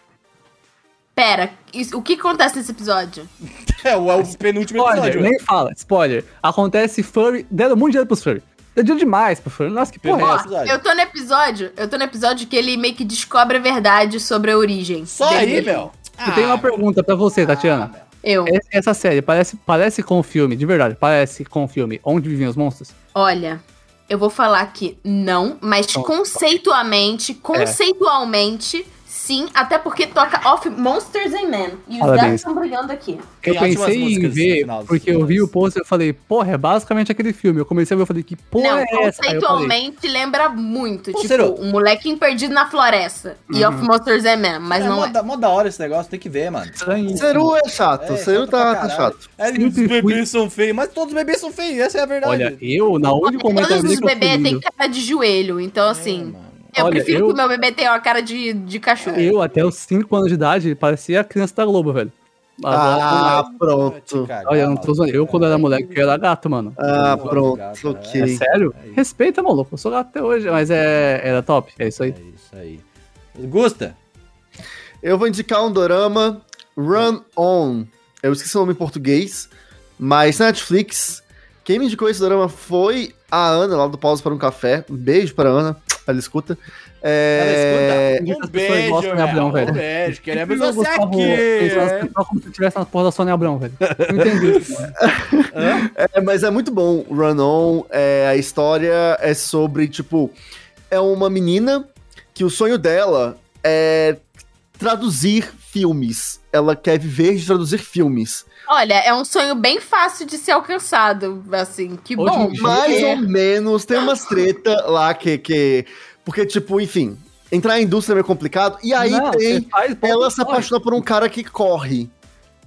Pera, isso- o que acontece nesse episódio? É, o, é o penúltimo spoiler, episódio. nem fala, spoiler. Acontece furry, deram muito dinheiro pros furry. Deu dinheiro demais pro furry. Nossa, que porra é essa? Eu tô no episódio, eu tô no episódio que ele meio que descobre a verdade sobre a origem. Só dele. aí, meu. Eu tenho uma pergunta pra você, Tatiana. Eu. Es- Essa série parece, parece com o filme, de verdade, parece com o filme Onde Vivem os Monstros? Olha, eu vou falar que não, mas conceitualmente, conceitualmente, sim, até porque toca Off Monsters and Men. E os dados estão brilhando aqui. Eu pensei em ver, porque eu vi o post e eu falei, porra, é basicamente aquele filme. Eu comecei a ver e falei, que porra não, é essa? Conceitualmente lembra muito. Pô, tipo, Ciro. um molequinho perdido na floresta. E Uhum. Off Monsters and Men, mas é não mó é. da, mó da hora esse negócio, tem que ver, mano. Seru é chato, É, Seru tá, tá chato. É, os bebês são feios, mas todos os bebês são feios, essa é a verdade. Olha, eu, na única momento Todos eu vi os bebês têm cara de joelho, então É, assim. Eu Olha, prefiro eu- que o meu bebê tenha uma cara de, de cachorro. Eu, até os 5 anos de idade, parecia a criança da Globo, velho. Ah, pronto. cagar, Olha, eu não tô zoando. Eu, quando era moleque, eu era gato, mano. Ah, Eu pronto, gato, É ok. sério? É. Respeita, maluco. Eu sou gato até hoje, mas é, era top. É isso aí. É isso aí. Gusta? Eu vou indicar um dorama, Run On. Eu esqueci o nome em português, mas na Netflix. Quem me indicou esse dorama foi a Ana, lá do Pausa para um Café. Um beijo pra Ana, ela escuta. É... Ela escuta? Um beijo, gostam, né, Abrão, velho. Um beijo, queremos você gostava- aqui. pessoas como se estivesse na porra da Sônia Abrão, velho. Não entendi. É, mas é muito bom. Run On, é, a história é sobre, tipo, é uma menina que o sonho dela é traduzir filmes. Ela quer viver de traduzir filmes. Olha, é um sonho bem fácil de ser alcançado, assim, que Hoje bom. Mais É. ou menos, tem umas treta lá que, que. Porque, tipo, enfim, entrar em indústria é meio complicado. E aí Não, tem. Ela se apaixona por um cara que corre.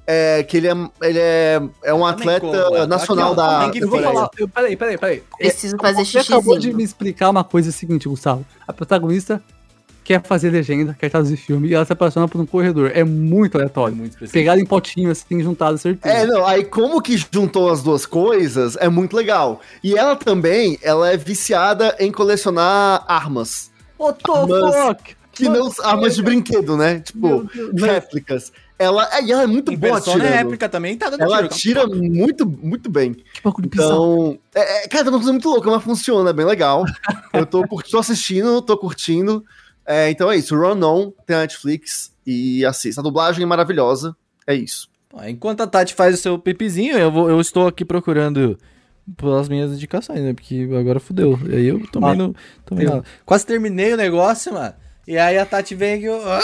É, que ele é, ele é, é um atleta corra. nacional Aqui, da. Eu vou falar. Eu, peraí, peraí, peraí. Preciso fazer Você acabou de me explicar uma coisa seguinte, Gustavo. A protagonista quer fazer legenda, quer traduzir filme, e ela se apaixona por um corredor. É muito É aleatório. muito específico. Pegado em potinho, assim, juntado, certeza. É, não, aí como que juntou as duas coisas é muito legal. E ela também, ela é viciada em colecionar armas. What the? Que não armas de brinquedo, né? Tipo, réplicas. Ela, é, e ela é muito Em boa persona é atirando. réplica também, tá dando Ela tiro. atira muito, muito bem. Que bagulho. Então, é, é, cara, é uma coisa muito louca, mas funciona, é bem legal. Eu tô, tô assistindo, tô curtindo. É, então é isso, Run On, tem a Netflix e assista. A dublagem é maravilhosa, é isso. Enquanto a Tati faz o seu pipizinho, eu, vou, eu estou aqui procurando pelas minhas indicações, né? Porque agora fudeu. E aí eu tomei Ah, no. Tomei eu- Quase terminei o negócio, mano. E aí a Tati vem aqui. eu- Ah!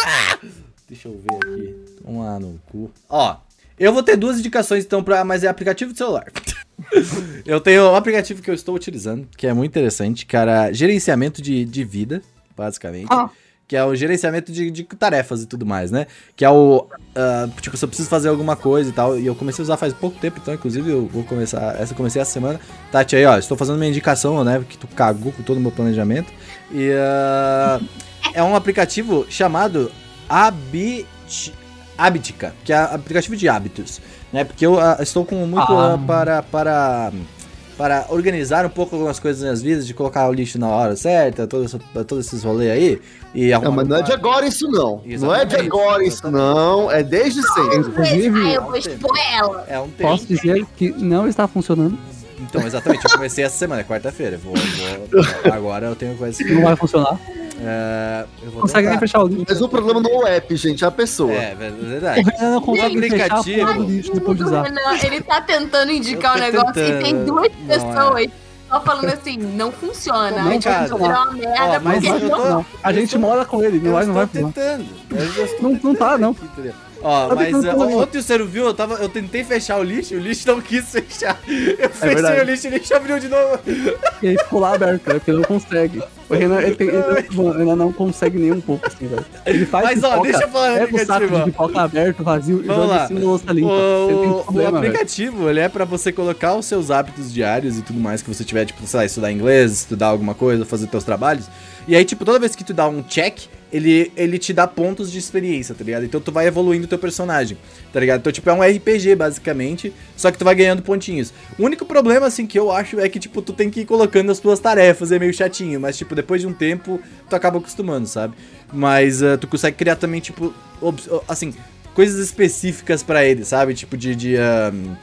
Deixa eu ver aqui. Vamos lá no cu. Ó, eu vou ter duas indicações então, pra, mas é aplicativo de celular. eu tenho um aplicativo que eu estou utilizando, que é muito interessante, cara. Gerenciamento de, de vida, basicamente. Ah. Que é o gerenciamento de, de tarefas e tudo mais, né? Que é o. ah, tipo, se eu preciso fazer alguma coisa e tal. E eu comecei a usar faz pouco tempo, então, inclusive, eu vou começar. Essa eu comecei essa semana. Tati, aí, ó, estou fazendo minha indicação, né? Porque tu cagou com todo o meu planejamento. E. ah, é um aplicativo chamado Habit, Habitica, que é aplicativo de hábitos, né? Porque eu ah, estou com muito Ah. ah, para para para organizar um pouco algumas coisas nas minhas vidas, de colocar o lixo na hora certa, todo todos esses rolês aí e Não, mas não é de agora isso não. Não é de Exatamente, agora isso não, é desde sempre. Inclusive, Ai, eu vou expor ela. É um tempo. posso dizer que não está funcionando. Então, exatamente, eu comecei essa semana, é quarta-feira. Vou, vou- agora eu tenho coisa Não vai funcionar. É, eu vou Consegue nem fechar o lixo. Mas o problema não é o app, gente, é a pessoa. É, é O verdade. Renan não consegue fechar a aplicativo. lixo depois de usar. Renan, ele tá tentando indicar Eu um negócio e tem tentando, duas não é. pessoas só falando assim, não funciona. Não a gente vai virar uma merda Ó, mas porque não tô- Não, a gente estou- mora com ele, não vai, não vai tentando. Não- não tá, tentando não. aqui? Ó, Tá mas uh, falar. ontem o Cero viu, eu, tava, eu tentei fechar o lixo, o lixo não quis fechar. Eu fechei verdade. o lixo e o lixo abriu de novo. E aí ficou lá aberto? Porque ele não consegue. O Renan, ele, tem, ele, não- ele não consegue nem um pouco, assim, velho. Ele faz Mas, ó, pipoca, deixa eu falar pega o saco aplicativo, ó. de pipoca aberto, vazio, e Vamos joga lá. em cima da louça limpa. O, o problema, velho. aplicativo, ele é pra você colocar os seus hábitos diários e tudo mais que você tiver, tipo, sei lá, estudar inglês, estudar alguma coisa, fazer teus trabalhos. E aí, tipo, toda vez que tu dá um check, ele, ele te dá pontos de experiência, tá ligado? Então tu vai evoluindo o teu personagem, tá ligado? Então, tipo, é um RPG, basicamente, só que tu vai ganhando pontinhos. O único problema, assim, que eu acho é que, tipo, tu tem que ir colocando as tuas tarefas, é meio chatinho, mas, tipo, depois de um tempo, tu acaba acostumando, sabe? Mas ah, tu consegue criar também, tipo, assim, coisas específicas pra ele, sabe? Tipo, de. de ahn,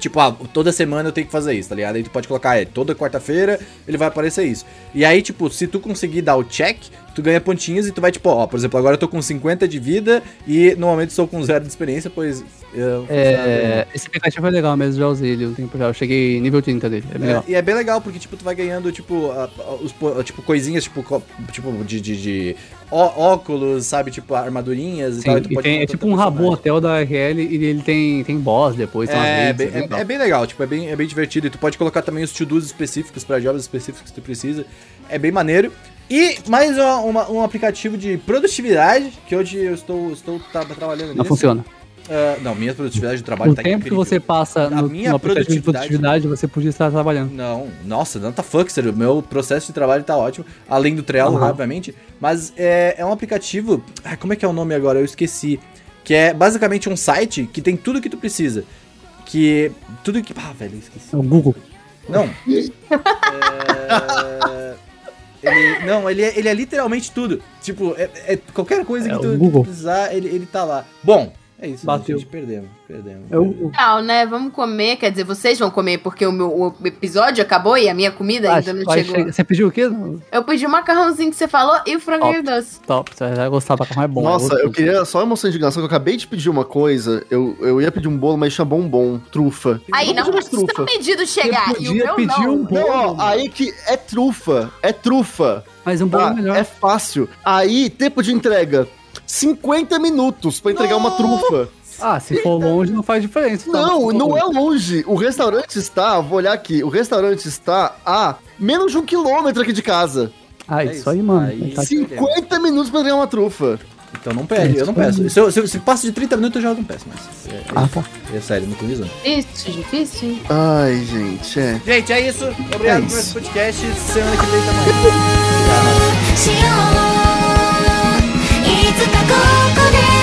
Tipo, ah, toda semana eu tenho que fazer isso, tá ligado? Aí tu pode colocar, é, toda quarta-feira ele vai aparecer isso. E aí, tipo, se tu conseguir dar o check, tu ganha pontinhos e tu vai, tipo, ó, por exemplo, agora eu tô com 50 de vida e no momento estou com zero de experiência, pois. eu- É, esse aplicativo é legal mesmo, já usei ele um tempo já. Eu cheguei nível 30 dele, é legal. É, e é bem legal, porque, tipo, tu vai ganhando, tipo, a- a- os, po- tipo coisinhas, tipo, co- tipo de, de, de ó- óculos, sabe? Tipo, armadurinhas e Sim, tal. e tu e pode tem, é tipo um rabo hotel da RL e ele tem, tem boss depois, É, bem, é, legal. é bem legal, tipo, é bem, é bem divertido. E tu pode colocar também os to-dos específicos pra jobs específicos que tu precisa. É bem maneiro. E mais uma- uma- um aplicativo de produtividade, que hoje eu estou, estou tá, trabalhando Não nisso. funciona. Ah, não, minha produtividade de trabalho O tá tempo que incrível. você passa A no, minha no aplicativo de produtividade- produtividade, você podia estar trabalhando. Não, nossa, não tá fuck, sério. Meu processo de trabalho tá ótimo. Além do Trello, Aham. obviamente. Mas é, é um aplicativo. ah, como é que é o nome agora? Eu esqueci. Que é basicamente um site que tem tudo que tu precisa. Que. Tudo que. Ah, velho, esqueci. É o Google. Não. É, ele- não, ele é, ele é literalmente tudo. Tipo, é, é qualquer coisa É que tu, tu precisar, ele, ele tá lá. Bom, é isso. Bateu. Gente, perdemos, perdemos. É perdemos. Google. Legal, né? Vamos comer, quer dizer, vocês vão comer porque o meu o episódio acabou e a minha comida ainda não chegou. chegar- Você pediu o quê? Eu pedi o macarrãozinho que você falou e o frango Top. doce. Top, você vai gostar, macarrão é bom. Nossa, é gostoso. eu queria só emoção e indignação que eu acabei de pedir uma coisa. Eu, eu ia pedir um bolo, mas tinha bombom, trufa. Aí não precisa trufa. pedido chegar. Você E o podia meu pedir não. um bolo. Não, ó, aí que é trufa, é trufa. Mas um bolo Tá? é melhor. É fácil. Aí, tempo de entrega. 50 minutos para entregar uma trufa. Ah, se for longe não faz diferença. Então. Não, tá não longe. é longe. O restaurante está, vou olhar aqui, o restaurante está a menos de um quilômetro aqui de casa. Ah, é isso, isso aí, mano. Aí, 50 tá minutos para entregar uma trufa. Então não peço. eu não peço. Se, eu, se, se passa de 30 minutos, eu já não peço mais. É, é ah, tá. É, é sério, não tô. Isso, difícil. Ai, gente, é. Gente, é isso. Obrigado é isso. por esse podcast. Semana que vem tá também. ここで